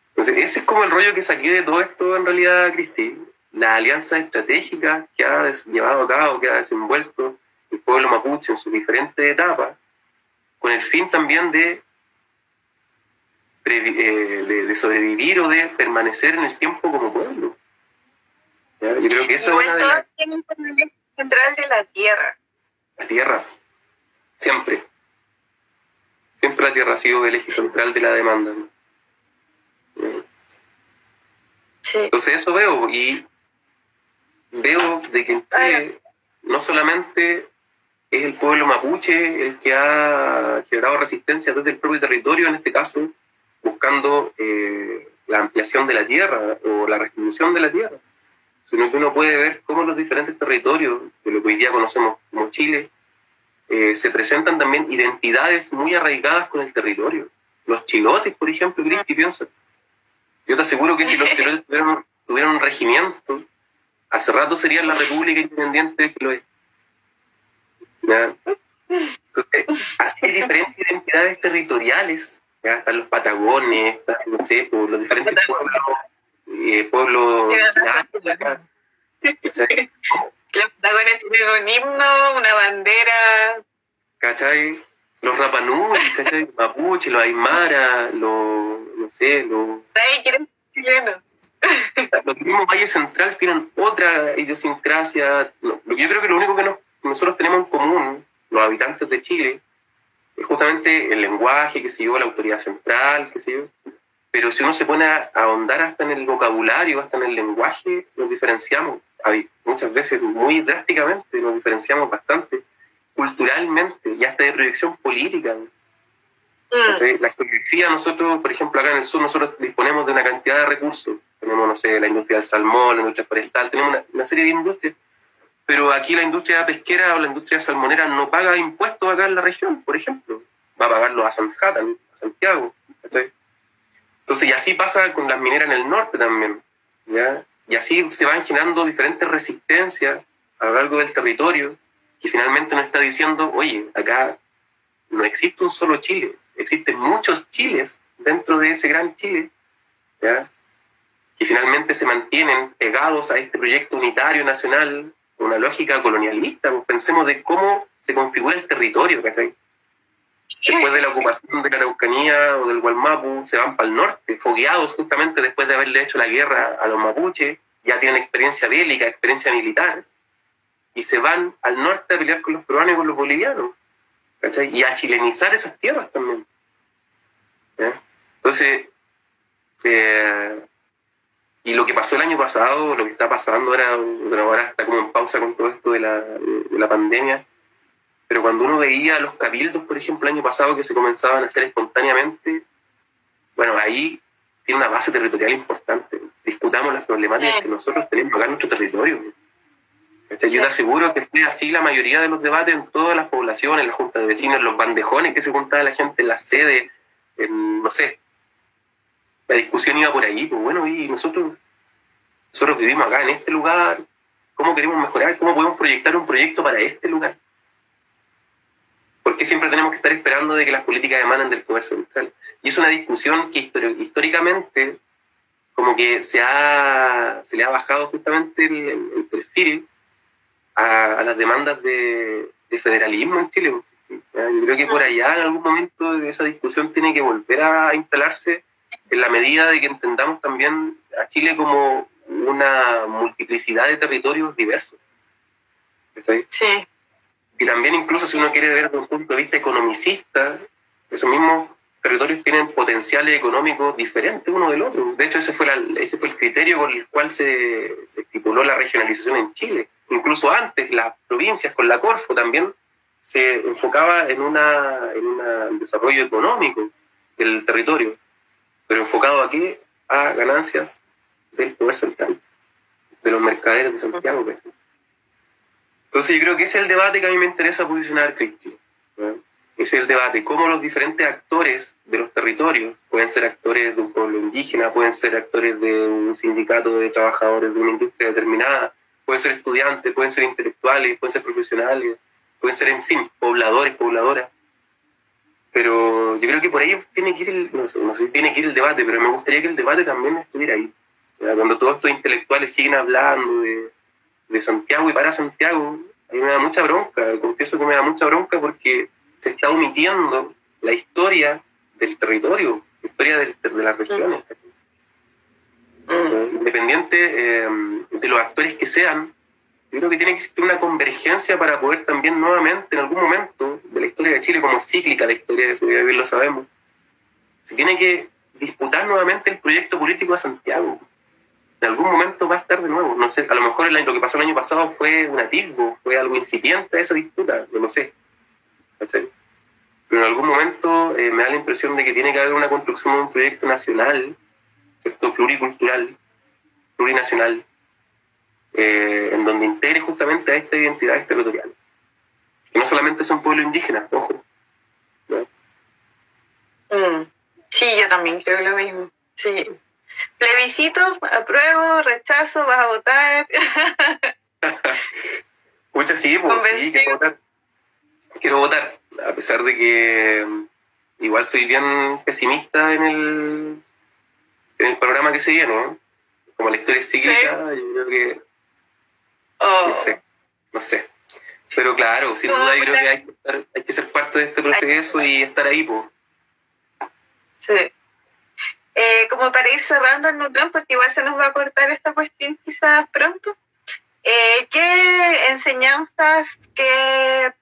Entonces, ese es como el rollo que saqué de todo esto en realidad, Cristi. La alianza estratégica que ha llevado a cabo, que ha desenvuelto el pueblo mapuche en sus diferentes etapas, con el fin también de, eh, de, sobrevivir o de permanecer en el tiempo como pueblo. Yo creo que eso es una de las...
central de la tierra.
La tierra, Siempre. Siempre la tierra ha sido el eje central de la demanda. Entonces eso veo y veo de que en no solamente es el pueblo mapuche el que ha generado resistencia desde el propio territorio, en este caso, buscando eh, la ampliación de la tierra o la restitución de la tierra, sino que uno puede ver cómo los diferentes territorios de lo que hoy día conocemos como Chile eh, se presentan también identidades muy arraigadas con el territorio. Los chilotes, por ejemplo, Cristi, piensa. Yo te aseguro que si los chilotes tuvieran, un regimiento, hace rato serían la República Independiente de Chiloé. Entonces, así hay diferentes identidades territoriales, ¿ya? están los patagones, están, no sé, los diferentes pueblos, eh, pueblos
Los patagones tienen un himno, una bandera.
¿Cachai? Los Rapanui, ¿cachai? Mapuche, los Aymara, los, no sé, los...
Ay, quieren chilenos.
Los mismos Valles Central tienen otra idiosincrasia. yo creo que lo único que nosotros tenemos en común, los habitantes de Chile, es justamente el lenguaje, que se yo, la autoridad central, que se yo. Pero si uno se pone a ahondar hasta en el vocabulario, hasta en el lenguaje, nos diferenciamos muchas veces muy drásticamente, nos diferenciamos bastante culturalmente y hasta de proyección política. Mm. La geografía, nosotros, por ejemplo, acá en el sur, nosotros disponemos de una cantidad de recursos. Tenemos, no sé, la industria del salmón, la industria forestal, tenemos una, serie de industrias. Pero aquí la industria pesquera o la industria salmonera no paga impuestos acá en la región, por ejemplo. Va a pagarlo a Sanjata, a Santiago. Entonces, y así pasa con las mineras en el norte también. ¿ya? Y así se van generando diferentes resistencias a lo largo del territorio que finalmente nos está diciendo, oye, acá no existe un solo Chile, existen muchos Chiles dentro de ese gran Chile, ¿ya? que finalmente se mantienen pegados a este proyecto unitario nacional, una lógica colonialista, pues pensemos de cómo se configura el territorio, ¿cachai? Después de la ocupación de la Araucanía o del Gualmapu, se van para el norte, fogueados justamente después de haberle hecho la guerra a los mapuches, ya tienen experiencia bélica, experiencia militar, y se van al norte a pelear con los peruanos y con los bolivianos, ¿cachai? Y a chilenizar esas tierras también. Entonces, eh, y lo que pasó el año pasado, lo que está pasando ahora, ahora está como en pausa con todo esto de la, de la pandemia, pero cuando uno veía los cabildos, por ejemplo, el año pasado que se comenzaban a hacer espontáneamente, bueno, ahí tiene una base territorial importante. Discutamos las problemáticas que nosotros tenemos acá en nuestro territorio. Yo te aseguro que fue así la mayoría de los debates en todas las poblaciones, en la junta de vecinos, los bandejones que se juntaba la gente en la sede, en, no sé. La discusión iba por ahí, pues bueno, y nosotros, nosotros vivimos acá en este lugar, ¿cómo queremos mejorar? ¿Cómo podemos proyectar un proyecto para este lugar? ¿Por qué siempre tenemos que estar esperando de que las políticas emanen del poder central? Y es una discusión que históricamente como que se, ha, se le ha bajado justamente el, perfil a, las demandas de, federalismo en Chile. Yo creo que por allá en algún momento esa discusión tiene que volver a instalarse en la medida de que entendamos también a Chile como una multiplicidad de territorios diversos.
Sí.
Y también incluso si uno quiere ver desde un punto de vista economicista, esos mismos territorios tienen potenciales económicos diferentes uno del otro. De hecho, ese fue, ese fue el criterio con el cual se, se, estipuló la regionalización en Chile. Incluso antes, las provincias con la Corfo también se enfocaba en, una, en un desarrollo económico del territorio, pero enfocado aquí a ganancias del poder central, de los mercaderes de Santiago. Entonces yo creo que ese es el debate que a mí me interesa posicionar, Cristian. Ese es el debate, cómo los diferentes actores de los territorios, pueden ser actores de un pueblo indígena, pueden ser actores de un sindicato de trabajadores de una industria determinada, pueden ser estudiantes, pueden ser intelectuales, pueden ser profesionales, pueden ser, en fin, pobladores, pobladoras. Pero yo creo que por ahí tiene que ir el, no sé, no sé si tiene que ir el debate, pero me gustaría que el debate también estuviera ahí. Cuando todos estos intelectuales siguen hablando de de Santiago y para Santiago, a mí me da mucha bronca, confieso que me da mucha bronca porque se está omitiendo la historia del territorio, la historia de, las regiones. Mm. Independiente eh, de los actores que sean, yo creo que tiene que existir una convergencia para poder también nuevamente, en algún momento de la historia de Chile, como cíclica la historia de Seguridad bien lo sabemos, se tiene que disputar nuevamente el proyecto político de Santiago en algún momento va a estar de nuevo. No sé, a lo mejor lo que pasó el año pasado fue un atisbo, fue algo incipiente esa disputa, no lo sé. Pero en algún momento eh, me da la impresión de que tiene que haber una construcción de un proyecto nacional, ¿cierto? pluricultural, plurinacional, eh, en donde integre justamente a estas identidades territoriales. Que no solamente son pueblos indígenas, ojo.
Mm. Sí, yo también creo lo mismo. Sí. Plebiscito, apruebo, rechazo, vas a votar.
Muchas sí, pues, sí, que votar. quiero votar, a pesar de que igual soy bien pesimista en el, en el programa que se viene, como la historia es cíclica, yo creo que...
Oh.
No sé, no sé. Pero claro, sin duda yo creo que hay que, estar, hay que ser parte de este proceso y estar ahí, pues.
Sí. Eh, como para ir cerrando el Nutrón, porque igual se nos va a cortar esta cuestión quizás pronto, eh, ¿qué enseñanzas, qué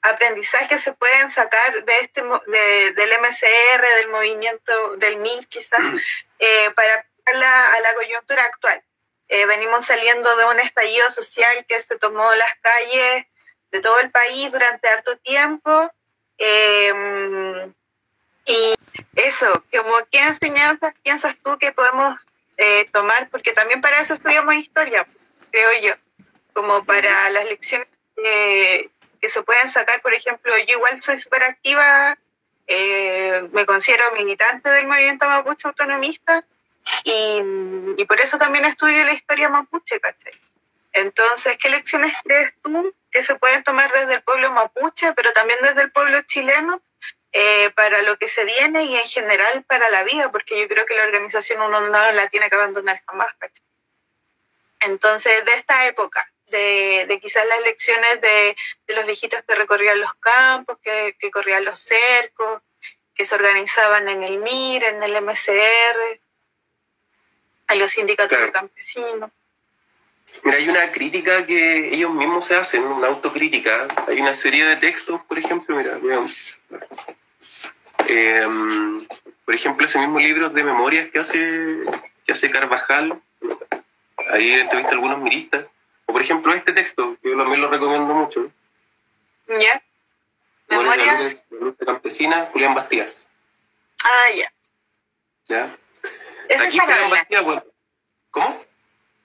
aprendizajes se pueden sacar de este de, del MCR, del movimiento del MIR quizás, eh, para la, a la coyuntura actual? venimos saliendo de un estallido social que se tomó las calles de todo el país durante harto tiempo. Y eso, como qué enseñanzas piensas tú que podemos eh, tomar, porque también para eso estudiamos historia, creo yo, como para las lecciones que se pueden sacar, por ejemplo, yo igual soy súper activa, eh, me considero militante del movimiento mapuche autonomista y, y, por eso también estudio la historia mapuche, ¿cachai? Entonces, ¿qué lecciones crees tú que se pueden tomar desde el pueblo mapuche, pero también desde el pueblo chileno eh, para lo que se viene y en general para la vida, porque yo creo que la organización uno no la tiene que abandonar jamás. ¿cachai? Entonces, de esta época, de, de quizás las lecciones de, de, los viejitos que recorrían los campos, que, que, corrían los cercos, que se organizaban en el MIR, en el MCR, a los sindicatos claro. campesinos.
Mira, hay una crítica que ellos mismos se hacen, una autocrítica. Hay una serie de textos, por ejemplo, mira, veamos. Eh, por ejemplo, ese mismo libro de memorias que hace, que hace Carvajal, ahí entrevista a algunos miristas, o por ejemplo este texto, que yo también lo recomiendo mucho.
¿Ya? Yeah.
Memorias de la campesina, Julián Bastías.
Ah, ya.
¿Ya?
Eso
Aquí Julián Bastías, bueno, ¿cómo?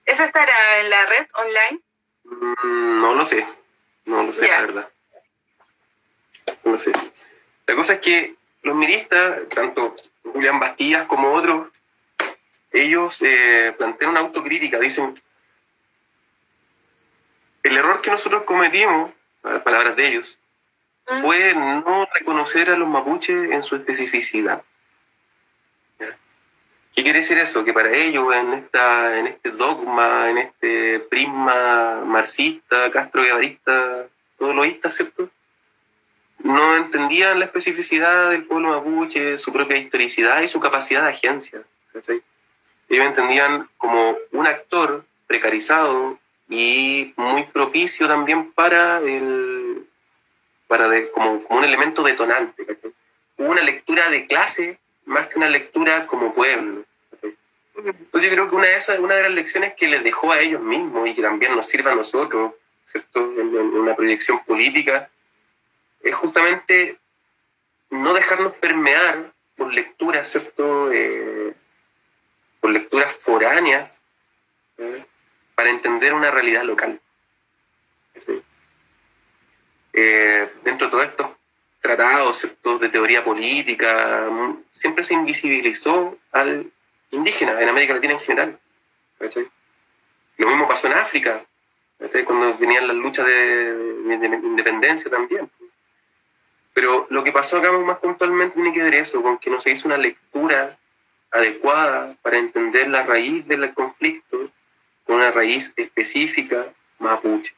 ¿Eso estará en la red online?
Mm, no lo sé, no lo sé, yeah. la verdad. No lo sé. La cosa es que los miristas, tanto Julián Bastías como otros, ellos eh, plantean una autocrítica, dicen, el error que nosotros cometimos, las palabras de ellos,
Mm.
fue no reconocer a los mapuches en su especificidad. ¿Qué quiere decir eso? Que para ellos, en, esta, en este dogma, en este prisma marxista, castro guevarista, todoloísta, ¿cierto? No entendían la especificidad del pueblo mapuche, su propia historicidad y su capacidad de agencia. ¿cachai? Ellos entendían como un actor precarizado y muy propicio también para el para de, como, como un elemento detonante. ¿cachai? Una lectura de clase más que una lectura como pueblo. Entonces yo creo que una de, esas, una de las lecciones que les dejó a ellos mismos y que también nos sirve a nosotros, ¿cierto? En, en una proyección política, es justamente no dejarnos permear por lecturas, ¿cierto? Eh, por lecturas foráneas, ¿eh? para entender una realidad local. Eh, dentro de todos estos tratados ¿cierto? de teoría política, siempre se invisibilizó al indígena en América Latina en general. Lo mismo pasó en África, cuando venían las luchas de, independencia también. Pero lo que pasó acá más puntualmente tiene que ver eso, con que no se hizo una lectura adecuada para entender la raíz del conflicto con una raíz específica mapuche,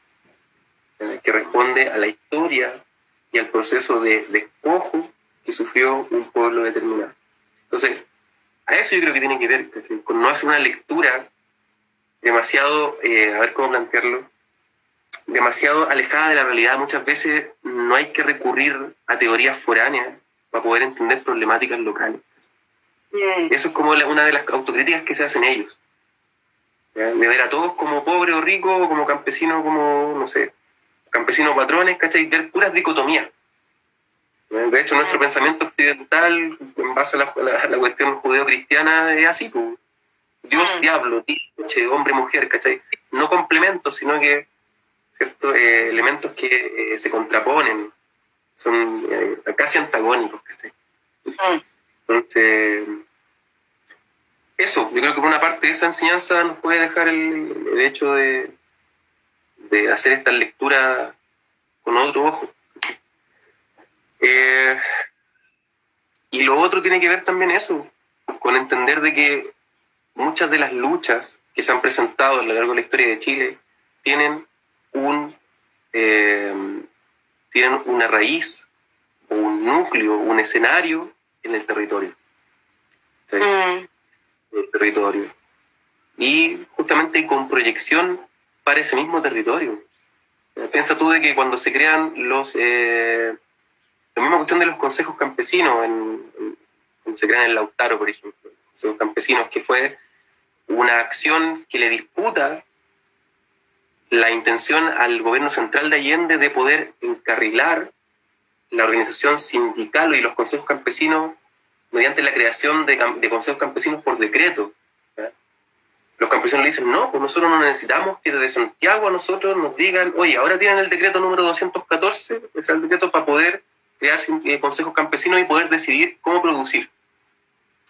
que responde a la historia y al proceso de despojo que sufrió un pueblo determinado. Entonces, a eso yo creo que tiene que ver, con no hacer una lectura demasiado, eh, a ver cómo plantearlo, demasiado alejada de la realidad. Muchas veces no hay que recurrir a teorías foráneas para poder entender problemáticas locales.
Mm.
Eso es como una de las autocríticas que se hacen ellos. ¿ya? De ver a todos como pobre o rico, como campesino, como, no sé, campesinos patrones, ¿cachai? Ver puras dicotomías. De hecho, nuestro pensamiento occidental, en base a la, cuestión judeo-cristiana, es así, pues. Dios,
Mm.
diablo, hombre, mujer, ¿cachai? No complementos, sino que, ¿cierto? Eh, elementos que eh, se contraponen, son eh, casi antagónicos, ¿cachai?
Mm.
Entonces, eso, yo creo que por una parte esa enseñanza nos puede dejar el, el hecho de, de hacer esta lectura con otro ojo. Y lo otro tiene que ver también eso, con entender de que muchas de las luchas que se han presentado a lo largo de la historia de Chile tienen un eh, tienen una raíz o un núcleo, un escenario en el territorio. Mm. El territorio. Y justamente con proyección para ese mismo territorio. Piensa tú de que cuando se crean los... Eh, la misma cuestión de los consejos campesinos, en, se crean en Lautaro, por ejemplo, consejos campesinos, que fue una acción que le disputa la intención al gobierno central de Allende de poder encarrilar la organización sindical y los consejos campesinos mediante la creación de, de consejos campesinos por decreto. Los campesinos le dicen, no, pues nosotros no necesitamos que desde Santiago a nosotros nos digan, oye, ahora tienen el decreto número 214, ese es el decreto para poder crear eh, consejos campesinos y poder decidir cómo producir.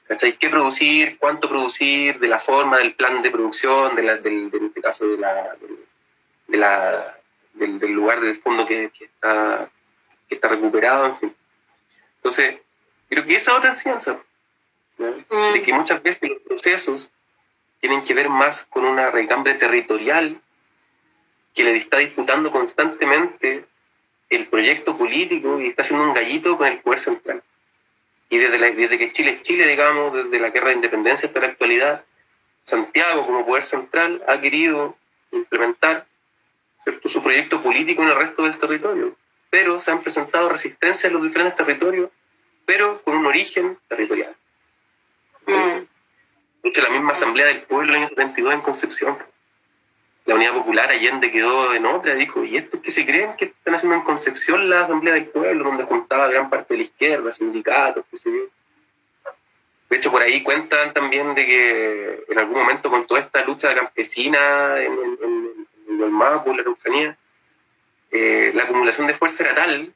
¿Cachai? ¿Qué producir? ¿Cuánto producir? De la forma, del plan de producción, de la, del, en este caso de la, de la, del, lugar del fondo que, está, que está recuperado, en fin. Entonces, creo que esa otra enseñanza, de que muchas veces los procesos tienen que ver más con una recambre territorial que le está disputando constantemente el proyecto político y está haciendo un gallito con el poder central. Y desde, desde que Chile es Chile, digamos, desde la guerra de independencia hasta la actualidad, Santiago como poder central ha querido implementar su proyecto político en el resto del territorio. Pero se han presentado resistencias en los diferentes territorios, pero con un origen territorial. Mm. la misma Asamblea del Pueblo en el año 72 en Concepción, la Unidad Popular Allende quedó en otra, dijo, ¿y estos que se creen que están haciendo en Concepción la Asamblea del Pueblo, donde juntaba gran parte de la izquierda, sindicatos, qué sé yo? De hecho, por ahí cuentan también de que en algún momento con toda esta lucha campesina en, en, el Mapu, la Araucanía, eh, la acumulación de fuerza era tal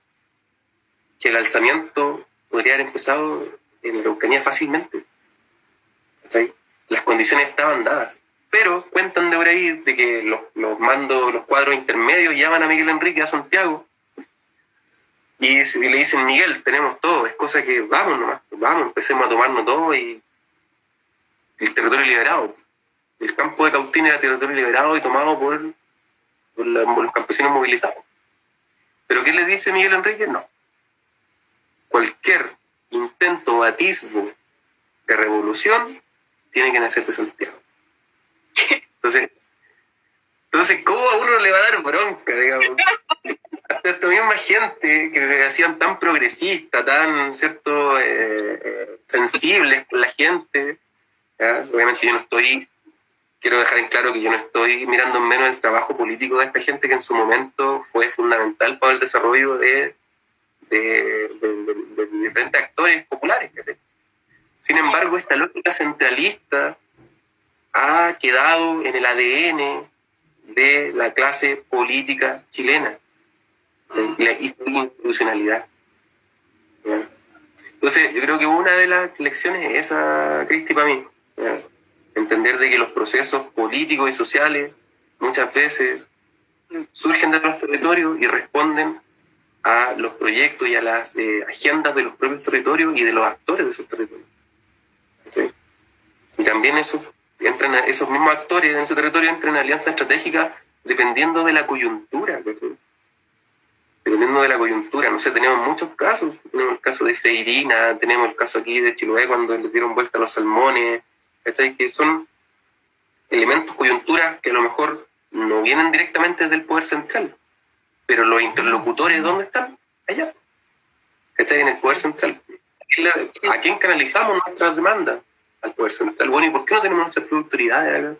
que el alzamiento podría haber empezado en la Araucanía fácilmente. Las condiciones estaban dadas. Pero cuentan de por ahí de que los, los mandos, los cuadros intermedios llaman a Miguel Enrique a Santiago y, le dicen, Miguel, tenemos todo, es cosa que vamos nomás, vamos, empecemos a tomarnos todo y el territorio liberado. El campo de Cautín era territorio liberado y tomado por los campesinos movilizados. Pero ¿qué le dice Miguel Enrique? No. Cualquier intento o atisbo de revolución tiene que nacer de Santiago. Entonces, entonces, ¿cómo a uno le va a dar bronca, digamos? Hasta esta misma gente que se hacían tan progresistas, tan, ¿cierto?, eh, eh, sensibles con la gente. Obviamente yo no estoy quiero dejar en claro que yo no estoy mirando en menos el trabajo político de esta gente que en su momento fue fundamental para el desarrollo de, de, diferentes actores populares. Sin embargo, esta lógica centralista ha quedado en el ADN de la clase política chilena y la institucionalidad. Entonces, yo creo que una de las lecciones es esa, Cristi, para mí entender de que los procesos políticos y sociales muchas veces surgen de los territorios y responden a los proyectos y a las eh, agendas de los propios territorios y de los actores de esos territorios. Y también esos, entran, esos mismos actores en ese territorio entran en alianzas estratégicas dependiendo de la coyuntura. Dependiendo de la coyuntura. No sé, tenemos muchos casos. Tenemos el caso de Freirina, tenemos el caso aquí de Chiloé cuando le dieron vuelta a los salmones, que son elementos, coyunturas que a lo mejor no vienen directamente desde el poder central, pero los interlocutores, ¿dónde están? Allá. ¿Cachai? En el poder central. ¿A quién canalizamos nuestras demandas? Al poder central. Bueno, ¿y por qué no tenemos nuestras productividades?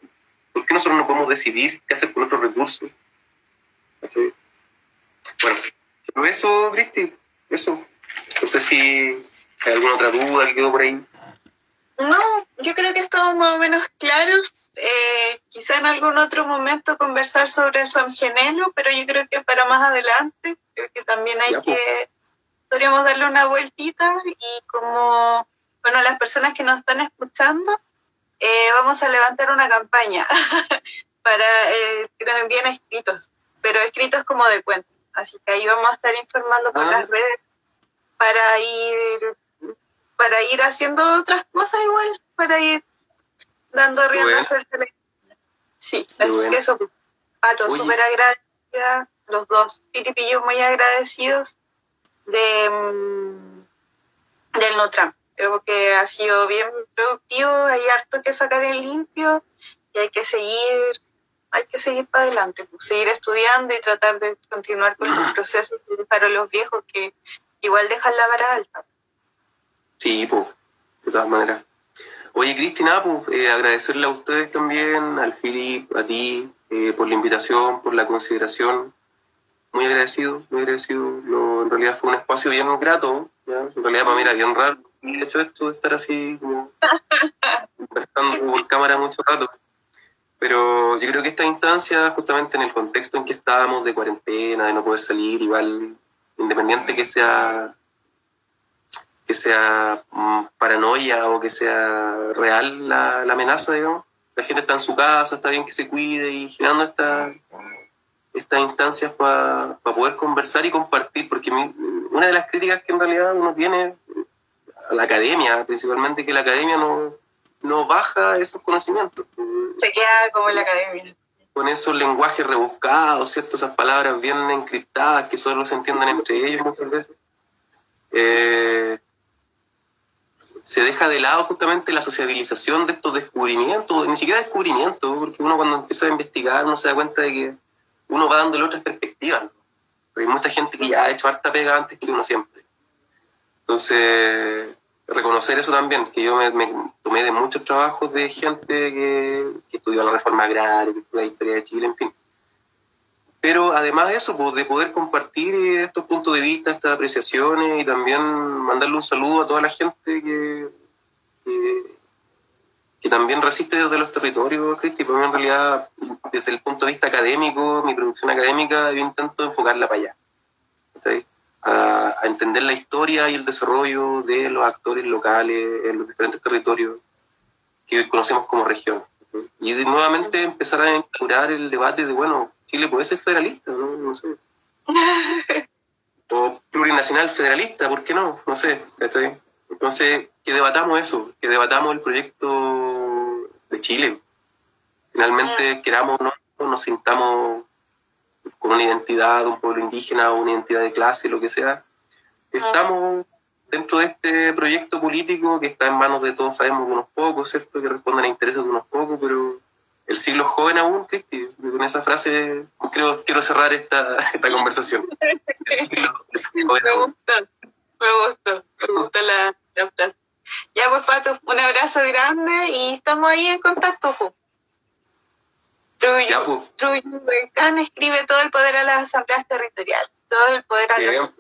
¿Por qué nosotros no podemos decidir qué hacer con nuestros recursos? Bueno, pero eso, Cristi, eso. No sé si hay alguna otra duda que quedó por ahí.
No, yo creo que estamos más o menos claros. Eh, quizá en algún otro momento conversar sobre el Gemelo, pero yo creo que para más adelante, creo que también hay que, podríamos darle una vueltita y como, bueno, las personas que nos están escuchando, eh, vamos a levantar una campaña para eh, que nos envíen escritos, pero escritos como de cuento. Así que ahí vamos a estar informando por ah. las redes para ir para ir haciendo otras cosas igual, para ir dando rienda suelta. Sí, así que eso, Pato, súper agradecida, los dos piripillos muy agradecidos de mm, del Notram. Creo que ha sido bien productivo, hay harto que sacar en limpio y hay que seguir, hay que seguir para adelante, pues, seguir estudiando y tratar de continuar con los procesos para los viejos que igual dejan la vara alta.
Sí, pues, de todas maneras. Oye, Cristina, pues, eh, agradecerle a ustedes también, al Filip, a ti, eh, por la invitación, por la consideración. Muy agradecido, muy agradecido. en realidad fue un espacio bien grato, en realidad para mí era bien raro he hecho esto de estar así como conversando por cámara mucho rato. Pero yo creo que esta instancia, justamente en el contexto en que estábamos de cuarentena, de no poder salir, igual, independiente que sea que sea mm, paranoia o que sea real la, la, amenaza, digamos. La gente está en su casa, está bien que se cuide y generando esta, estas instancias para poder conversar y compartir, porque una de las críticas que en realidad uno tiene a la academia, principalmente que la academia no, no baja esos conocimientos.
Se queda como en la academia.
Con esos lenguajes rebuscados, ¿cierto? Esas palabras bien encriptadas que solo se entienden entre ellos muchas veces. Eh, se deja de lado justamente la sociabilización de estos descubrimientos, ni siquiera descubrimientos, porque uno cuando empieza a investigar uno se da cuenta de que uno va dándole otras perspectivas. hay mucha gente que ya ha hecho harta pega antes que uno siempre. Entonces, reconocer eso también, que yo me, tomé de muchos trabajos de gente que, estudió la reforma agraria, que estudió la historia de Chile, en fin. Pero además de eso, pues, de poder compartir estos puntos de vista, estas apreciaciones y también mandarle un saludo a toda la gente que, que, también resiste desde los territorios, Cristi, porque en realidad, desde el punto de vista académico, mi producción académica, yo intento enfocarla para allá a, entender la historia y el desarrollo de los actores locales en los diferentes territorios que hoy conocemos como región. Y nuevamente empezar a instaurar el debate de, bueno, Chile puede ser federalista, ¿no? No sé. o plurinacional federalista, ¿por qué no? No sé. Entonces, que debatamos eso, que debatamos el proyecto de Chile. Finalmente, mm. queramos o no, nos sintamos con una identidad de un pueblo indígena o una identidad de clase, lo que sea. Estamos dentro de este proyecto político que está en manos de todos, sabemos, de unos pocos, ¿cierto? Que responden a intereses de unos pocos, pero el siglo es joven aún, Cristi. Con esa frase creo, quiero cerrar esta, esta conversación. El
siglo, me gusta, me gusta, me gusta la, frase. Ya pues, Pato, un abrazo grande y estamos ahí en contacto. Pues. Trujillo, Trujillo escribe todo el poder a las asambleas territoriales, todo el poder a los...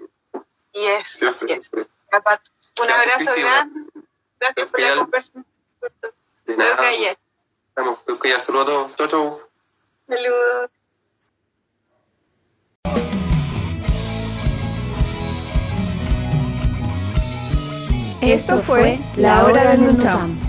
Y es, un abrazo grande. Gracias por la conversación.
De nada. Vamos, saludos a todos. Chau, chau.
Saludos.
Esto fue La Hora de Nutram